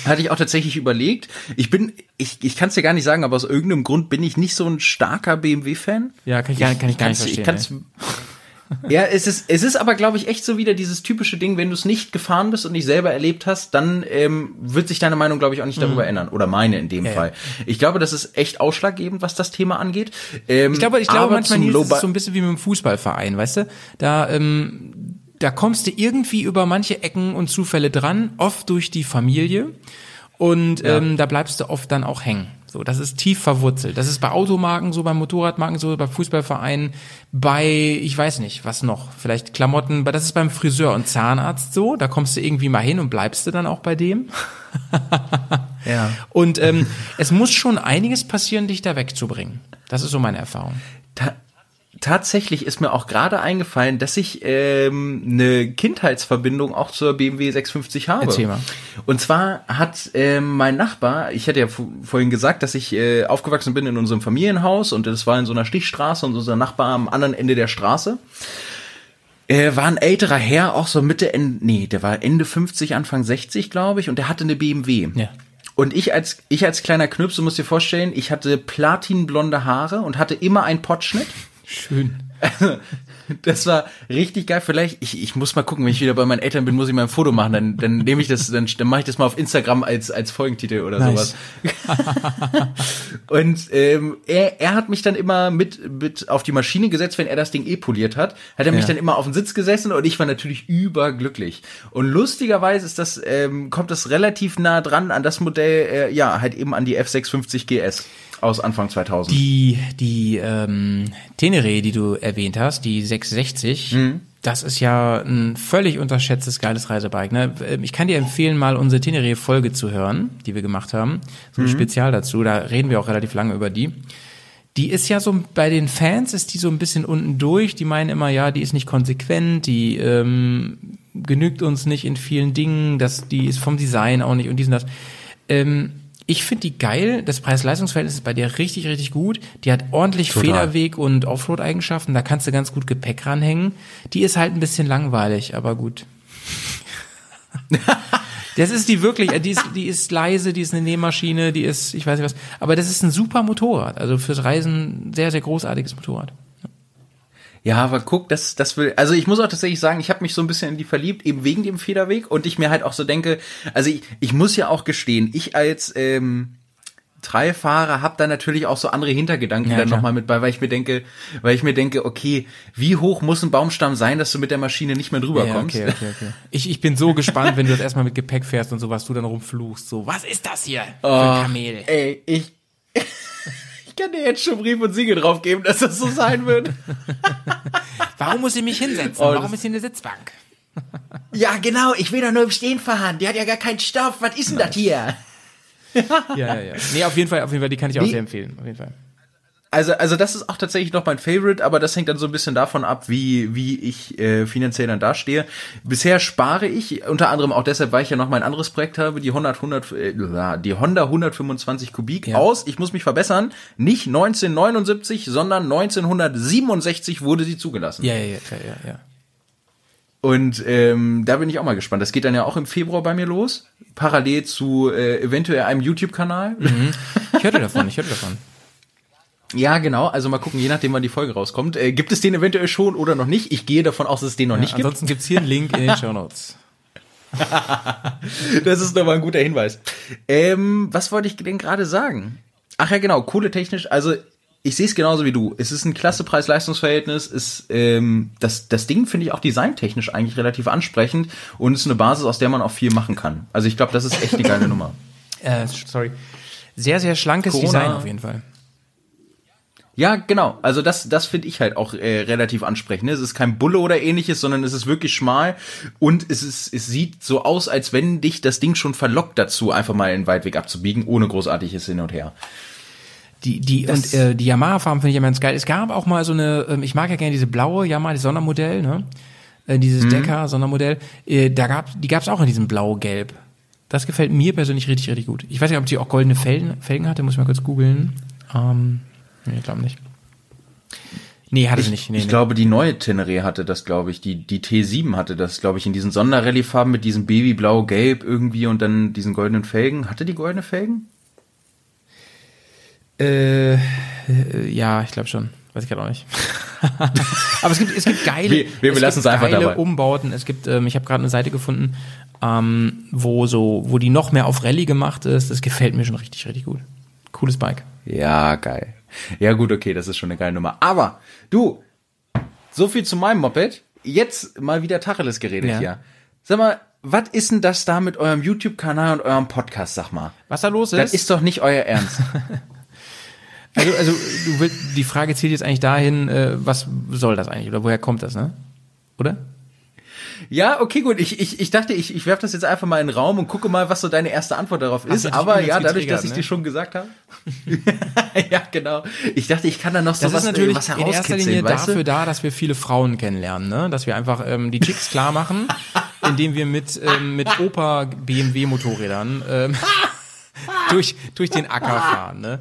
Hatte ich auch tatsächlich überlegt. Ich bin, ich, ich kann es dir gar nicht sagen, aber aus irgendeinem Grund bin ich nicht so ein starker BMW-Fan. Ja, kann ich, gar, kann ich gar nicht verstehen. Ich kann's, ja, es ist, es ist aber, glaube ich, echt so wieder dieses typische Ding, wenn du es nicht gefahren bist und nicht selber erlebt hast, dann ähm, wird sich deine Meinung, glaube ich, auch nicht darüber mhm. ändern. Oder meine in dem ja, Fall. Ich glaube, das ist echt ausschlaggebend, was das Thema angeht. Ähm, ich glaube, ich glaube manchmal ist es so ein bisschen wie mit dem Fußballverein, weißt du? Da, ähm, da kommst du irgendwie über manche Ecken und Zufälle dran, oft durch die Familie. Und ja. ähm, da bleibst du oft dann auch hängen. So, das ist tief verwurzelt. Das ist bei Automarken so, bei Motorradmarken so, bei Fußballvereinen, bei, ich weiß nicht, was noch, vielleicht Klamotten, das ist beim Friseur und Zahnarzt so, da kommst du irgendwie mal hin und bleibst du dann auch bei dem. ja. Und ähm, es muss schon einiges passieren, dich da wegzubringen. Das ist so meine Erfahrung. Ta tatsächlich ist mir auch gerade eingefallen, dass ich ähm, eine Kindheitsverbindung auch zur BMW 650 habe. Erzähl mal. Und zwar hat ähm, mein Nachbar, ich hatte ja vorhin gesagt, dass ich äh, aufgewachsen bin in unserem Familienhaus und das war in so einer Stichstraße und unser Nachbar am anderen Ende der Straße. Er war ein älterer Herr, auch so Mitte, Ende, nee, der war Ende 50, Anfang 60, glaube ich, und der hatte eine BMW. Ja. Und ich als, ich als kleiner Knüps, du musst dir vorstellen, ich hatte platinblonde Haare und hatte immer einen Pottschnitt. Schön. Das war richtig geil. Vielleicht, ich, ich muss mal gucken, wenn ich wieder bei meinen Eltern bin, muss ich mal ein Foto machen. Dann, dann nehme ich das, dann, dann mache ich das mal auf Instagram als, als Folgentitel oder nice. sowas. und ähm, er, er hat mich dann immer mit, mit auf die Maschine gesetzt, wenn er das Ding eh poliert hat. Hat er mich ja. dann immer auf den Sitz gesessen und ich war natürlich überglücklich. Und lustigerweise ist das, ähm, kommt das relativ nah dran an das Modell, äh, ja, halt eben an die F650 GS aus Anfang 2000. Die, die ähm, Tenere, die du erwähnt hast, die 660, mhm. das ist ja ein völlig unterschätztes, geiles Reisebike. Ne? Ähm, ich kann dir empfehlen, mal unsere Tenere-Folge zu hören, die wir gemacht haben. So ein mhm. Spezial dazu, da reden wir auch relativ lange über die. Die ist ja so, bei den Fans ist die so ein bisschen unten durch. Die meinen immer, ja, die ist nicht konsequent, die ähm, genügt uns nicht in vielen Dingen, das, die ist vom Design auch nicht und dies und das. Ähm, ich finde die geil. Das Preis-Leistungs-Verhältnis ist bei dir richtig, richtig gut. Die hat ordentlich Total. Federweg und Offroad-Eigenschaften. Da kannst du ganz gut Gepäck ranhängen. Die ist halt ein bisschen langweilig, aber gut. das ist die wirklich, die ist, die ist leise, die ist eine Nähmaschine, die ist, ich weiß nicht was. Aber das ist ein super Motorrad. Also fürs Reisen sehr, sehr großartiges Motorrad. Ja, aber guck, das, das will, also ich muss auch tatsächlich sagen, ich habe mich so ein bisschen in die verliebt, eben wegen dem Federweg und ich mir halt auch so denke, also ich, ich muss ja auch gestehen, ich als ähm, Treifahrer habe da natürlich auch so andere Hintergedanken ja, dann nochmal mit bei, weil ich mir denke, weil ich mir denke, okay, wie hoch muss ein Baumstamm sein, dass du mit der Maschine nicht mehr drüber ja, kommst? Okay, okay, okay. Ich, ich bin so gespannt, wenn du das erstmal mit Gepäck fährst und so, was du dann rumfluchst. So, was ist das hier oh, Kamel? Ey, ich kann dir jetzt schon Brief und Siegel drauf geben, dass das so sein wird. Warum muss ich mich hinsetzen? Oh, Warum ist hier eine Sitzbank? ja, genau, ich will doch nur im Stehen fahren. Die hat ja gar keinen Stoff. Was ist denn das hier? ja, ja, ja. Nee, auf jeden Fall, auf jeden Fall, die kann ich auch nee. sehr empfehlen. Auf jeden Fall. Also, also das ist auch tatsächlich noch mein Favorite, aber das hängt dann so ein bisschen davon ab, wie, wie ich äh, finanziell dann dastehe. Bisher spare ich, unter anderem auch deshalb, weil ich ja noch mein anderes Projekt habe, die 100, 100 äh, die Honda 125 Kubik ja. aus, ich muss mich verbessern, nicht 1979, sondern 1967 wurde sie zugelassen. Ja, ja, ja, ja, ja. Und ähm, da bin ich auch mal gespannt. Das geht dann ja auch im Februar bei mir los, parallel zu äh, eventuell einem YouTube-Kanal. Mhm. Ich hörte davon, ich hörte davon. Ja, genau. Also mal gucken, je nachdem, wann die Folge rauskommt. Äh, gibt es den eventuell schon oder noch nicht? Ich gehe davon aus, dass es den noch ja, nicht gibt. Ansonsten gibt's hier einen Link in den Show Notes. das ist nochmal ein guter Hinweis. Ähm, was wollte ich denn gerade sagen? Ach ja, genau, kohletechnisch. Also ich sehe es genauso wie du. Es ist ein klasse Preis-Leistungs-Verhältnis. Ist ähm, das das Ding finde ich auch designtechnisch eigentlich relativ ansprechend und ist eine Basis, aus der man auch viel machen kann. Also ich glaube, das ist echt eine geile Nummer. Äh, sorry. Sehr sehr schlankes Corona, Design auf jeden Fall. Ja, genau. Also das, das finde ich halt auch äh, relativ ansprechend. Ne? Es ist kein Bulle oder ähnliches, sondern es ist wirklich schmal und es ist, es sieht so aus, als wenn dich das Ding schon verlockt dazu, einfach mal in den Weitweg abzubiegen, ohne großartiges Hin und Her. Die, die, das und äh, die Yamaha-Farben finde ich ja ganz geil. Es gab auch mal so eine, ähm, ich mag ja gerne diese blaue Yamaha, die Sondermodell, ne? Äh, dieses mhm. Decker-Sondermodell. Äh, da gab, die gab es auch in diesem blau-gelb. Das gefällt mir persönlich richtig, richtig gut. Ich weiß nicht, ob die auch goldene Felgen, Felgen hatte, muss ich mal kurz googeln. Ähm, Nee, ich glaube nicht. Nee, hatte ich, nicht. Nee, ich nee. glaube, die neue Teneré hatte das, glaube ich. Die, die T7 hatte das, glaube ich, in diesen Sonderrallye-Farben mit diesem Babyblau-Gelb irgendwie und dann diesen goldenen Felgen. Hatte die goldene Felgen? Äh, äh ja, ich glaube schon. Weiß ich gerade auch nicht. Aber es gibt, es gibt geile, wir, wir es gibt geile dabei. Umbauten. Es gibt, ähm, ich habe gerade eine Seite gefunden, ähm, wo so, wo die noch mehr auf Rallye gemacht ist. Das gefällt mir schon richtig, richtig gut. Cooles Bike. Ja, geil. Ja, gut, okay, das ist schon eine geile Nummer. Aber du, so viel zu meinem Moped. Jetzt mal wieder Tacheles geredet ja. hier. Sag mal, was ist denn das da mit eurem YouTube-Kanal und eurem Podcast, sag mal? Was da los ist? Das ist doch nicht euer Ernst. also, also du willst, die Frage zielt jetzt eigentlich dahin, äh, was soll das eigentlich oder woher kommt das, ne? Oder? Ja, okay, gut. Ich, ich, ich dachte, ich, ich werfe das jetzt einfach mal in den Raum und gucke mal, was so deine erste Antwort darauf ist. Aber ja, dadurch, dass ich ne? die schon gesagt habe. ja, genau. Ich dachte, ich kann da noch so das was, ist natürlich was in erster Linie dafür du? da, dass wir viele Frauen kennenlernen, ne? Dass wir einfach ähm, die Chicks klar machen, indem wir mit, ähm, mit Opa BMW Motorrädern ähm, durch, durch den Acker fahren, ne?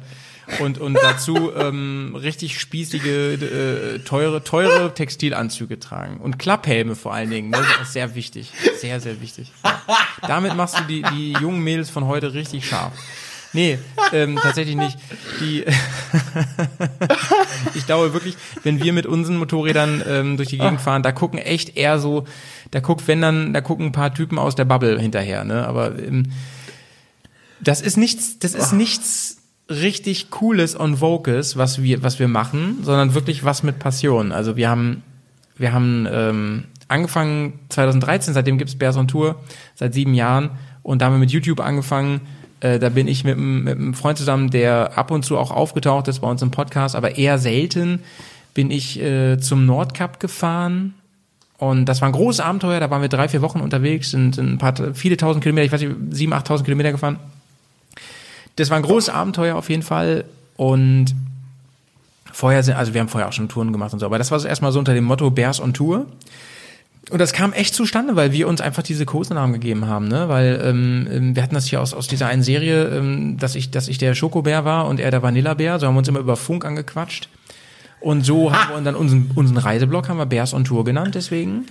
Und, und dazu ähm, richtig spießige, äh, teure, teure Textilanzüge tragen. Und Klapphelme vor allen Dingen. Ne? Das ist sehr wichtig. Sehr, sehr wichtig. Ja. Damit machst du die, die jungen Mädels von heute richtig scharf. Nee, ähm, tatsächlich nicht. Die ich glaube wirklich, wenn wir mit unseren Motorrädern ähm, durch die Gegend fahren, da gucken echt eher so, da guckt, wenn dann, da gucken ein paar Typen aus der Bubble hinterher, ne? Aber ähm, das ist nichts, das ist nichts richtig cooles und Vocus, was wir, was wir machen, sondern wirklich was mit Passion. Also wir haben, wir haben ähm, angefangen 2013, seitdem gibt's Bears on Tour, seit sieben Jahren und da haben wir mit YouTube angefangen. Äh, da bin ich mit, mit einem Freund zusammen, der ab und zu auch aufgetaucht ist bei uns im Podcast, aber eher selten bin ich äh, zum Nordcup gefahren und das war ein großes Abenteuer. Da waren wir drei, vier Wochen unterwegs, sind ein paar, viele tausend Kilometer, ich weiß nicht, sieben, achttausend Kilometer gefahren das war ein großes Abenteuer auf jeden Fall. Und vorher sind, also wir haben vorher auch schon Touren gemacht und so, aber das war so erstmal so unter dem Motto Bears on Tour. Und das kam echt zustande, weil wir uns einfach diese Kosenamen gegeben haben, ne? Weil ähm, ähm, wir hatten das hier aus, aus dieser einen Serie, ähm, dass ich, dass ich der Schokobär war und er der Vanillabär. So haben wir uns immer über Funk angequatscht. Und so haben wir dann unseren, unseren Reiseblog haben wir Bears on Tour genannt, deswegen.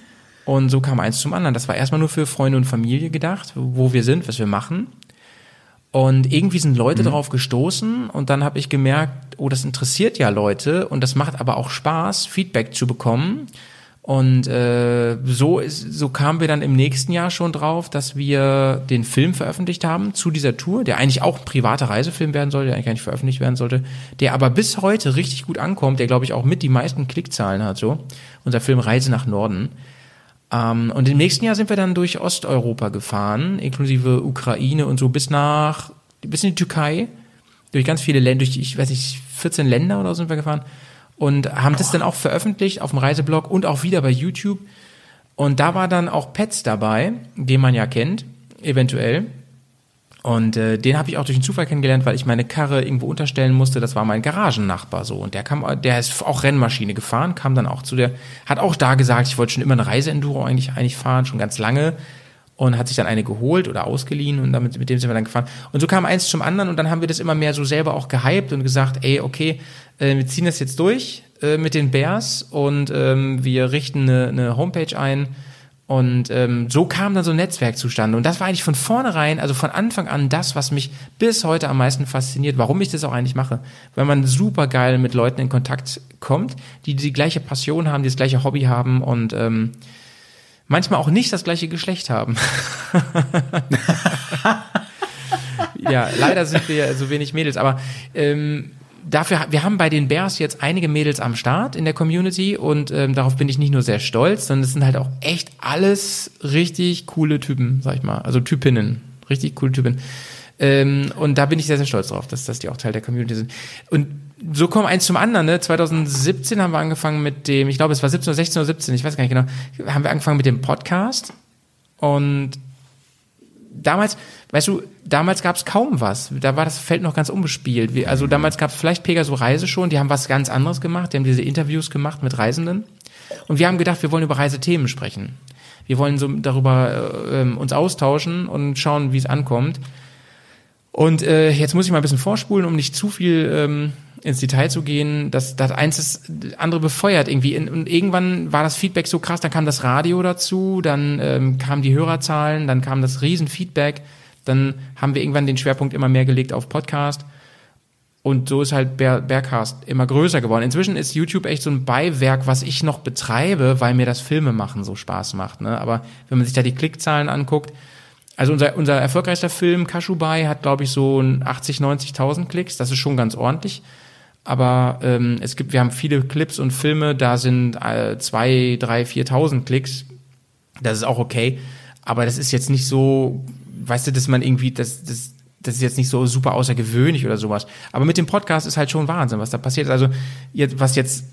Und so kam eins zum anderen. Das war erstmal nur für Freunde und Familie gedacht, wo wir sind, was wir machen. Und irgendwie sind Leute mhm. darauf gestoßen und dann habe ich gemerkt, oh, das interessiert ja Leute und das macht aber auch Spaß, Feedback zu bekommen. Und äh, so ist, so kamen wir dann im nächsten Jahr schon drauf, dass wir den Film veröffentlicht haben zu dieser Tour, der eigentlich auch ein privater Reisefilm werden sollte, der eigentlich gar nicht veröffentlicht werden sollte, der aber bis heute richtig gut ankommt, der glaube ich auch mit die meisten Klickzahlen hat. So unser Film Reise nach Norden. Ähm, und im nächsten Jahr sind wir dann durch Osteuropa gefahren, inklusive Ukraine und so bis nach, bis in die Türkei, durch ganz viele Länder, durch, ich weiß nicht, 14 Länder oder so sind wir gefahren und haben das dann auch veröffentlicht auf dem Reiseblog und auch wieder bei YouTube. Und da war dann auch Pets dabei, den man ja kennt, eventuell. Und äh, den habe ich auch durch den Zufall kennengelernt, weil ich meine Karre irgendwo unterstellen musste. Das war mein Garagennachbar so. Und der kam, der ist auch Rennmaschine gefahren, kam dann auch zu der, hat auch da gesagt, ich wollte schon immer eine Reiseenduro eigentlich, eigentlich fahren, schon ganz lange. Und hat sich dann eine geholt oder ausgeliehen und damit, mit dem sind wir dann gefahren. Und so kam eins zum anderen und dann haben wir das immer mehr so selber auch gehypt und gesagt, ey, okay, äh, wir ziehen das jetzt durch äh, mit den Bears und ähm, wir richten eine, eine Homepage ein und ähm, so kam dann so ein Netzwerk zustande. Und das war eigentlich von vornherein, also von Anfang an das, was mich bis heute am meisten fasziniert, warum ich das auch eigentlich mache. Weil man super geil mit Leuten in Kontakt kommt, die die gleiche Passion haben, die das gleiche Hobby haben und ähm, manchmal auch nicht das gleiche Geschlecht haben. ja, leider sind wir so wenig Mädels, aber ähm, dafür, wir haben bei den Bears jetzt einige Mädels am Start in der Community und ähm, darauf bin ich nicht nur sehr stolz, sondern es sind halt auch echt alles richtig coole Typen, sag ich mal. Also Typinnen. Richtig coole Typen. Ähm, und da bin ich sehr, sehr stolz drauf, dass, dass die auch Teil der Community sind. Und so kommt eins zum anderen, ne? 2017 haben wir angefangen mit dem, ich glaube, es war 17 oder 16 oder 17, ich weiß gar nicht genau, haben wir angefangen mit dem Podcast. Und damals, weißt du, damals gab es kaum was. Da war das Feld noch ganz unbespielt. Also damals gab es vielleicht Pegaso Reise schon, die haben was ganz anderes gemacht, die haben diese Interviews gemacht mit Reisenden. Und wir haben gedacht, wir wollen über Reisethemen sprechen. Wir wollen so darüber äh, ähm, uns austauschen und schauen, wie es ankommt. Und äh, jetzt muss ich mal ein bisschen vorspulen, um nicht zu viel ähm, ins Detail zu gehen, dass das eins das andere befeuert irgendwie. Und irgendwann war das Feedback so krass, dann kam das Radio dazu, dann ähm, kamen die Hörerzahlen, dann kam das Riesenfeedback, dann haben wir irgendwann den Schwerpunkt immer mehr gelegt auf Podcast. Und so ist halt Bear, Bearcast immer größer geworden. Inzwischen ist YouTube echt so ein Beiwerk, was ich noch betreibe, weil mir das Filme machen so Spaß macht. Ne? Aber wenn man sich da die Klickzahlen anguckt, also unser, unser erfolgreichster Film, Kashubai, hat, glaube ich, so 80, 90.000 Klicks. Das ist schon ganz ordentlich aber ähm, es gibt, wir haben viele Clips und Filme, da sind äh, zwei, drei, viertausend Klicks. Das ist auch okay, aber das ist jetzt nicht so, weißt du, dass man irgendwie, das, das, das ist jetzt nicht so super außergewöhnlich oder sowas. Aber mit dem Podcast ist halt schon Wahnsinn, was da passiert. Also jetzt, was jetzt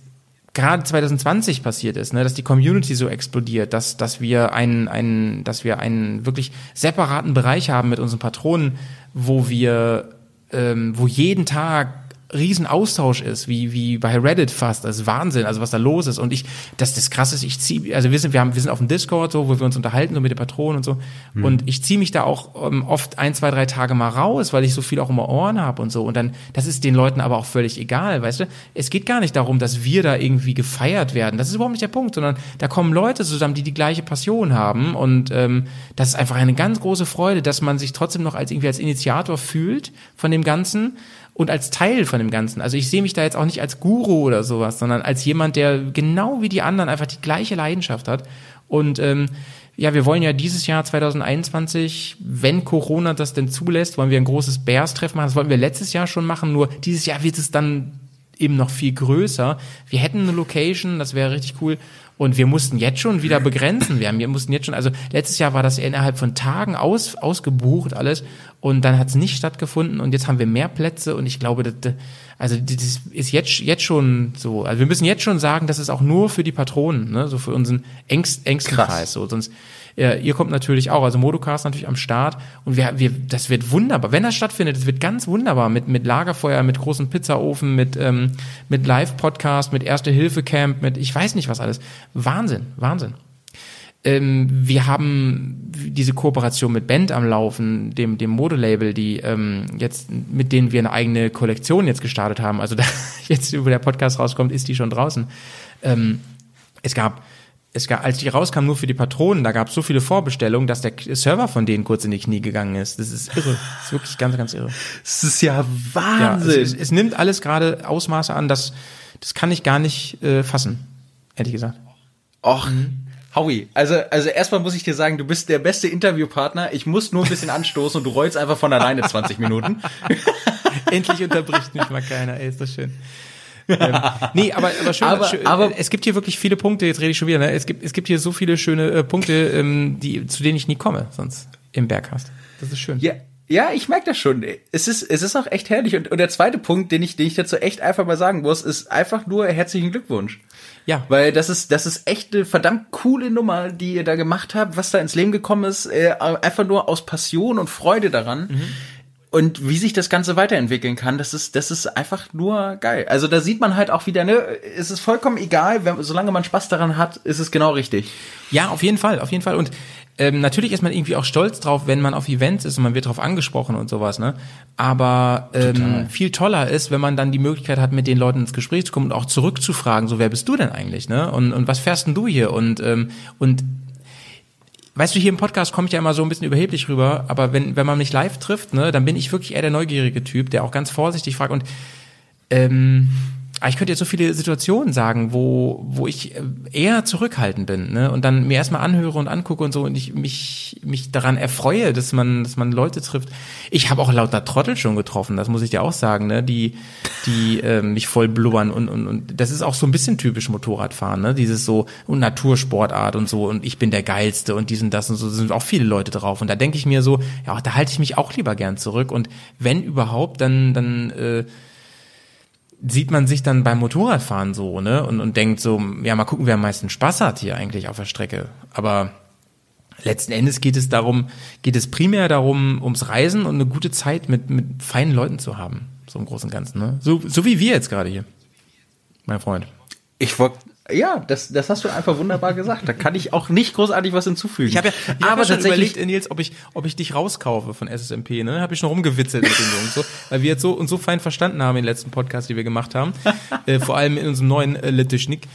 gerade 2020 passiert ist, ne, dass die Community so explodiert, dass, dass wir einen, einen, dass wir einen wirklich separaten Bereich haben mit unseren Patronen, wo wir, ähm, wo jeden Tag Riesenaustausch ist, wie, wie bei Reddit fast. Das ist Wahnsinn, also was da los ist. Und ich, das, das krasse ist, ich ziehe, also wir sind, wir haben, wir sind auf dem Discord so, wo wir uns unterhalten, so mit den Patronen und so. Mhm. Und ich ziehe mich da auch ähm, oft ein, zwei, drei Tage mal raus, weil ich so viel auch immer Ohren habe und so. Und dann, das ist den Leuten aber auch völlig egal, weißt du? Es geht gar nicht darum, dass wir da irgendwie gefeiert werden. Das ist überhaupt nicht der Punkt, sondern da kommen Leute zusammen, die die gleiche Passion haben. Und ähm, das ist einfach eine ganz große Freude, dass man sich trotzdem noch als irgendwie als Initiator fühlt von dem Ganzen und als Teil von dem Ganzen. Also ich sehe mich da jetzt auch nicht als Guru oder sowas, sondern als jemand, der genau wie die anderen einfach die gleiche Leidenschaft hat. Und ähm, ja, wir wollen ja dieses Jahr 2021, wenn Corona das denn zulässt, wollen wir ein großes Bears-Treffen machen. Das wollten wir letztes Jahr schon machen, nur dieses Jahr wird es dann eben noch viel größer. Wir hätten eine Location, das wäre richtig cool. Und wir mussten jetzt schon wieder begrenzen. Wir, haben, wir mussten jetzt schon, also letztes Jahr war das innerhalb von Tagen aus, ausgebucht alles und dann hat es nicht stattgefunden und jetzt haben wir mehr Plätze und ich glaube, das, also das ist jetzt, jetzt schon so. Also wir müssen jetzt schon sagen, das ist auch nur für die Patronen, ne? so für unseren engst, engsten Krass. Kreis. So. Sonst äh, ihr kommt natürlich auch, also Modocast natürlich am Start und wir, wir, das wird wunderbar. Wenn das stattfindet, das wird ganz wunderbar mit, mit Lagerfeuer, mit großem Pizzaofen, mit, ähm, mit Live-Podcast, mit Erste-Hilfe-Camp, mit ich weiß nicht was alles. Wahnsinn, Wahnsinn. Ähm, wir haben diese Kooperation mit Band am Laufen, dem, dem Modelabel, die ähm, jetzt, mit denen wir eine eigene Kollektion jetzt gestartet haben. Also da jetzt, über der Podcast rauskommt, ist die schon draußen. Ähm, es gab es gab, als die rauskam, nur für die Patronen, da gab es so viele Vorbestellungen, dass der Server von denen kurz in die Knie gegangen ist. Das ist irre. Das ist wirklich ganz, ganz irre. Das ist ja Wahnsinn. Ja, es, es, es, nimmt alles gerade Ausmaße an, das, das kann ich gar nicht äh, fassen, ehrlich gesagt. Och. Mhm. Howie, also, also erstmal muss ich dir sagen, du bist der beste Interviewpartner. Ich muss nur ein bisschen anstoßen und du rollst einfach von alleine 20 Minuten. Endlich unterbricht mich mal keiner, ey, ist das schön ähm, nee, aber, aber, schön, aber, schön, aber es gibt hier wirklich viele Punkte, jetzt rede ich schon wieder, ne? es, gibt, es gibt hier so viele schöne äh, Punkte, ähm, die, zu denen ich nie komme, sonst im Berghast. Das ist schön. Ja. Ja, ich merke das schon. Es ist, es ist auch echt herrlich. Und, und der zweite Punkt, den ich, den ich dazu echt einfach mal sagen muss, ist einfach nur herzlichen Glückwunsch. Ja. Weil das ist, das ist echt eine verdammt coole Nummer, die ihr da gemacht habt, was da ins Leben gekommen ist, äh, einfach nur aus Passion und Freude daran. Mhm und wie sich das Ganze weiterentwickeln kann, das ist, das ist einfach nur geil. Also da sieht man halt auch wieder, ne, es ist vollkommen egal, wenn, solange man Spaß daran hat, ist es genau richtig. Ja, auf jeden Fall, auf jeden Fall. Und ähm, natürlich ist man irgendwie auch stolz drauf, wenn man auf Events ist und man wird drauf angesprochen und sowas, ne? Aber ähm, viel toller ist, wenn man dann die Möglichkeit hat, mit den Leuten ins Gespräch zu kommen und auch zurückzufragen, so wer bist du denn eigentlich, ne? Und, und was fährst denn du hier? Und, ähm, und weißt du, hier im Podcast komme ich ja immer so ein bisschen überheblich rüber, aber wenn, wenn man mich live trifft, ne, dann bin ich wirklich eher der neugierige Typ, der auch ganz vorsichtig fragt und ähm, ich könnte jetzt so viele Situationen sagen, wo, wo ich äh, eher zurückhaltend bin, ne? Und dann mir erstmal anhöre und angucke und so und ich mich, mich daran erfreue, dass man, dass man Leute trifft. Ich habe auch lauter Trottel schon getroffen, das muss ich dir auch sagen, ne? Die, die äh, mich voll blubbern und, und, und das ist auch so ein bisschen typisch Motorradfahren, ne? Dieses so und Natursportart und so und ich bin der Geilste und diesen, das und so sind auch viele Leute drauf. Und da denke ich mir so, ja, da halte ich mich auch lieber gern zurück. Und wenn überhaupt, dann, dann äh, sieht man sich dann beim Motorradfahren so, ne? Und, und denkt so, ja, mal gucken, wer am meisten Spaß hat hier eigentlich auf der Strecke. Aber letzten Endes geht es darum, geht es primär darum, ums Reisen und eine gute Zeit mit, mit feinen Leuten zu haben. So im Großen und Ganzen, ne? So, so wie wir jetzt gerade hier. Mein Freund. Ich wollte ja, das, das hast du einfach wunderbar gesagt. Da kann ich auch nicht großartig was hinzufügen. Ich habe ja, ich aber hab ja schon überlegt, Nils, ob ich, ob ich dich rauskaufe von SSMP. Ne, habe ich schon rumgewitzelt mit den Jungs, so, weil wir jetzt so und so fein verstanden haben in den letzten Podcast, die wir gemacht haben, äh, vor allem in unserem neuen äh, Litischnik.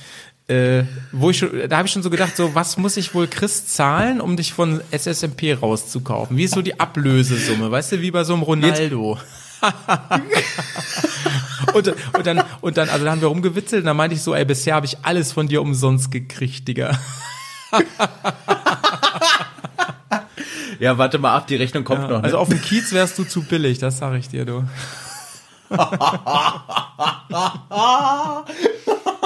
Äh, wo ich schon, da habe ich schon so gedacht, so was muss ich wohl Chris zahlen, um dich von SSMP rauszukaufen? Wie ist so die Ablösesumme, weißt du, wie bei so einem Ronaldo? Jetzt und, und dann, und dann, also dann haben wir rumgewitzelt und dann meinte ich so, ey, bisher habe ich alles von dir umsonst gekriegt, Digga. ja, warte mal ab, die Rechnung kommt ja, noch. Ne? Also auf dem Kiez wärst du zu billig, das sag ich dir, du.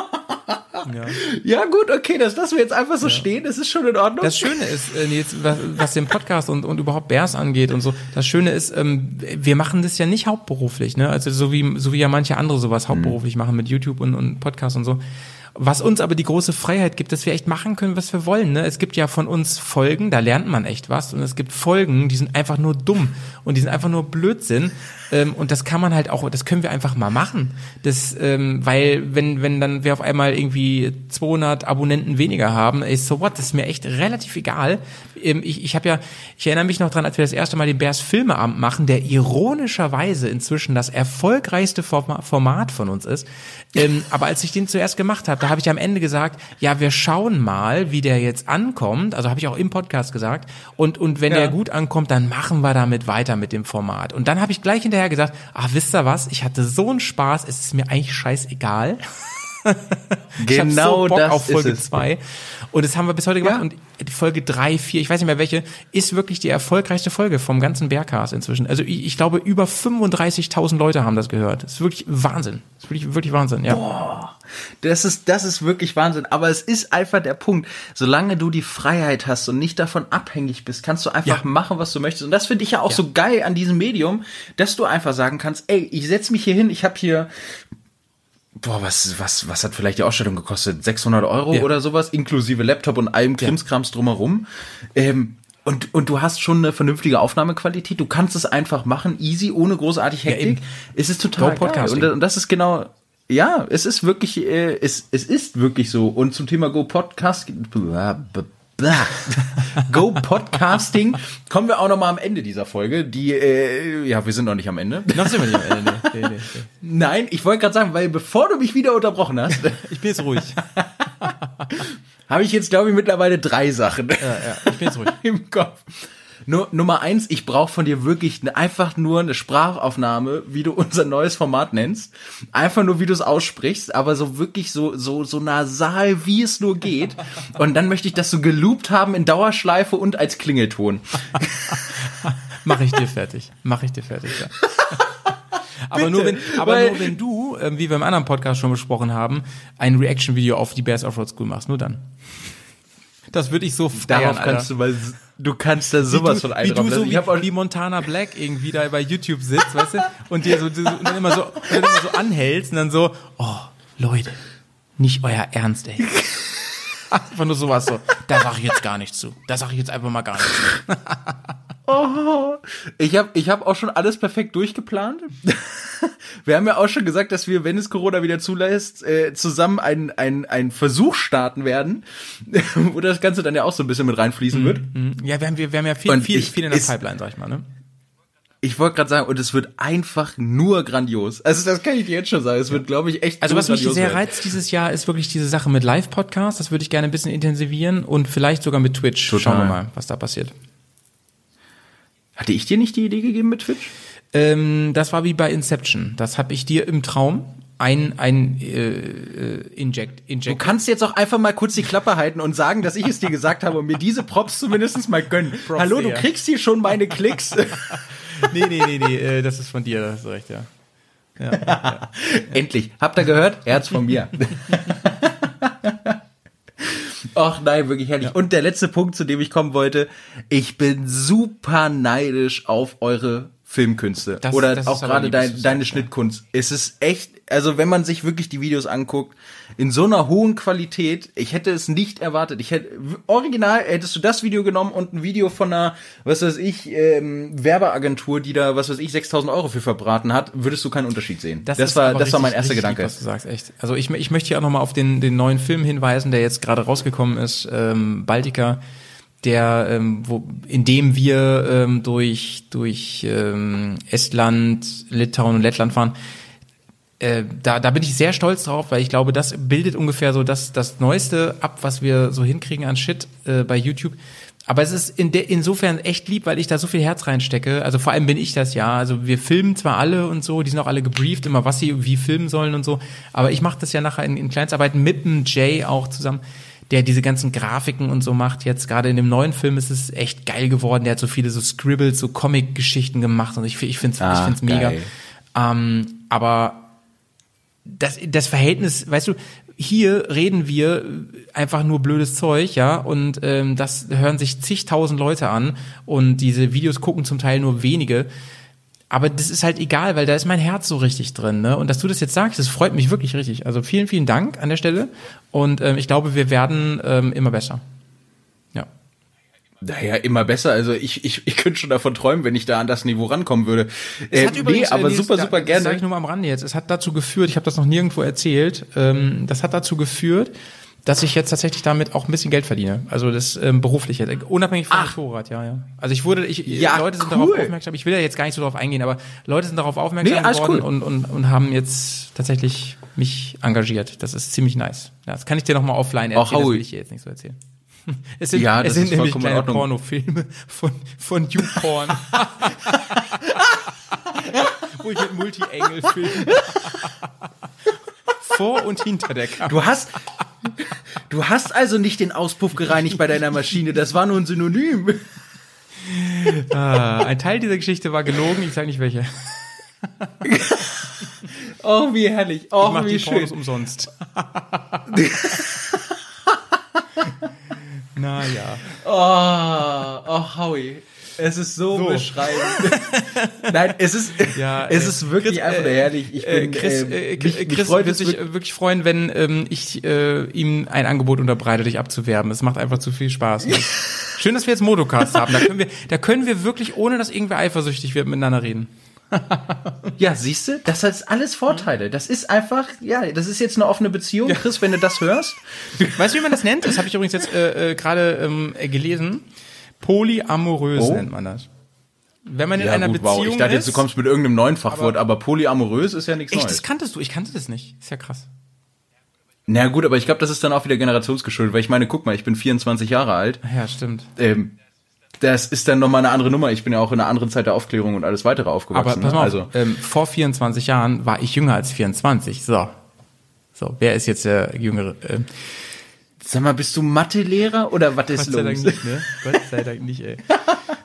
Ja. ja, gut, okay, das lassen wir jetzt einfach so ja. stehen. Das ist schon in Ordnung. Das Schöne ist, äh, jetzt, was, was den Podcast und, und überhaupt Bears angeht und so, das Schöne ist, ähm, wir machen das ja nicht hauptberuflich, ne? Also so wie, so wie ja manche andere sowas hauptberuflich mhm. machen mit YouTube und, und Podcast und so. Was uns aber die große Freiheit gibt, dass wir echt machen können, was wir wollen. Ne? Es gibt ja von uns Folgen, da lernt man echt was. Und es gibt Folgen, die sind einfach nur dumm und die sind einfach nur Blödsinn. Ähm, und das kann man halt auch, das können wir einfach mal machen. Das, ähm, weil wenn wenn dann wir auf einmal irgendwie 200 Abonnenten weniger haben, ist so what, das ist mir echt relativ egal. Ähm, ich ich habe ja, ich erinnere mich noch dran, als wir das erste Mal den Bears Filmeabend machen, der ironischerweise inzwischen das erfolgreichste Format von uns ist. Ähm, aber als ich den zuerst gemacht habe, da habe ich am Ende gesagt, ja, wir schauen mal, wie der jetzt ankommt. Also habe ich auch im Podcast gesagt. Und, und wenn ja. der gut ankommt, dann machen wir damit weiter mit dem Format. Und dann habe ich gleich hinterher gesagt, ach, wisst ihr was? Ich hatte so einen Spaß, es ist mir eigentlich scheißegal. genau so das auf Folge 2. Und das haben wir bis heute gemacht. Ja. Und Folge 3, 4, ich weiß nicht mehr welche, ist wirklich die erfolgreichste Folge vom ganzen Bergcast inzwischen. Also ich, ich glaube, über 35.000 Leute haben das gehört. Das ist wirklich Wahnsinn. Das ist wirklich, wirklich Wahnsinn, ja. Boah, das ist, das ist wirklich Wahnsinn. Aber es ist einfach der Punkt. Solange du die Freiheit hast und nicht davon abhängig bist, kannst du einfach ja. machen, was du möchtest. Und das finde ich ja auch ja. so geil an diesem Medium, dass du einfach sagen kannst, ey, ich setze mich hier hin, ich habe hier boah, was, was, was hat vielleicht die Ausstellung gekostet? 600 Euro ja. oder sowas, inklusive Laptop und allem Krimskrams drumherum. Ähm, und, und du hast schon eine vernünftige Aufnahmequalität. Du kannst es einfach machen, easy, ohne großartig Hektik. Ja, es ist total Go geil. Und, und das ist genau, ja, es ist wirklich, äh, es, es ist wirklich so. Und zum Thema Go Podcast, Go Podcasting. Kommen wir auch noch mal am Ende dieser Folge. Die, äh, ja, wir sind noch nicht am Ende. Noch sind wir nicht am Ende. Nee, nee, nee. Nein, ich wollte gerade sagen, weil bevor du mich wieder unterbrochen hast, ich bin jetzt ruhig. Habe ich jetzt glaube ich mittlerweile drei Sachen. Ja, ja, ich bin jetzt ruhig im Kopf. Nur, Nummer eins, ich brauche von dir wirklich ne, einfach nur eine Sprachaufnahme, wie du unser neues Format nennst. Einfach nur, wie du es aussprichst, aber so wirklich so, so, so nasal, wie es nur geht. Und dann möchte ich das so geloopt haben in Dauerschleife und als Klingelton. Mach ich dir fertig. Mach ich dir fertig, ja. aber nur wenn, aber nur wenn du, äh, wie wir im anderen Podcast schon besprochen haben, ein Reaction-Video auf die Bears Offroad School machst, nur dann. Das würde ich so feiern, Darauf kannst Alter. du mal Du kannst da sowas von einrahmen. Wie du so wie, wie Montana Black irgendwie da bei YouTube sitzt, weißt du, und dir so, und dann immer so, und dann immer so anhältst und dann so, oh, Leute, nicht euer Ernst, ey. Einfach nur sowas so, da sag ich jetzt gar nichts zu. Da sag ich jetzt einfach mal gar nichts zu. Oh, ich habe ich hab auch schon alles perfekt durchgeplant. wir haben ja auch schon gesagt, dass wir, wenn es Corona wieder zulässt, äh, zusammen einen ein Versuch starten werden, wo das Ganze dann ja auch so ein bisschen mit reinfließen mhm, wird. Ja, wir haben, wir, wir haben ja viel, viel, ich, viel in der Pipeline, sag ich mal. Ne? Ich wollte gerade sagen, und es wird einfach nur grandios. Also das kann ich dir jetzt schon sagen. Es wird, glaube ich, echt. Also was mich sehr werden. reizt dieses Jahr, ist wirklich diese Sache mit Live-Podcast. Das würde ich gerne ein bisschen intensivieren und vielleicht sogar mit Twitch. Total. Schauen wir mal, was da passiert. Hatte ich dir nicht die Idee gegeben mit Twitch? Ähm, das war wie bei Inception. Das habe ich dir im Traum ein ein äh, äh, Inject, Inject. Du kannst jetzt auch einfach mal kurz die Klappe halten und sagen, dass ich es dir gesagt habe und mir diese Props zumindest mal gönnen. Props Hallo, du kriegst hier schon meine Klicks. nee, nee, nee, nee, äh, das ist von dir, das ist recht, ja. Ja, ja, ja. Endlich. Habt ihr gehört? Herz von mir. Ach nein, wirklich herrlich. Ja. Und der letzte Punkt, zu dem ich kommen wollte. Ich bin super neidisch auf eure Filmkünste. Das, oder das auch gerade dein, deine Schnittkunst. Es ist echt, also wenn man sich wirklich die Videos anguckt, in so einer hohen Qualität, ich hätte es nicht erwartet. Ich hätte, original hättest du das Video genommen und ein Video von einer, was weiß ich, ähm, Werbeagentur, die da, was weiß ich, 6000 Euro für verbraten hat, würdest du keinen Unterschied sehen. Das, das war, das richtig, war mein erster Gedanke. Lieb, was du sagst, echt. Also ich, ich möchte hier auch nochmal auf den, den neuen Film hinweisen, der jetzt gerade rausgekommen ist, ähm, Baltica der, ähm, wo, in dem wir ähm, durch, durch ähm, Estland, Litauen und Lettland fahren. Äh, da, da bin ich sehr stolz drauf, weil ich glaube, das bildet ungefähr so das, das Neueste ab, was wir so hinkriegen an Shit äh, bei YouTube. Aber es ist in de, insofern echt lieb, weil ich da so viel Herz reinstecke. Also vor allem bin ich das ja. Also wir filmen zwar alle und so, die sind auch alle gebrieft, immer was sie wie filmen sollen und so. Aber ich mache das ja nachher in, in Kleinstarbeiten mit dem Jay auch zusammen der diese ganzen Grafiken und so macht. Jetzt gerade in dem neuen Film ist es echt geil geworden. Der hat so viele so Scribbles, so Comic-Geschichten gemacht und ich, ich finde es ah, ich find's mega. Ähm, aber das, das Verhältnis, weißt du, hier reden wir einfach nur blödes Zeug, ja, und ähm, das hören sich zigtausend Leute an und diese Videos gucken zum Teil nur wenige Aber das ist halt egal, weil da ist mein Herz so richtig drin. Ne? Und dass du das jetzt sagst, das freut mich wirklich richtig. Also vielen, vielen Dank an der Stelle. Und ähm, ich glaube, wir werden ähm, immer besser. Ja. Naja, immer besser. Also ich, ich, ich könnte schon davon träumen, wenn ich da an das Niveau rankommen würde. Äh, nee, aber Nils, super, super da, gerne. Das sage ich nur mal am Rande jetzt. Es hat dazu geführt, ich habe das noch nirgendwo erzählt, ähm, das hat dazu geführt, dass ich jetzt tatsächlich damit auch ein bisschen Geld verdiene. Also das ähm, beruflich jetzt, unabhängig vom Motorrad, ja, ja. Also ich wurde, ich, ja, Leute sind cool. darauf aufmerksam, ich will ja jetzt gar nicht so darauf eingehen, aber Leute sind darauf aufmerksam nee, geworden cool. und, und, und haben jetzt tatsächlich mich engagiert. Das ist ziemlich nice. Ja, das kann ich dir nochmal offline erzählen, das will ich dir jetzt nicht so erzählen. Es sind, ja, es sind nämlich kleine Pornofilme von, von YouPorn. Wo ich mit Multi-Engel filme. Vor und hinter der Kamera. Du hast, du hast also nicht den Auspuff gereinigt bei deiner Maschine, das war nur ein Synonym. Ah, ein Teil dieser Geschichte war gelogen, ich sage nicht welche. oh, wie herrlich. Oh, ich mach wie die schön. Pornos umsonst. naja. Oh, oh, Howie. Es ist so, so. beschreibend. Nein, es ist, ja, es äh, ist wirklich Chris, einfach äh, herrlich. Ich bin, Chris, äh, mich, Chris mich freut wird sich wirklich freuen, wenn ähm, ich äh, ihm ein Angebot unterbreite, dich abzuwerben. Es macht einfach zu viel Spaß. Ne? Schön, dass wir jetzt Motocast haben. Da können wir, da können wir wirklich, ohne dass irgendwer eifersüchtig wird, miteinander reden. ja, siehst du, das hat alles Vorteile. Das ist einfach, ja, das ist jetzt eine offene Beziehung, Chris, wenn du das hörst. Weißt du, wie man das nennt? Das habe ich übrigens jetzt äh, äh, gerade ähm, gelesen. Polyamorös oh. nennt man das. Wenn man in ja, einer gut, Beziehung wow. Ich dachte jetzt, du kommst mit irgendeinem neuen Fachwort, aber, aber polyamorös ist ja nichts Neues. Das kanntest du, ich kannte das nicht. Ist ja krass. Na gut, aber ich glaube, das ist dann auch wieder generationsgeschuldet, weil ich meine, guck mal, ich bin 24 Jahre alt. Ja, stimmt. Ähm, das ist dann nochmal eine andere Nummer. Ich bin ja auch in einer anderen Zeit der Aufklärung und alles weitere aufgewachsen. Aber pass mal also ähm, vor 24 Jahren war ich jünger als 24. So. So, wer ist jetzt der jüngere? Äh, Sag mal, bist du Mathelehrer oder was ist Gott los? Gott sei Dank nicht, ne? Gott sei Dank nicht, ey.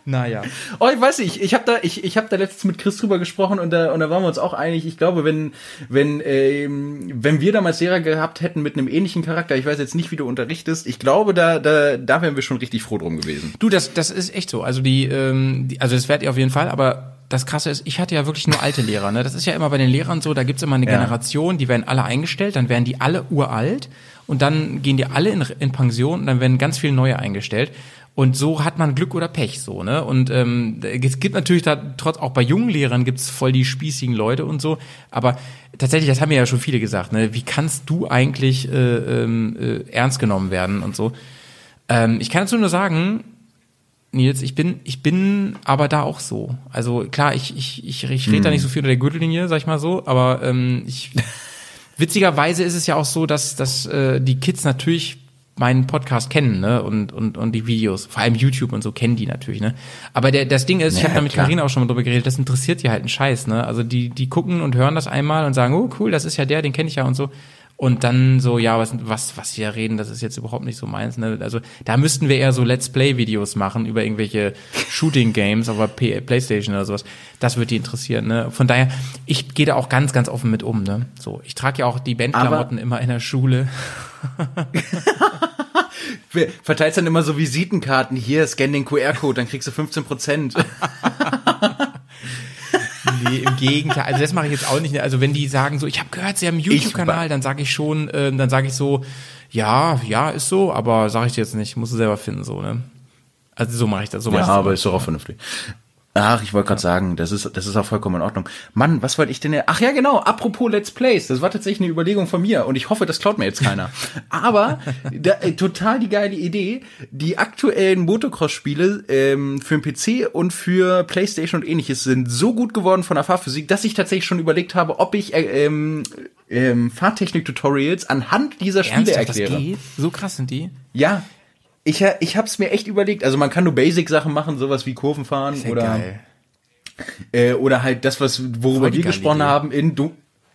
Naja. Oh, ich weiß nicht, ich habe da, ich, ich hab da letztens mit Chris drüber gesprochen und da, und da waren wir uns auch einig. Ich glaube, wenn, wenn, ähm, wenn wir damals Lehrer gehabt hätten mit einem ähnlichen Charakter, ich weiß jetzt nicht, wie du unterrichtest, ich glaube, da, da, da wären wir schon richtig froh drum gewesen. Du, das, das ist echt so. Also die, ähm, die also das werdet ihr auf jeden Fall, aber das Krasse ist, ich hatte ja wirklich nur alte Lehrer. Ne? Das ist ja immer bei den Lehrern so, da gibt's immer eine ja. Generation, die werden alle eingestellt, dann werden die alle uralt und dann gehen die alle in, in Pension und dann werden ganz viele neue eingestellt. Und so hat man Glück oder Pech so, ne? Und ähm, es gibt natürlich da trotz auch bei jungen Lehrern gibt's voll die spießigen Leute und so. Aber tatsächlich, das haben mir ja schon viele gesagt, ne? Wie kannst du eigentlich äh, ähm, äh, ernst genommen werden und so? Ähm, ich kann dazu nur sagen, Nils, ich bin, ich bin aber da auch so. Also klar, ich, ich, ich, ich rede hm. da nicht so viel unter der Gürtellinie, sag ich mal so, aber ähm, ich Witzigerweise ist es ja auch so, dass, dass äh, die Kids natürlich meinen Podcast kennen, ne? Und, und, und die Videos, vor allem YouTube und so kennen die natürlich, ne? Aber der, das Ding ist, ich ja, habe da mit Karina auch schon mal drüber geredet, das interessiert die halt einen Scheiß, ne? Also die, die gucken und hören das einmal und sagen, oh cool, das ist ja der, den kenne ich ja und so. Und dann so, ja, was, was, was wir reden, das ist jetzt überhaupt nicht so meins. Ne? Also da müssten wir eher so Let's Play-Videos machen über irgendwelche Shooting-Games auf der Playstation oder sowas. Das würde die interessieren. Ne? Von daher, ich gehe da auch ganz, ganz offen mit um. Ne? So, ich trage ja auch die Bandklamotten immer in der Schule. Verteilst dann immer so Visitenkarten. Hier, scan den QR-Code, dann kriegst du 15 Prozent. Nee, im Gegenteil. Also das mache ich jetzt auch nicht. Also wenn die sagen so, ich habe gehört, sie haben einen YouTube-Kanal, dann sage ich schon, äh, dann sage ich so, ja, ja, ist so, aber sage ich dir jetzt nicht, musst du selber finden, so, ne? Also so mache ich das. So ja, aber ist doch auch vernünftig. Ach, ich wollte gerade sagen, das ist, das ist auch vollkommen in Ordnung. Mann, was wollte ich denn? Ach ja, genau, apropos Let's Plays, das war tatsächlich eine Überlegung von mir und ich hoffe, das klaut mir jetzt keiner. Aber da, äh, total die geile Idee, die aktuellen Motocross-Spiele ähm, für den PC und für Playstation und ähnliches sind so gut geworden von der Fahrphysik, dass ich tatsächlich schon überlegt habe, ob ich äh, ähm, ähm, Fahrtechnik-Tutorials anhand dieser Spiele Ernsthaft, erkläre. Das geht? So krass sind die? Ja, ich, ich habe es mir echt überlegt. Also man kann nur Basic-Sachen machen, sowas wie Kurven fahren ja oder geil. Äh, oder halt das, was worüber wir gesprochen haben in du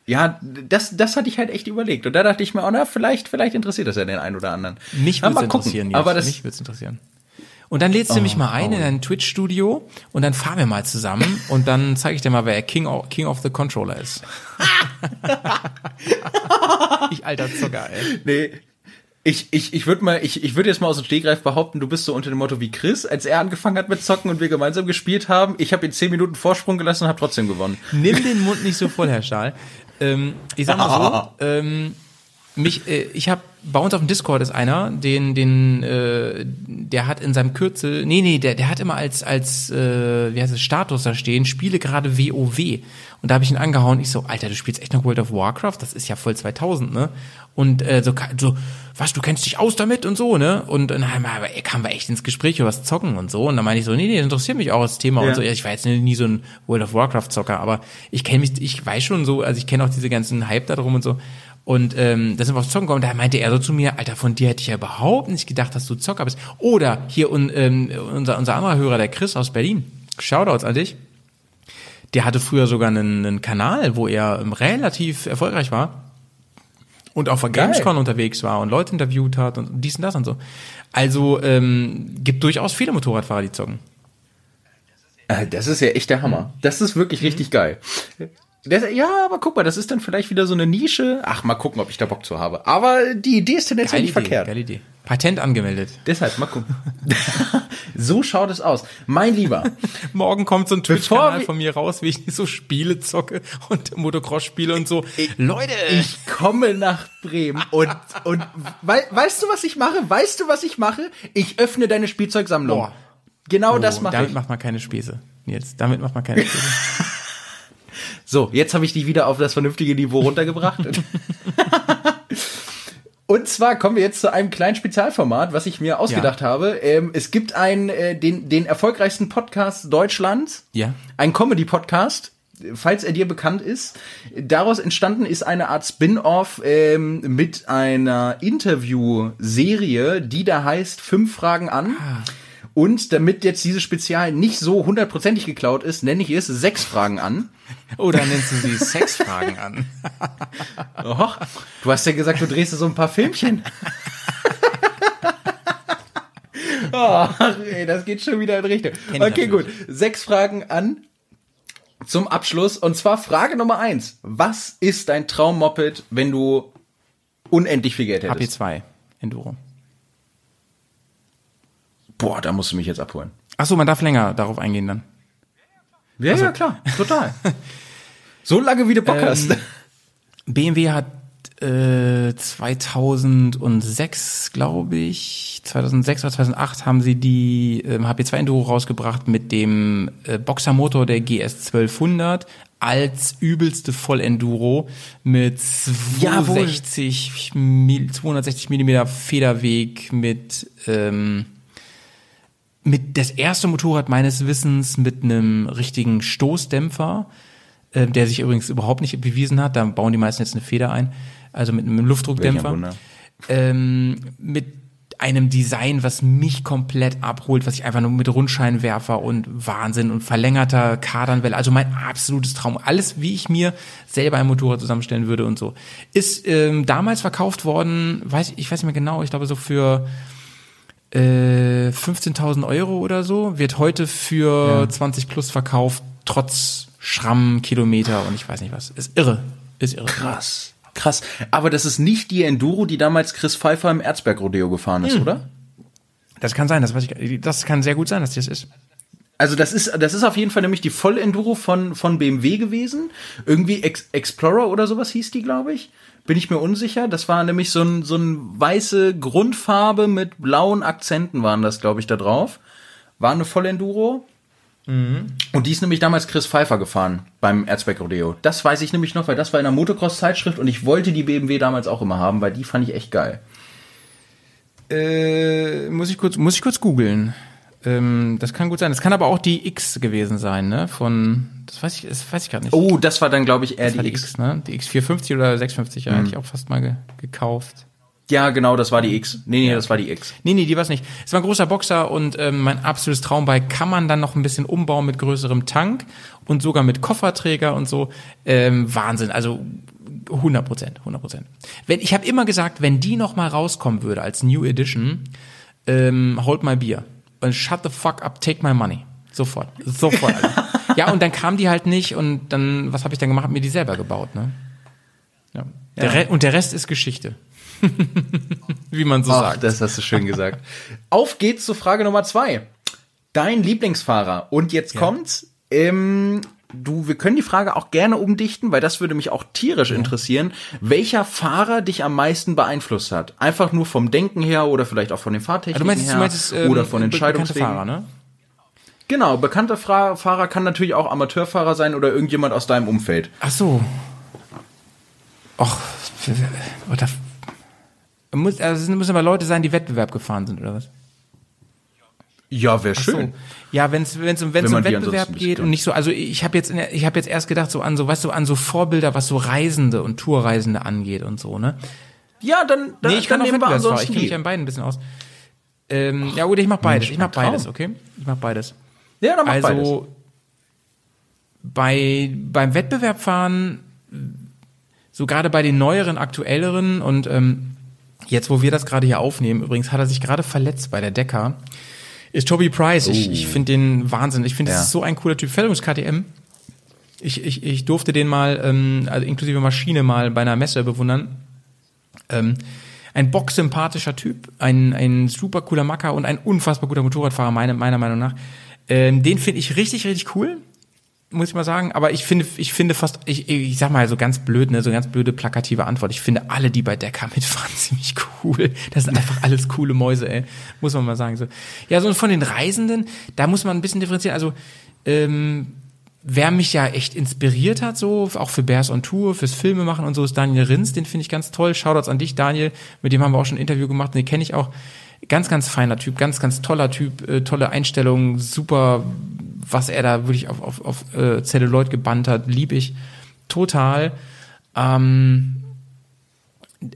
ja, das, das hatte ich halt echt überlegt. Und da dachte ich mir, oh, na, vielleicht, vielleicht interessiert das ja den einen oder anderen. Mich würde interessieren, jetzt. Aber das, Mich würde interessieren. Und dann lädst du oh, mich mal ein oh. in dein Twitch-Studio und dann fahren wir mal zusammen und dann zeige ich dir mal, wer King of, King of the Controller ist. ich alter Zucker, ey. Nee, Ich, ich, ich würde mal, ich, ich würde jetzt mal aus dem Stegreif behaupten, du bist so unter dem Motto wie Chris, als er angefangen hat mit Zocken und wir gemeinsam gespielt haben. Ich habe ihn zehn Minuten Vorsprung gelassen und habe trotzdem gewonnen. Nimm den Mund nicht so voll, Herr Stahl. Ähm, ich sag mal so, ähm, mich, äh, ich habe bei uns auf dem Discord ist einer, den, den, äh, der hat in seinem Kürzel, nee, nee, der, der hat immer als, als, äh, wie heißt es, Status da stehen, spiele gerade WoW. Und da habe ich ihn angehauen. Ich so, Alter, du spielst echt noch World of Warcraft? Das ist ja voll 2000, ne? Und äh, so, so, was, du kennst dich aus damit und so, ne? Und dann haben wir, kamen wir echt ins Gespräch über was Zocken und so. Und dann meine ich so, nee, nee, das interessiert mich auch das Thema ja. und so. Ja, ich war jetzt nie so ein World of Warcraft Zocker, aber ich kenne mich, ich weiß schon so, also ich kenne auch diese ganzen Hype da drum und so. Und ähm, da sind wir auf Zocken gekommen, da meinte er so zu mir, Alter, von dir hätte ich ja überhaupt nicht gedacht, dass du Zocker bist. Oder hier un, ähm, unser, unser anderer Hörer, der Chris aus Berlin, Shoutouts an dich, der hatte früher sogar einen, einen Kanal, wo er ähm, relativ erfolgreich war und auf der Gamescom unterwegs war und Leute interviewt hat und dies und das und so. Also ähm, gibt durchaus viele Motorradfahrer, die zocken. Äh, das ist ja echt der Hammer. Das ist wirklich mhm. richtig geil. Das, ja, aber guck mal, das ist dann vielleicht wieder so eine Nische. Ach, mal gucken, ob ich da Bock zu habe. Aber die Idee ist tendenziell nicht Idee, verkehrt. Geile Idee. Patent angemeldet. Deshalb, mal gucken. so schaut es aus. Mein Lieber. Morgen kommt so ein Twitch-Kanal von mir raus, wie ich so Spiele zocke und Motocross spiele und so. Ich, Leute! Ich komme nach Bremen und, und wei weißt du, was ich mache? Weißt du, was ich mache? Ich öffne deine Spielzeugsammlung. Boah. Genau oh, das mache ich. Damit macht man keine Späße. Jetzt, damit macht man keine Späße. So, jetzt habe ich dich wieder auf das vernünftige Niveau runtergebracht. Und zwar kommen wir jetzt zu einem kleinen Spezialformat, was ich mir ausgedacht ja. habe. Ähm, es gibt einen, äh, den, den erfolgreichsten Podcast Deutschlands. Ja. Ein Comedy-Podcast, falls er dir bekannt ist. Daraus entstanden ist eine Art Spin-off ähm, mit einer Interview-Serie, die da heißt Fünf Fragen an. Ah. Und damit jetzt dieses Spezial nicht so hundertprozentig geklaut ist, nenne ich es sechs Fragen an. Oder nennst du sie Sexfragen an? Och, du hast ja gesagt, du drehst so ein paar Filmchen. oh, ey, das geht schon wieder in Richtung. Okay, gut. Sechs Fragen an zum Abschluss. Und zwar Frage Nummer eins. Was ist dein Traummoped, wenn du unendlich viel Geld hättest? HP2 Enduro. Boah, da musst du mich jetzt abholen. Ach so, man darf länger darauf eingehen dann. Ja, also, ja, klar, total. so lange wie du Bock ähm, hast. BMW hat äh, 2006, glaube ich, 2006 oder 2008 haben sie die äh, HP2 Enduro rausgebracht mit dem äh, Boxermotor der GS 1200 als übelste Vollenduro mit 260, 260 Millimeter Federweg mit ähm, mit das erste Motorrad meines Wissens mit einem richtigen Stoßdämpfer, äh, der sich übrigens überhaupt nicht bewiesen hat. Da bauen die meisten jetzt eine Feder ein, also mit einem Luftdruckdämpfer. Ähm, mit einem Design, was mich komplett abholt, was ich einfach nur mit Rundscheinwerfer und Wahnsinn und verlängerter Kadernwelle, also mein absolutes Traum, alles wie ich mir selber ein Motorrad zusammenstellen würde und so, ist ähm, damals verkauft worden, weiß ich weiß nicht mehr genau, ich glaube so für äh, 15.000 Euro oder so, wird heute für ja. 20 plus verkauft, trotz Schramm, Kilometer und ich weiß nicht was. Ist irre. Ist irre. Krass. Krass. Aber das ist nicht die Enduro, die damals Chris Pfeiffer im Erzberg-Rodeo gefahren ist, hm. oder? Das kann sein, das weiß ich, das kann sehr gut sein, dass das ist. Also das ist, das ist auf jeden Fall nämlich die Vollenduro von, von BMW gewesen. Irgendwie Ex Explorer oder sowas hieß die, glaube ich bin ich mir unsicher. Das war nämlich so ein, so ein weiße Grundfarbe mit blauen Akzenten waren das, glaube ich, da drauf. War eine Vollenduro. Mhm. Und die ist nämlich damals Chris Pfeiffer gefahren beim Erzberg Rodeo. Das weiß ich nämlich noch, weil das war in einer Motocross-Zeitschrift und ich wollte die BMW damals auch immer haben, weil die fand ich echt geil. Äh, muss ich kurz, muss ich kurz googeln. Ähm, das kann gut sein. Das kann aber auch die X gewesen sein, ne? Von, das weiß ich, das weiß ich gerade nicht. Oh, das war dann, glaube ich, eher die, die, X. X. ne? Die X450 oder 650, ja, mhm. hätte ich auch fast mal ge gekauft. Ja, genau, das war die X. Nee, nee, ja. das war die X. Nee, nee, die war es nicht. Es war ein großer Boxer und ähm, mein absolutes Traumbike kann man dann noch ein bisschen umbauen mit größerem Tank und sogar mit Kofferträger und so. Ähm, Wahnsinn, also 100 Prozent, 100 Prozent. Wenn, ich habe immer gesagt, wenn die noch mal rauskommen würde als New Edition, ähm, hold my beer und shut the fuck up, take my money. Sofort. Sofort. ja, und dann kam die halt nicht und dann, was habe ich dann gemacht? Mir die selber gebaut, ne? Ja. Der ja. und der Rest ist Geschichte. Wie man so Ach, sagt. das hast du schön gesagt. Auf geht's zu Frage Nummer zwei. Dein Lieblingsfahrer. Und jetzt Ja. kommt's. Ähm, du, wir können die Frage auch gerne umdichten, weil das würde mich auch tierisch interessieren. Welcher Fahrer dich am meisten beeinflusst hat? Einfach nur vom Denken her oder vielleicht auch von den Ah, Fahrtechniken du meinst, her meinst ähm, oder von Entscheidungswegen. Fahrer, ne? Genau, bekannter Fra Fahrer kann natürlich auch Amateurfahrer sein oder irgendjemand aus deinem Umfeld. Ach so. Och, oder, muss, also es müssen aber Leute sein, die Wettbewerb gefahren sind, oder was? Ja, wäre So. schön. Ja, wenn es wenn es um, wenn's Wenn um man die Wettbewerb geht und nicht so, also ich habe jetzt in der, ich habe jetzt erst gedacht so an so, weißt du, an so Vorbilder, was so Reisende und Tourreisende angeht und so, ne? Ja, dann, dann, Nee, ich kann auch dann nehmen wir. Ich kenne mich an beiden ein bisschen aus. Ähm, ja, oder ich mach beides. Mensch, Ich mach ein Traum. beides, okay? Ich mach beides. Ja, dann mach beides. Also bei beim Wettbewerb fahren, so gerade bei den neueren, aktuelleren und ähm, jetzt, wo wir das gerade hier aufnehmen, übrigens hat er sich gerade verletzt bei der Decker, ist Toby Price. Ich, ich finde den Wahnsinn. Ich finde, das Ja. ist so ein cooler Typ. Fährt KTM. Ich, ich, ich durfte den mal, ähm, also inklusive Maschine mal bei einer Messe bewundern. Ähm, ein bocksympathischer Typ, ein, ein super cooler Macker und ein unfassbar guter Motorradfahrer, meine, meiner Meinung nach. Ähm, den finde ich richtig, richtig cool, muss ich mal sagen. Aber ich finde, ich finde fast, ich, ich sag mal so ganz blöd, ne, so ganz blöde plakative Antwort. Ich finde alle, die bei Decker mitfahren, ziemlich cool. Das sind einfach alles coole Mäuse, ey. Muss man mal sagen. So. Ja, so von den Reisenden, da muss man ein bisschen differenzieren. Also, ähm, wer mich ja echt inspiriert hat, so, auch für Bears on Tour, fürs Filme machen und so, ist Daniel Rins, den finde ich ganz toll. Shoutouts an dich, Daniel. Mit dem haben wir auch schon ein Interview gemacht, den kenne ich auch. Ganz, ganz feiner Typ, ganz, ganz toller Typ, äh, tolle Einstellung, super, was er da wirklich auf, auf, auf äh, Celluloid gebannt hat, lieb ich total. Ähm,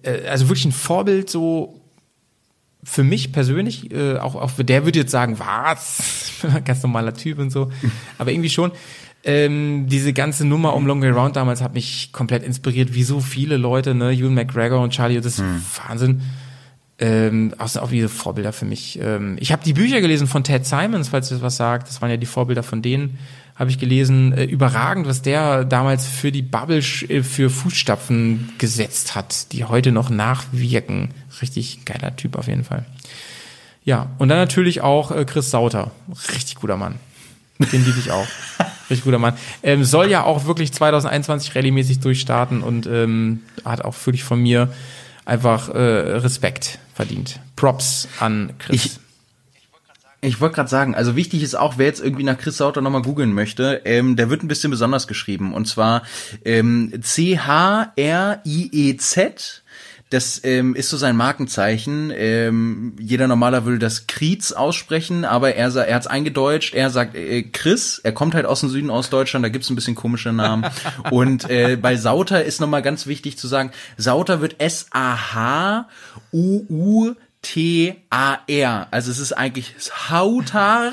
äh, also wirklich ein Vorbild so für mich persönlich, äh, auch, auch der würde jetzt sagen, was? Ganz normaler Typ und so. Aber irgendwie schon. Ähm, diese ganze Nummer um Long Way Round damals hat mich komplett inspiriert, wie so viele Leute, ne, Ewan McGregor und Charlie, das ist Wahnsinn. Ähm, auch, auch diese Vorbilder für mich. Ähm, ich habe die Bücher gelesen von Ted Simons, falls ihr das was sagt. Das waren ja die Vorbilder von denen. Habe ich gelesen. Äh, überragend, was der damals für die Bubble äh, für Fußstapfen gesetzt hat, die heute noch nachwirken. Richtig geiler Typ auf jeden Fall. Ja, und dann natürlich auch äh, Chris Sauter. Richtig guter Mann. Den liebe ich auch. Richtig guter Mann. Ähm, soll ja auch wirklich 2021 rallymäßig durchstarten und ähm, hat auch wirklich von mir einfach äh, Respekt verdient. Props an Chris. Ich- Ich wollte gerade sagen, also wichtig ist auch, wer jetzt irgendwie nach Chris Sauter nochmal googeln möchte, ähm, der wird ein bisschen besonders geschrieben. Und zwar ähm, C-H-R-I-E-Z. Das ähm, ist so sein Markenzeichen. Ähm, jeder Normaler würde das Kriez aussprechen, aber er, er hat's eingedeutscht. Er sagt äh, Chris. Er kommt halt aus dem Süden aus Deutschland, da gibt's ein bisschen komische Namen. Und äh, bei Sauter ist nochmal ganz wichtig zu sagen, Sauter wird S-A-H-U-U T-A-R. Also es ist eigentlich Hautar,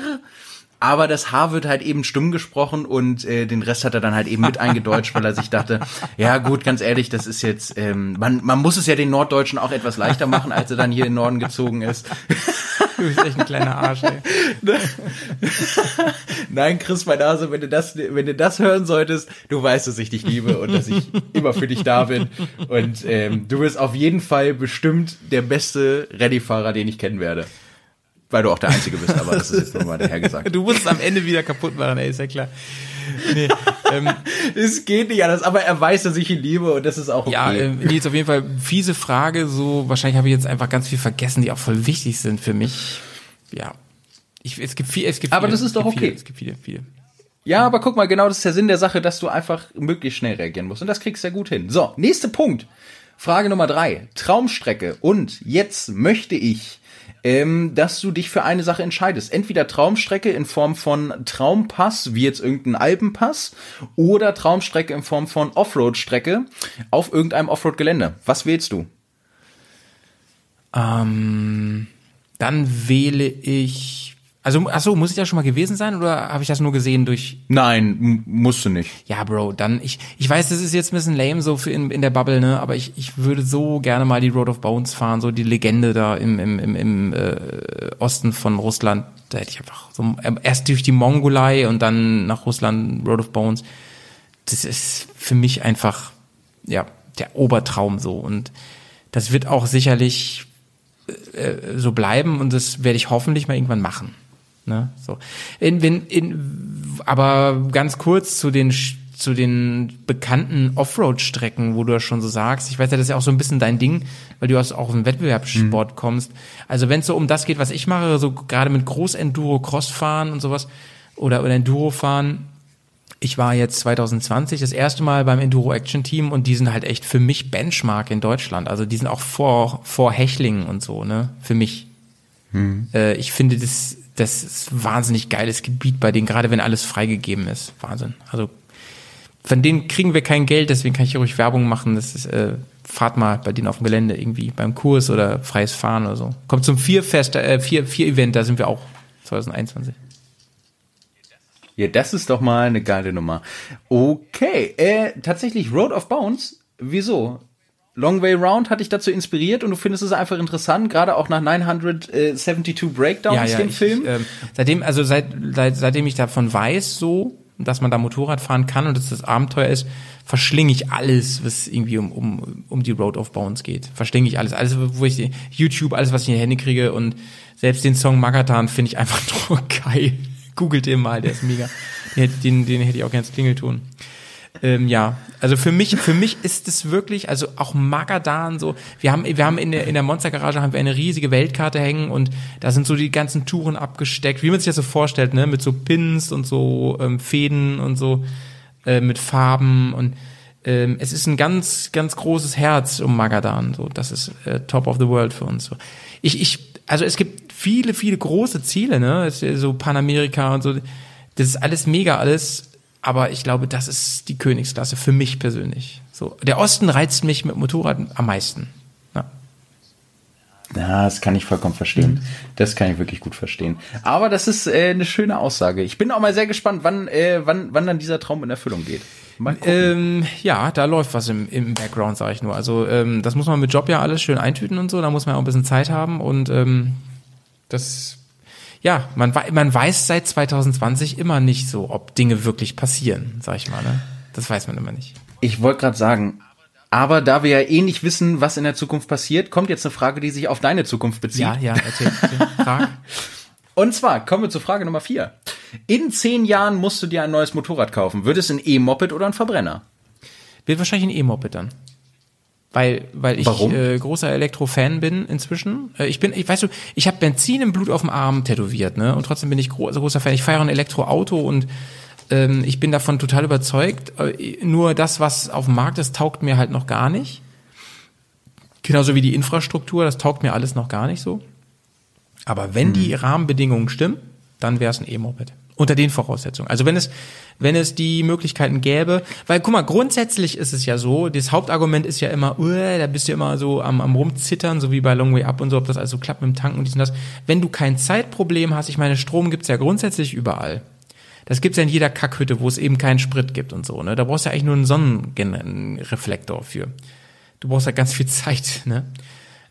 aber das H wird halt eben stumm gesprochen und äh, den Rest hat er dann halt eben mit eingedeutscht, weil er sich dachte, ja gut, ganz ehrlich, das ist jetzt, ähm, man, man muss es ja den Norddeutschen auch etwas leichter machen, als er dann hier in den Norden gezogen ist. Du bist echt ein kleiner Arsch, ey. Nein, Chris, mein Nase, wenn du das, wenn du das hören solltest, du weißt, dass ich dich liebe und dass ich immer für dich da bin. Und ähm, du bist auf jeden Fall bestimmt der beste Rallye-Fahrer, den ich kennen werde. Weil du auch der Einzige bist, aber das ist jetzt nur mal dahergesagt. Du musst es am Ende wieder kaputt machen, ey, ist ja klar. Nee, ähm, Es geht nicht anders, aber er weiß, dass ich ihn liebe und das ist auch okay. ja, äh, Nils, auf jeden Fall fiese Frage, so, wahrscheinlich habe ich jetzt einfach ganz viel vergessen, die auch voll wichtig sind für mich. Ja. Ich, es gibt viel, es gibt Aber viele, das ist doch okay. Viele, es gibt viele, viele. Ja, aber guck mal, genau das ist der Sinn der Sache, dass du einfach möglichst schnell reagieren musst. Und das kriegst du ja gut hin. So, nächster Punkt. Frage Nummer drei. Traumstrecke. Und jetzt möchte ich, ähm, dass du dich für eine Sache entscheidest. Entweder Traumstrecke in Form von Traumpass, wie jetzt irgendein Alpenpass, oder Traumstrecke in Form von Offroad-Strecke auf irgendeinem Offroad-Gelände. Was wählst du? Ähm, dann wähle ich. Also, ach so, muss ich da schon mal gewesen sein oder habe ich das nur gesehen durch. Nein, musst du nicht. Ja, Bro, dann ich. Ich weiß, das ist jetzt ein bisschen lame so für in, in der Bubble, ne? Aber ich, ich würde so gerne mal die Road of Bones fahren, so die Legende da im, im, im, im äh, Osten von Russland. Da hätte ich einfach so ähm, erst durch die Mongolei und dann nach Russland Road of Bones. Das ist für mich einfach ja der Obertraum so und das wird auch sicherlich äh, so bleiben und das werde ich hoffentlich mal irgendwann machen. Ne? So. In, in, in, aber ganz kurz zu den zu den bekannten Offroad-Strecken, wo du ja schon so sagst. Ich weiß ja, das ist ja auch so ein bisschen dein Ding, weil du aus auch dem Wettbewerbssport mhm. kommst. Also wenn es so um das geht, was ich mache, so gerade mit Groß-Enduro, Cross-Fahren und sowas oder, oder Enduro-Fahren, ich war jetzt 2020 das erste Mal beim Enduro Action Team und die sind halt echt für mich Benchmark in Deutschland. Also die sind auch vor, vor Hechlingen und so, ne? Für mich. Hm. Äh, ich finde das, das ist ein wahnsinnig geiles Gebiet bei denen, gerade wenn alles freigegeben ist. Wahnsinn. Also von denen kriegen wir kein Geld, deswegen kann ich hier ruhig Werbung machen. Das ist, äh, fahrt mal bei denen auf dem Gelände irgendwie beim Kurs oder freies Fahren oder so. Kommt zum Vier-Fest, äh, Vier, Vier-Event, da sind wir auch 2021. Ja, das ist doch mal eine geile Nummer. Okay, äh, tatsächlich Road of Bounds. Wieso? Long Way Round hat dich dazu inspiriert und du findest es einfach interessant, gerade auch nach 972 Breakdowns, ja, ja, dem ich, Film? Ich, äh, seitdem, also seit, seit, seitdem ich davon weiß, so, dass man da Motorrad fahren kann und dass das Abenteuer ist, verschlinge ich alles, was irgendwie um, um, um die Road of Bounds geht. Verschlinge ich alles. Alles, wo ich YouTube, alles, was ich in die Hände kriege und selbst den Song Magadan finde ich einfach nur geil. Googelt den mal, der ist mega. Den, den, den hätte ich auch gerne ins Klingelton. Ähm, ja, also für mich, für mich ist es wirklich, also auch Magadan so, wir haben, wir haben in der, in der Monstergarage haben wir eine riesige Weltkarte hängen und da sind so die ganzen Touren abgesteckt, wie man sich das so vorstellt, ne, mit so Pins und so ähm, Fäden und so, äh, mit Farben und ähm, es ist ein ganz, ganz großes Herz um Magadan, so, das ist äh, top of the world für uns. So. Ich, ich, also es gibt viele, viele große Ziele, ne? So Panamerika und so. Das ist alles mega alles, aber ich glaube, das ist die Königsklasse für mich persönlich. So, der Osten reizt mich mit Motorrad am meisten. Ja. Ja, das kann ich vollkommen verstehen. Das kann ich wirklich gut verstehen. Aber das ist äh, eine schöne Aussage. Ich bin auch mal sehr gespannt, wann, äh, wann, wann dann dieser Traum in Erfüllung geht. Ähm, ja, da läuft was im, im Background, sage ich nur. Also ähm, das muss man mit Job ja alles schön eintüten und so. Da muss man auch ein bisschen Zeit haben und ähm, das, ja, man, man weiß seit 2020 immer nicht so, ob Dinge wirklich passieren, sag ich mal. Ne? Das weiß man immer nicht. Ich wollte gerade sagen, aber da wir ja eh nicht wissen, was in der Zukunft passiert, kommt jetzt eine Frage, die sich auf deine Zukunft bezieht. Ja, ja, erzähl, erzähl. Frag. Und zwar kommen wir zur Frage Nummer vier. In zehn Jahren musst du dir ein neues Motorrad kaufen. Wird es ein E-Moped oder ein Verbrenner? Wird wahrscheinlich ein E-Moped dann weil weil ich äh, großer Elektro-Fan bin inzwischen. Äh, ich bin, ich weißt du, ich habe Benzin im Blut auf dem Arm tätowiert, ne? Und trotzdem bin ich gro großer Fan. Ich feiere ein Elektroauto und ähm, ich bin davon total überzeugt. Äh, nur das, was auf dem Markt ist, taugt mir halt noch gar nicht. Genauso wie die Infrastruktur, das taugt mir alles noch gar nicht so. Aber wenn mhm. die Rahmenbedingungen stimmen, dann wäre es ein E-Moped. Unter den Voraussetzungen. Also wenn es, wenn es die Möglichkeiten gäbe, weil guck mal, grundsätzlich ist es ja so, das Hauptargument ist ja immer, uh, da bist du immer so am, am rumzittern, so wie bei Long Way Up und so, ob das also klappt mit dem Tanken und dies und das. Wenn du kein Zeitproblem hast, ich meine, Strom gibt's ja grundsätzlich überall. Das gibt's ja in jeder Kackhütte, wo es eben keinen Sprit gibt und so, ne? Da brauchst du ja eigentlich nur einen Sonnenreflektor für. Du brauchst ja ganz viel Zeit, ne?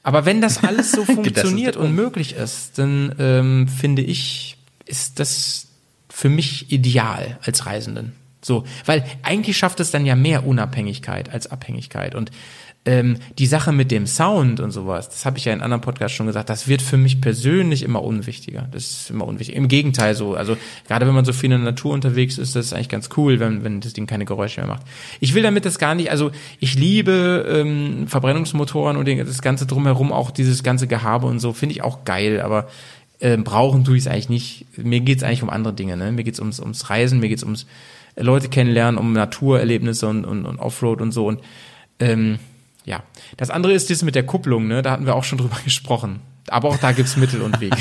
Aber wenn das alles so funktioniert und möglich ist, dann ähm, finde ich, ist das für mich ideal als Reisenden. So, weil eigentlich schafft es dann ja mehr Unabhängigkeit als Abhängigkeit. Und ähm, die Sache mit dem Sound und sowas, das habe ich ja in anderen Podcasts schon gesagt, das wird für mich persönlich immer unwichtiger. Das ist immer unwichtig. Im Gegenteil so, also gerade wenn man so viel in der Natur unterwegs ist, das ist eigentlich ganz cool, wenn, wenn das Ding keine Geräusche mehr macht. Ich will damit das gar nicht, also ich liebe ähm, Verbrennungsmotoren und das ganze drumherum, auch dieses ganze Gehabe und so, finde ich auch geil, aber äh, brauchen tue ich es eigentlich nicht. Mir geht es eigentlich um andere Dinge. Ne? Mir geht es ums, ums Reisen, mir geht es ums Leute kennenlernen, um Naturerlebnisse und, und, und Offroad und so. Und ähm, ja, das andere ist das mit der Kupplung. Ne? Da hatten wir auch schon drüber gesprochen. Aber auch da gibt's Mittel und Wege.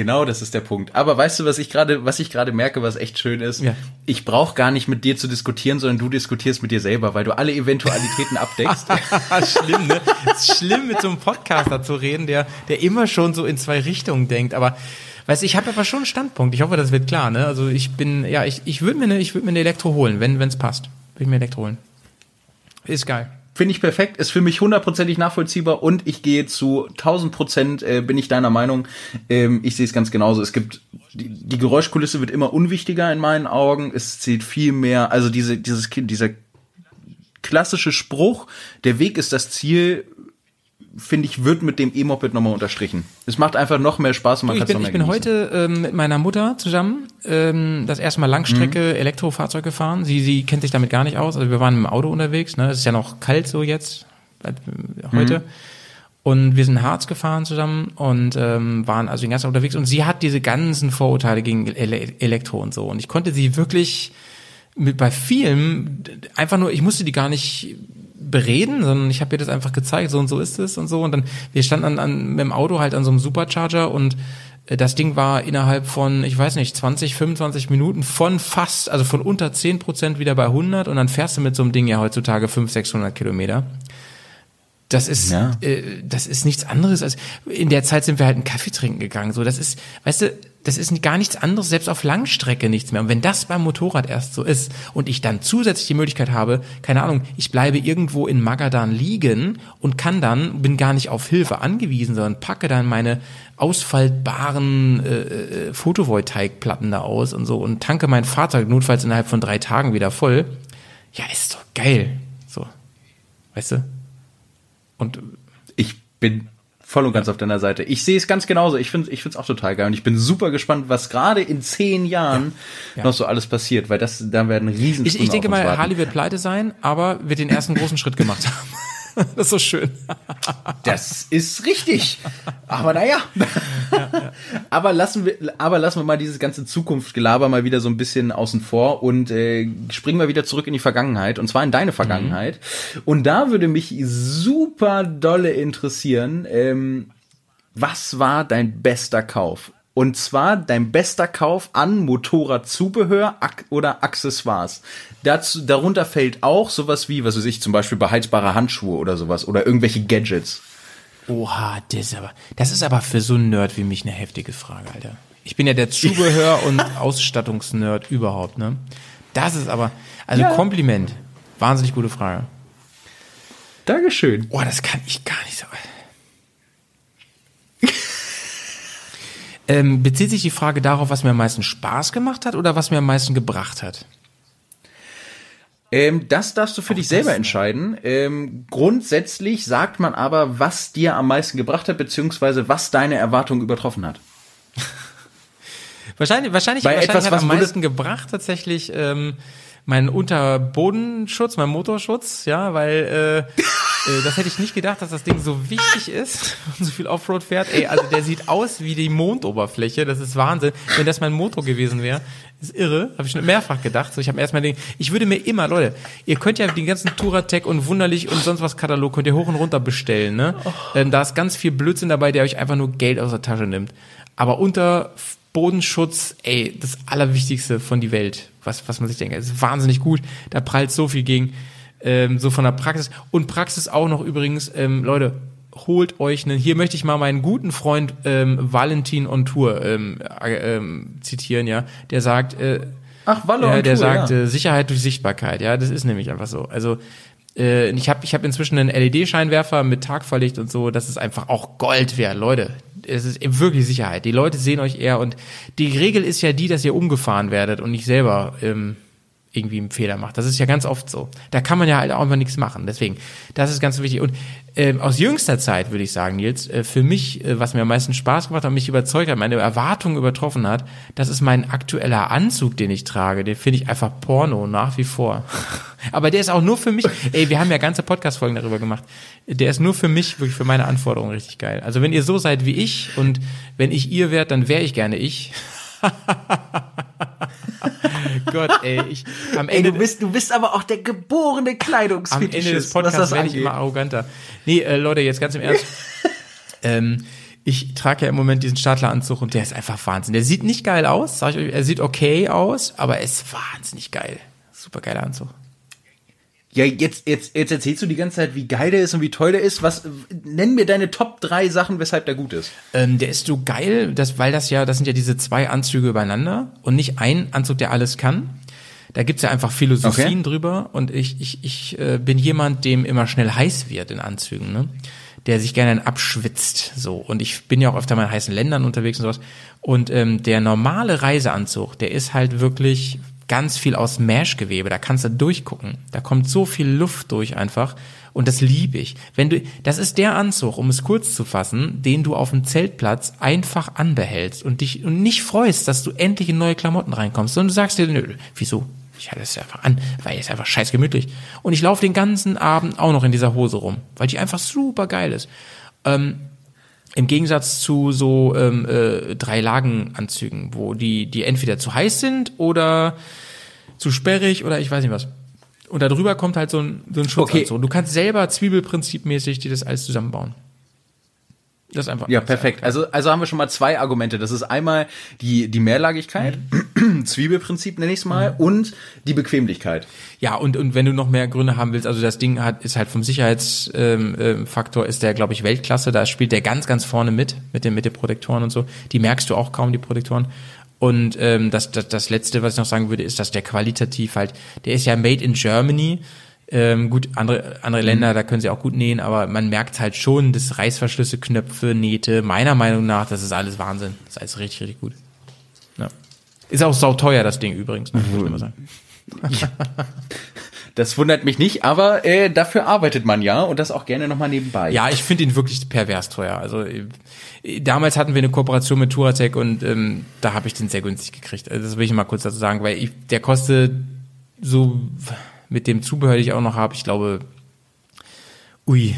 Genau, das ist der Punkt. Aber weißt du, was ich gerade, was ich gerade merke, was echt schön ist? Ja. Ich brauche gar nicht mit dir zu diskutieren, sondern du diskutierst mit dir selber, weil du alle Eventualitäten abdeckst. schlimm, ne? ist schlimm, mit so einem Podcaster zu reden, der, der immer schon so in zwei Richtungen denkt. Aber weißt, du, ich habe aber schon einen Standpunkt. Ich hoffe, das wird klar. Ne? Also ich bin, ja, ich, ich würde mir eine, ich würde mir eine Elektro holen, wenn es passt. Würde ich mir Elektro holen. Ist geil. Finde ich perfekt, ist für mich hundertprozentig nachvollziehbar und ich gehe zu 1000 Prozent, äh, bin ich deiner Meinung. Ähm, ich sehe es ganz genauso. Es gibt, die, die, Geräuschkulisse wird immer unwichtiger in meinen Augen. Es zählt viel mehr, also diese, dieses, dieser klassische Spruch, der Weg ist das Ziel, finde ich, wird mit dem E-Moped nochmal unterstrichen. Es macht einfach noch mehr Spaß und man ich kann bin, noch mehr ich bin genießen. heute ähm, mit meiner Mutter zusammen ähm, das erste Mal Langstrecke Elektrofahrzeug gefahren. Sie, sie kennt sich damit gar nicht aus. Also wir waren im Auto unterwegs. Ne? Es ist ja noch kalt so jetzt äh, heute. Und wir sind in Harz gefahren zusammen und ähm, waren also den ganzen Tag unterwegs. Und sie hat diese ganzen Vorurteile gegen Ele Elektro und so. Und ich konnte sie wirklich mit bei vielem einfach nur, ich musste die gar nicht bereden, sondern ich habe ihr das einfach gezeigt, so und so ist es und so. Und dann, wir standen an, an, mit dem Auto halt an so einem Supercharger und äh, das Ding war innerhalb von, ich weiß nicht, 20, 25 Minuten von fast, also von unter 10 Prozent wieder bei 100 und dann fährst du mit so einem Ding ja heutzutage 500, 600 Kilometer. Das ist, Ja. äh, das ist nichts anderes als, in der Zeit sind wir halt einen Kaffee trinken gegangen, so, das ist, weißt du, das ist gar nichts anderes, selbst auf Langstrecke nichts mehr. Und wenn das beim Motorrad erst so ist und ich dann zusätzlich die Möglichkeit habe, keine Ahnung, ich bleibe irgendwo in Magadan liegen und kann dann, bin gar nicht auf Hilfe angewiesen, sondern packe dann meine ausfaltbaren äh, äh, Photovoltaikplatten da aus und so und tanke mein Fahrzeug notfalls innerhalb von drei Tagen wieder voll. Ja, ist doch geil. So. Weißt du? Und Ich bin voll und ganz auf deiner Seite. Ich sehe es ganz genauso. Ich finde ich finde es auch total geil und ich bin super gespannt, was gerade in zehn Jahren Ja. noch so alles passiert, weil das da werden riesen ich, ich denke mal. Harley wird pleite sein, aber wird den ersten großen Schritt gemacht haben. Das ist so schön. Das ist richtig. Aber naja. Aber lassen wir, aber lassen wir mal dieses ganze Zukunftsgelaber mal wieder so ein bisschen außen vor und äh, springen wir wieder zurück in die Vergangenheit und zwar in deine Vergangenheit. Und da würde mich super dolle interessieren, ähm, was war dein bester Kauf? Und zwar dein bester Kauf an Motorradzubehör oder Accessoires. Dazu, darunter fällt auch sowas wie, was weiß ich, zum Beispiel beheizbare Handschuhe oder sowas oder irgendwelche Gadgets. Oha, das ist aber, das ist aber für so einen Nerd wie mich eine heftige Frage, Alter. Ich bin ja der Zubehör- und Ausstattungsnerd überhaupt, ne? Das ist aber, also Ja. Kompliment. Wahnsinnig gute Frage. Dankeschön. Oh, das kann ich gar nicht so. Ähm, bezieht sich die Frage darauf, was mir am meisten Spaß gemacht hat oder was mir am meisten gebracht hat? Ähm, das darfst du für dich selber entscheiden. Ähm, grundsätzlich sagt man aber, was dir am meisten gebracht hat, beziehungsweise was deine Erwartungen übertroffen hat. Wahrscheinlich, wahrscheinlich, Bei wahrscheinlich etwas, hat was am meisten gebracht tatsächlich ähm, mein Unterbodenschutz, mein Motorschutz, ja, weil äh, äh, das hätte ich nicht gedacht, dass das Ding so wichtig ist und so viel Offroad fährt. Ey, also der sieht aus wie die Mondoberfläche, das ist Wahnsinn. Wenn das mein Motor gewesen wäre, ist irre, habe ich schon mehrfach gedacht. So, ich habe erstmal den, ich würde mir immer, Leute, ihr könnt ja den ganzen Touratec und Wunderlich und sonst was Katalog könnt ihr hoch und runter bestellen, ne? Ähm, da ist ganz viel Blödsinn dabei, der euch einfach nur Geld aus der Tasche nimmt. Aber unter Bodenschutz, ey, das Allerwichtigste von die Welt, was, was man sich denkt. Es ist wahnsinnig gut, da prallt so viel gegen, ähm, so von der Praxis. Und Praxis auch noch übrigens, ähm, Leute, holt euch einen, hier möchte ich mal meinen guten Freund ähm, Valentin on Tour ähm, äh, ähm, zitieren, ja, der sagt, äh, Ach, Walle ja, der Tour, sagt ja. äh, Sicherheit durch Sichtbarkeit. Ja, das ist nämlich einfach so. Also äh, ich habe ich hab inzwischen einen LED-Scheinwerfer mit Tagverlicht und so. Das ist einfach auch Gold wert, Leute. Es ist wirklich Sicherheit. Die Leute sehen euch eher und die Regel ist ja die, dass ihr umgefahren werdet und nicht selber ähm, irgendwie einen Fehler macht. Das ist ja ganz oft so. Da kann man ja halt auch immer nichts machen. Deswegen, das ist ganz wichtig. Und ähm, aus jüngster Zeit würde ich sagen, Nils, äh, für mich, äh, was mir am meisten Spaß gemacht hat, mich überzeugt hat, meine Erwartungen übertroffen hat, das ist mein aktueller Anzug, den ich trage. Den finde ich einfach Porno nach wie vor. Aber der ist auch nur für mich. Ey, wir haben ja ganze Podcast-Folgen darüber gemacht. Der ist nur für mich, wirklich für meine Anforderungen richtig geil. Also wenn ihr so seid wie ich und wenn ich ihr wärt, dann wäre ich gerne ich. Gott, ey, ich am Ey, Ende du bist, du bist aber auch der geborene am Kleidungsfetischist, Ende des Podcasts das werde ich immer arroganter. Nee, äh, Leute, jetzt ganz im Ernst. ähm, ich trage ja im Moment diesen Stadleranzug und der ist einfach Wahnsinn. Der sieht nicht geil aus, sag ich euch, er sieht okay aus, aber er ist wahnsinnig geil. Super geiler Anzug. Ja, jetzt, jetzt, jetzt erzählst du die ganze Zeit, wie geil der ist und wie toll der ist. Was, nenn mir deine Top drei Sachen, weshalb der gut ist. Ähm, der ist so geil, das, weil das ja, das sind ja diese zwei Anzüge übereinander und nicht ein Anzug, der alles kann. Da gibt's ja einfach Philosophien Okay. drüber und ich, ich, ich äh, bin jemand, dem immer schnell heiß wird in Anzügen, ne? der sich gerne abschwitzt. So. Und ich bin ja auch öfter mal in heißen Ländern unterwegs und sowas. Und ähm, der normale Reiseanzug, der ist halt wirklich ganz viel aus Meshgewebe. Da kannst du durchgucken. Da kommt so viel Luft durch einfach. Und das liebe ich. Wenn du, das ist der Anzug, um es kurz zu fassen, den du auf dem Zeltplatz einfach anbehältst und dich und nicht freust, dass du endlich in neue Klamotten reinkommst, sondern du sagst dir, nö, wieso? Ich halte es einfach an, weil es einfach scheiß gemütlich. Und ich laufe den ganzen Abend auch noch in dieser Hose rum, weil die einfach super geil ist. Ähm, im Gegensatz zu so ähm, äh, drei Lagenanzügen, wo die die entweder zu heiß sind oder zu sperrig oder ich weiß nicht was. Und darüber kommt halt so ein, so ein Schutzanzug. Okay. Du kannst selber Zwiebelprinzipmäßig dir das alles zusammenbauen. Das ist einfach. Ja, perfekt. Also, also haben wir schon mal zwei Argumente. Das ist einmal die, die Mehrlagigkeit, mhm. Zwiebelprinzip nenne ich es mal, mhm. und die Bequemlichkeit. Ja, und, und wenn du noch mehr Gründe haben willst, also das Ding hat, ist halt vom Sicherheitsfaktor, ähm, ähm ist der, glaube ich, Weltklasse. Da spielt der ganz, ganz vorne mit, mit den, mit den Protektoren und so. Die merkst du auch kaum, die Protektoren. Und ähm, das, das, das Letzte, was ich noch sagen würde, ist, dass der qualitativ halt, der ist ja made in Germany. Ähm, gut, andere, andere Länder, da können sie auch gut nähen, aber man merkt halt schon, dass Reißverschlüsse, Knöpfe, Nähte, meiner Meinung nach, das ist alles Wahnsinn. Das ist alles richtig, richtig gut. Ja. Ist auch sauteuer, das Ding übrigens, immer sagen. Ja. Das wundert mich nicht, aber äh, dafür arbeitet man ja und das auch gerne nochmal nebenbei. Ja, ich finde ihn wirklich pervers teuer. Also äh, damals hatten wir eine Kooperation mit Turatec und ähm, da habe ich den sehr günstig gekriegt. Also das will ich mal kurz dazu sagen, weil ich, der kostet so mit dem Zubehör, den ich auch noch habe, ich glaube, ui,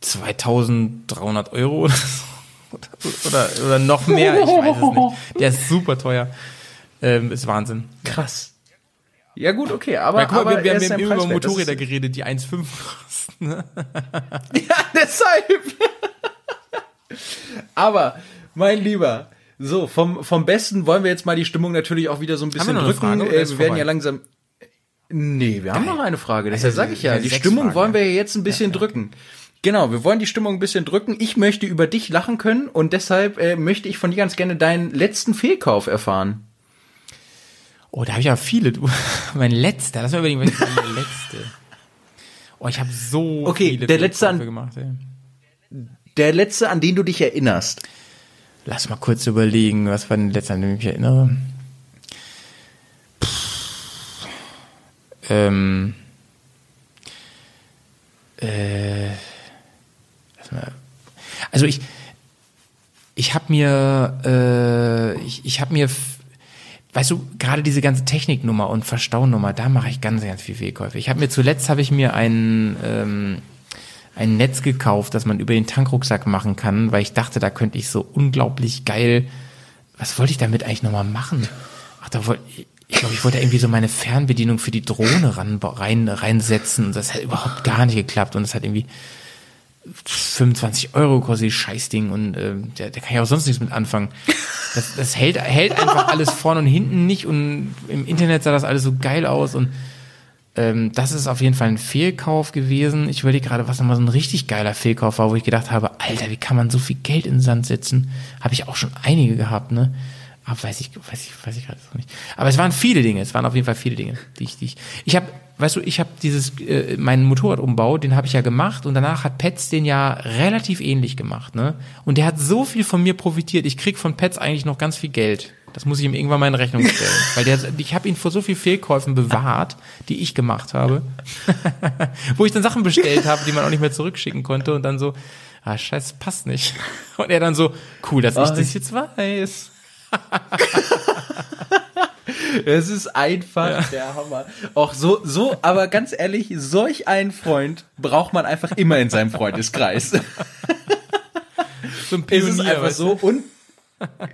2300 Euro oder so. Oder, oder noch mehr, ich weiß es nicht. Der ist super teuer. Ähm, ist Wahnsinn. Krass. Ja gut, okay, aber, ja, mal, aber wir, wir haben eben über Motorräder geredet, die 1,5 kosten. Ne? ja, deshalb. aber, mein Lieber, so, vom, vom Besten wollen wir jetzt mal die Stimmung natürlich auch wieder so ein bisschen drücken. Äh, wir werden ja langsam. Nee, wir Geil. haben noch eine Frage. Deshalb also, sage ich ja, die Stimmung Fragen, wollen wir ja jetzt ein bisschen ja, drücken. Genau, wir wollen die Stimmung ein bisschen drücken. Ich möchte über dich lachen können und deshalb äh, möchte ich von dir ganz gerne deinen letzten Fehlkauf erfahren. Oh, da habe ich ja viele. Du, mein letzter, lass mal überlegen, was ist mein letzte? Oh, ich habe so okay, viele der letzte an, gemacht. Ey. Der letzte, an den du dich erinnerst. Lass mal kurz überlegen, was war der letzte, an den ich mich erinnere. Pff, ähm, äh, also ich, ich habe mir, äh, ich, ich habe mir weißt du, gerade diese ganze Techniknummer und Verstaunummer, da mache ich ganz, ganz viel Fehlkäufe. Ich habe mir zuletzt habe ich mir ein ähm, ein Netz gekauft, das man über den Tankrucksack machen kann, weil ich dachte, da könnte ich so unglaublich geil. Was wollte ich damit eigentlich nochmal machen? Ach, da wollte ich glaube, ich wollte irgendwie so meine Fernbedienung für die Drohne ran, rein, reinsetzen und das hat überhaupt gar nicht geklappt und das hat irgendwie 25 Euro kostet das Scheißding und äh, der, der kann ja auch sonst nichts mit anfangen. Das, das hält, hält einfach alles vorne und hinten nicht und im Internet sah das alles so geil aus und ähm, das ist auf jeden Fall ein Fehlkauf gewesen. Ich überlege gerade, was nochmal so ein richtig geiler Fehlkauf war, wo ich gedacht habe, Alter, wie kann man so viel Geld in den Sand setzen? Habe ich auch schon einige gehabt, ne? Aber weiß ich, weiß ich, weiß ich gerade nicht. Aber es waren viele Dinge, es waren auf jeden Fall viele Dinge, die ich, die ich, ich habe weißt du, ich habe dieses, äh, meinen Motorradumbau, den habe ich ja gemacht und danach hat Pets den ja relativ ähnlich gemacht, ne? Und der hat so viel von mir profitiert. Ich krieg von Pets eigentlich noch ganz viel Geld. Das muss ich ihm irgendwann mal in Rechnung stellen. Weil der, ich habe ihn vor so viel Fehlkäufen bewahrt, die ich gemacht habe. Wo ich dann Sachen bestellt habe, die man auch nicht mehr zurückschicken konnte und dann so, ah, scheiße, passt nicht. Und er dann so, cool, dass ich oh, das jetzt weiß. Es ist einfach ja. der Hammer. Auch so, so, aber ganz ehrlich, solch einen Freund braucht man einfach immer in seinem Freundeskreis. So ein Pionier, es ist einfach so und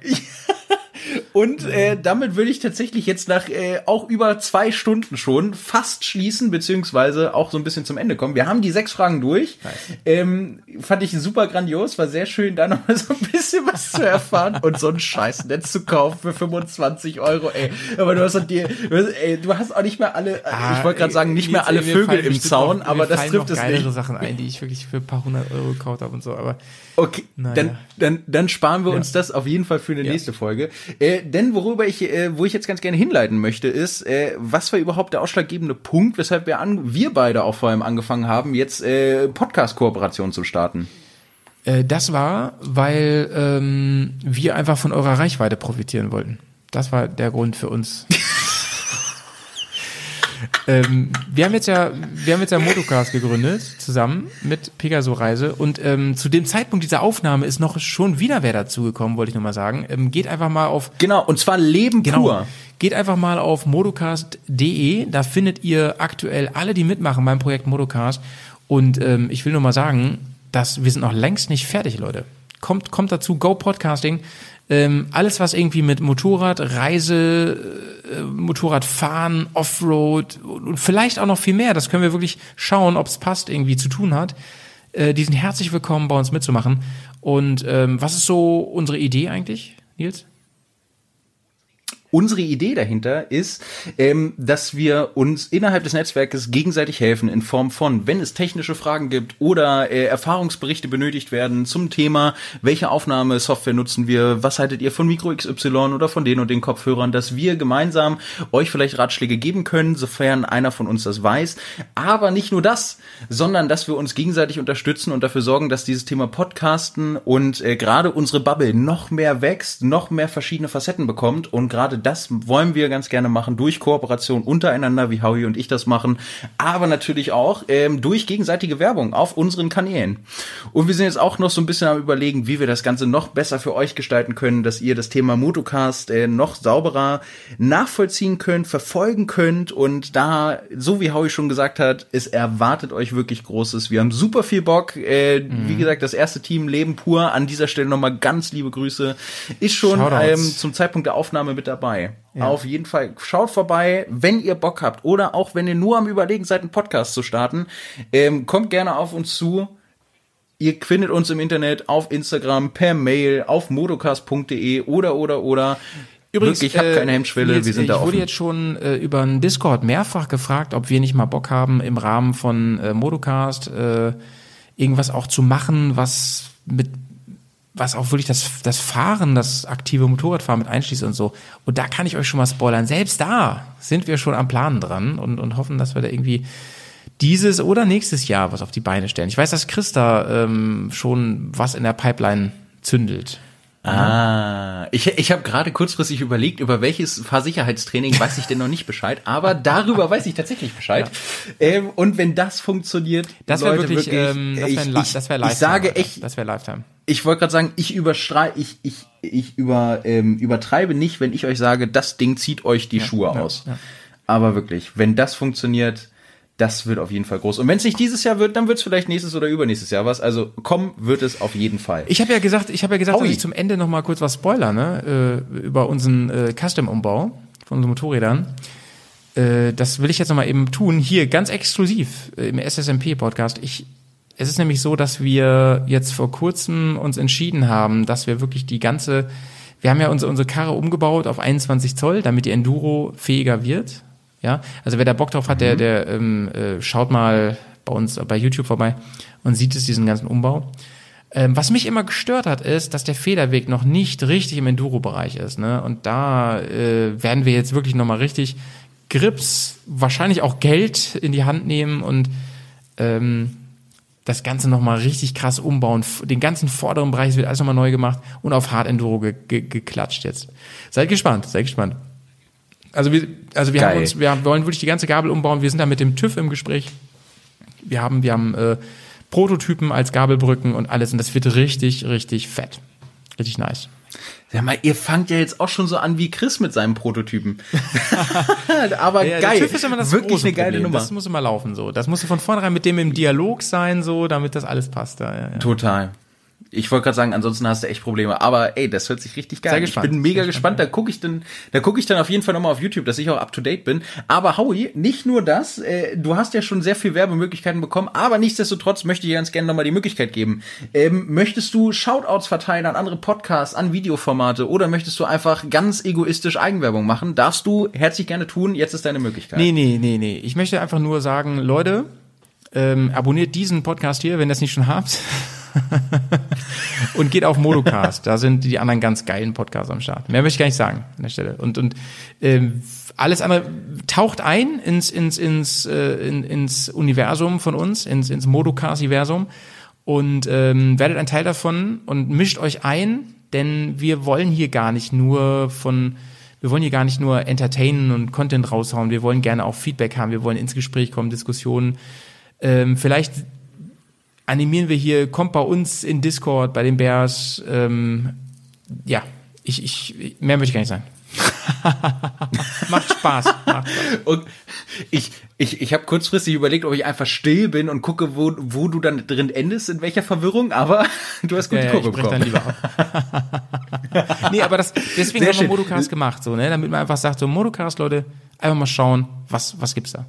Und äh, damit würde ich tatsächlich jetzt nach äh, auch über zwei Stunden schon fast schließen, beziehungsweise auch so ein bisschen zum Ende kommen. Wir haben die sechs Fragen durch. Nice. Ähm, fand ich super grandios, war sehr schön, da noch mal so ein bisschen was zu erfahren und so ein scheiß Netz zu kaufen für 25 Euro, ey. Aber du hast doch dir, ey, du hast auch nicht mehr alle, ah, ich wollte gerade sagen, nicht mehr alle Vögel im Zaun, noch, aber das trifft es nicht. Sachen ein, die ich wirklich für ein paar hundert Euro gekauft habe und so, aber. Okay, naja. dann, dann, dann sparen wir ja. uns das auf jeden Fall für eine ja. nächste Folge. Äh, denn worüber ich, äh, wo ich jetzt ganz gerne hinleiten möchte, ist, äh, was war überhaupt der ausschlaggebende Punkt, weshalb wir, an, wir beide auch vor allem angefangen haben, jetzt äh, Podcast-Kooperation zu starten? Äh, das war, weil ähm, wir einfach von eurer Reichweite profitieren wollten. Das war der Grund für uns. Ähm, wir haben jetzt ja, wir haben jetzt ja Motocast gegründet, zusammen mit Pegaso Reise. Und ähm, zu dem Zeitpunkt dieser Aufnahme ist noch schon wieder wer dazugekommen, wollte ich nur mal sagen. Ähm, geht einfach mal auf. Genau, und zwar Leben Genau. pur. Geht einfach mal auf motocast.de, da findet ihr aktuell alle, die mitmachen beim Projekt Motocast. Und ähm, ich will nur mal sagen, dass wir sind noch längst nicht fertig, Leute. Kommt, kommt dazu, Go Podcasting. Ähm, alles, was irgendwie mit Motorrad, Reise, äh, Motorradfahren, Offroad und vielleicht auch noch viel mehr, das können wir wirklich schauen, ob es passt, irgendwie zu tun hat. Äh, die sind herzlich willkommen, bei uns mitzumachen. Und ähm, was ist so unsere Idee eigentlich, Nils? Unsere Idee dahinter ist, ähm, dass wir uns innerhalb des Netzwerkes gegenseitig helfen in Form von, wenn es technische Fragen gibt oder äh, Erfahrungsberichte benötigt werden zum Thema, welche Aufnahmesoftware nutzen wir, was haltet ihr von Micro XY oder von den und den Kopfhörern, dass wir gemeinsam euch vielleicht Ratschläge geben können, sofern einer von uns das weiß. Aber nicht nur das, sondern dass wir uns gegenseitig unterstützen und dafür sorgen, dass dieses Thema Podcasten und äh, gerade unsere Bubble noch mehr wächst, noch mehr verschiedene Facetten bekommt und gerade das wollen wir ganz gerne machen durch Kooperation untereinander, wie Howie und ich das machen, aber natürlich auch ähm, durch gegenseitige Werbung auf unseren Kanälen. Und wir sind jetzt auch noch so ein bisschen am überlegen, wie wir das Ganze noch besser für euch gestalten können, dass ihr das Thema Motocast äh, noch sauberer nachvollziehen könnt, verfolgen könnt und da, so wie Howie schon gesagt hat, es erwartet euch wirklich Großes. Wir haben super viel Bock. Äh, Wie gesagt, das erste Team Leben pur. An dieser Stelle nochmal ganz liebe Grüße. Ist schon ähm, zum Zeitpunkt der Aufnahme mit dabei. Auf jeden Fall schaut vorbei, wenn ihr Bock habt oder auch wenn ihr nur am Überlegen seid, einen Podcast zu starten. Ähm, kommt gerne auf uns zu. Ihr findet uns im Internet, auf Instagram, per Mail, auf modocast.de oder oder oder. Übrigens, ich habe äh, keine Hemmschwelle, Nils, wir sind ich da wurde offen. jetzt schon äh, über einen Discord mehrfach gefragt, ob wir nicht mal Bock haben, im Rahmen von äh, Modocast äh, irgendwas auch zu machen, was mit was auch wirklich das, das Fahren, das aktive Motorradfahren mit einschließt und so. Und da kann ich euch schon mal spoilern. Selbst da sind wir schon am Planen dran und, und hoffen, dass wir da irgendwie dieses oder nächstes Jahr was auf die Beine stellen. Ich weiß, dass Chris da ähm, schon was in der Pipeline zündelt. Ah, ich, ich habe gerade kurzfristig überlegt, über welches Fahrsicherheitstraining weiß ich denn noch nicht Bescheid, aber darüber weiß ich tatsächlich Bescheid. Ähm, und wenn das funktioniert, Das wäre Leute, wirklich, ähm, das wäre ich, Li- ich, Lifetime. sage echt, Das wäre Lifetime. ich wollte gerade sagen, ich überstrei, ich, ich, ich über, ähm, übertreibe nicht, wenn ich euch sage, das Ding zieht euch die Schuhe ja, aus. ja. Aber wirklich, wenn das funktioniert, das wird auf jeden Fall groß. Und wenn es nicht dieses Jahr wird, dann wird es vielleicht nächstes oder übernächstes Jahr was. Also kommen wird es auf jeden Fall. Ich habe ja gesagt, ich habe ja gesagt, Howie. dass ich zum Ende noch mal kurz was spoiler, ne, äh, über unseren äh, Custom-Umbau von unseren Motorrädern. Äh, das will ich jetzt noch mal eben tun, hier ganz exklusiv äh, im SSMP-Podcast. Ich, es ist nämlich so, dass wir jetzt vor kurzem uns entschieden haben, dass wir wirklich die ganze, wir haben ja unsere, unsere Karre umgebaut auf 21 Zoll, damit die Enduro fähiger wird. Ja, also wer da Bock drauf hat, der, der ähm, äh, schaut mal bei uns bei YouTube vorbei und sieht es diesen ganzen Umbau. Ähm, was mich immer gestört hat, ist, dass der Federweg noch nicht richtig im Enduro-Bereich ist. Ne? Und da äh, werden wir jetzt wirklich nochmal richtig Grips, wahrscheinlich auch Geld in die Hand nehmen und ähm, das Ganze nochmal richtig krass umbauen. Den ganzen vorderen Bereich wird alles nochmal neu gemacht und auf Hard Enduro ge ge geklatscht jetzt. Seid gespannt, seid gespannt. Also wir, also wir Geil. haben uns, wir wollen wirklich die ganze Gabel umbauen. Wir sind da mit dem TÜV im Gespräch. Wir haben, wir haben äh, Prototypen als Gabelbrücken und alles und das wird richtig, richtig fett. Richtig nice. Sag mal, ihr fangt ja jetzt auch schon so an wie Chris mit seinem Prototypen. Aber Ja, geil. Der TÜV ist immer das Wirklich große eine geile. Nummer. Das muss immer laufen so. Das muss von vornherein mit dem im Dialog sein, so, damit das alles passt. Ja, ja. Total. Ich wollte gerade sagen, ansonsten hast du echt Probleme. Aber ey, das hört sich richtig geil an. gespannt. Ich bin mega Sehr gespannt. Da gucke ich dann, da gucke ich dann auf jeden Fall nochmal auf YouTube, dass ich auch up to date bin. Aber Howie, nicht nur das. Äh, du hast ja schon sehr viel Werbemöglichkeiten bekommen, aber nichtsdestotrotz möchte ich dir ganz gerne nochmal die Möglichkeit geben. Ähm, möchtest du Shoutouts verteilen an andere Podcasts, an Videoformate oder möchtest du einfach ganz egoistisch Eigenwerbung machen? Darfst du herzlich gerne tun. Jetzt ist deine Möglichkeit. Nee, nee, nee, nee. Ich möchte einfach nur sagen, Leute, ähm, abonniert diesen Podcast hier, wenn ihr das nicht schon habt. und geht auf Modocast. Da sind die anderen ganz geilen Podcasts am Start. Mehr möchte ich gar nicht sagen an der Stelle. Und, und ähm, alles andere taucht ein ins, ins, ins, äh, in, ins Universum von uns, ins, ins Modocast-Universum und ähm, werdet ein Teil davon und mischt euch ein, denn wir wollen hier gar nicht nur von wir wollen hier gar nicht nur entertainen und Content raushauen, wir wollen gerne auch Feedback haben, wir wollen ins Gespräch kommen, Diskussionen. Ähm, vielleicht animieren wir hier, kommt bei uns in Discord, bei den Bears. Ähm, ja, ich, ich, mehr möchte ich gar nicht sagen. Macht Spaß. Macht Spaß. Und ich, ich, ich habe kurzfristig überlegt, ob ich einfach still bin und gucke, wo, wo du dann drin endest, in welcher Verwirrung, aber du hast gut Ja, ja, brech dann bekommen. lieber ab. nee, aber das, deswegen Sehr haben wir. Modocast gemacht, so, ne? Damit man einfach sagt, so Modocast, Leute, einfach mal schauen, was, was gibt's da?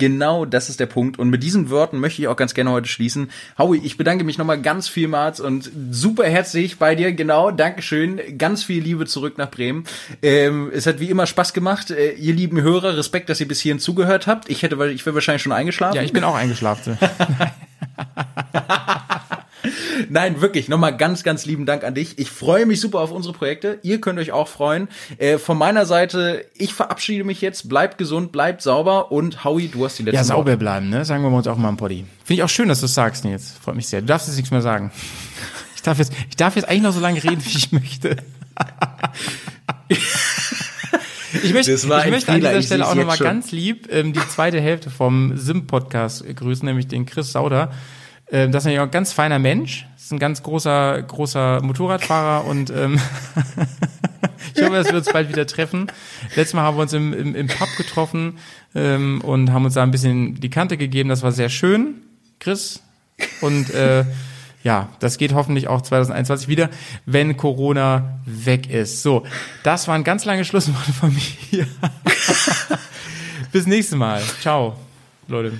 Genau, das ist der Punkt. Und mit diesen Worten möchte ich auch ganz gerne heute schließen. Howie, ich bedanke mich nochmal ganz vielmals und super herzlich bei dir. Genau, Dankeschön. Ganz viel Liebe zurück nach Bremen. Ähm, es hat wie immer Spaß gemacht. Äh, ihr lieben Hörer, Respekt, dass ihr bis hierhin zugehört habt. Ich hätte, ich wäre wahrscheinlich schon eingeschlafen. Ja, ich bin auch eingeschlafen. Nein, wirklich, nochmal ganz, ganz lieben Dank an dich. Ich freue mich super auf unsere Projekte. Ihr könnt euch auch freuen. Äh, von meiner Seite, ich verabschiede mich jetzt. Bleibt gesund, bleibt sauber und Howie, du hast die letzte Ja, sauber bleiben, ne? Sagen wir uns auch mal im Poddy. Finde ich auch schön, dass du es sagst, Nils. Freut mich sehr. Du darfst jetzt nichts mehr sagen. Ich darf jetzt, ich darf jetzt eigentlich noch so lange reden, wie ich möchte. Ich möchte, ich möchte an dieser Stelle auch jetzt nochmal ganz lieb ähm, die zweite Hälfte vom Sim-Podcast grüßen, nämlich den Chris Sauder. Ähm, das ist nämlich auch ein ganz feiner Mensch. Das ist ein ganz großer, großer Motorradfahrer und ähm, ich hoffe, dass wir uns bald wieder treffen. Letztes Mal haben wir uns im, im, im Pub getroffen ähm, und haben uns da ein bisschen die Kante gegeben. Das war sehr schön, Chris. Und äh, ja, das geht hoffentlich auch 2021 wieder, wenn Corona weg ist. So, das waren ganz lange Schlussworte von mir. Bis nächstes Mal. Ciao, Leute.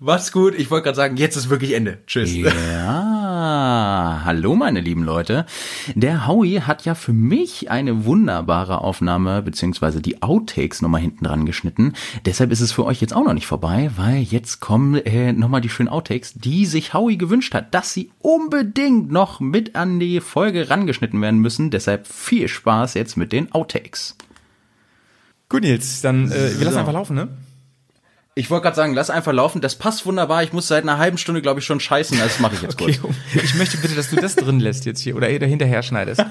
Macht's gut. Ich wollte gerade sagen, jetzt ist wirklich Ende. Tschüss. Ja, hallo meine lieben Leute. Der Howie hat ja für mich eine wunderbare Aufnahme beziehungsweise die Outtakes nochmal hinten dran geschnitten. Deshalb ist es für euch jetzt auch noch nicht vorbei, weil jetzt kommen äh, nochmal die schönen Outtakes, die sich Howie gewünscht hat, dass sie unbedingt noch mit an die Folge rangeschnitten werden müssen. Deshalb viel Spaß jetzt mit den Outtakes. Gut, Nils, dann äh, wir lassen So. einfach laufen, ne? Ich wollte gerade sagen, lass einfach laufen. Das passt wunderbar. Ich muss seit einer halben Stunde, glaube ich, schon scheißen. Das mache ich jetzt kurz. Okay, ich möchte bitte, dass du das drin lässt jetzt hier oder hinterher schneidest.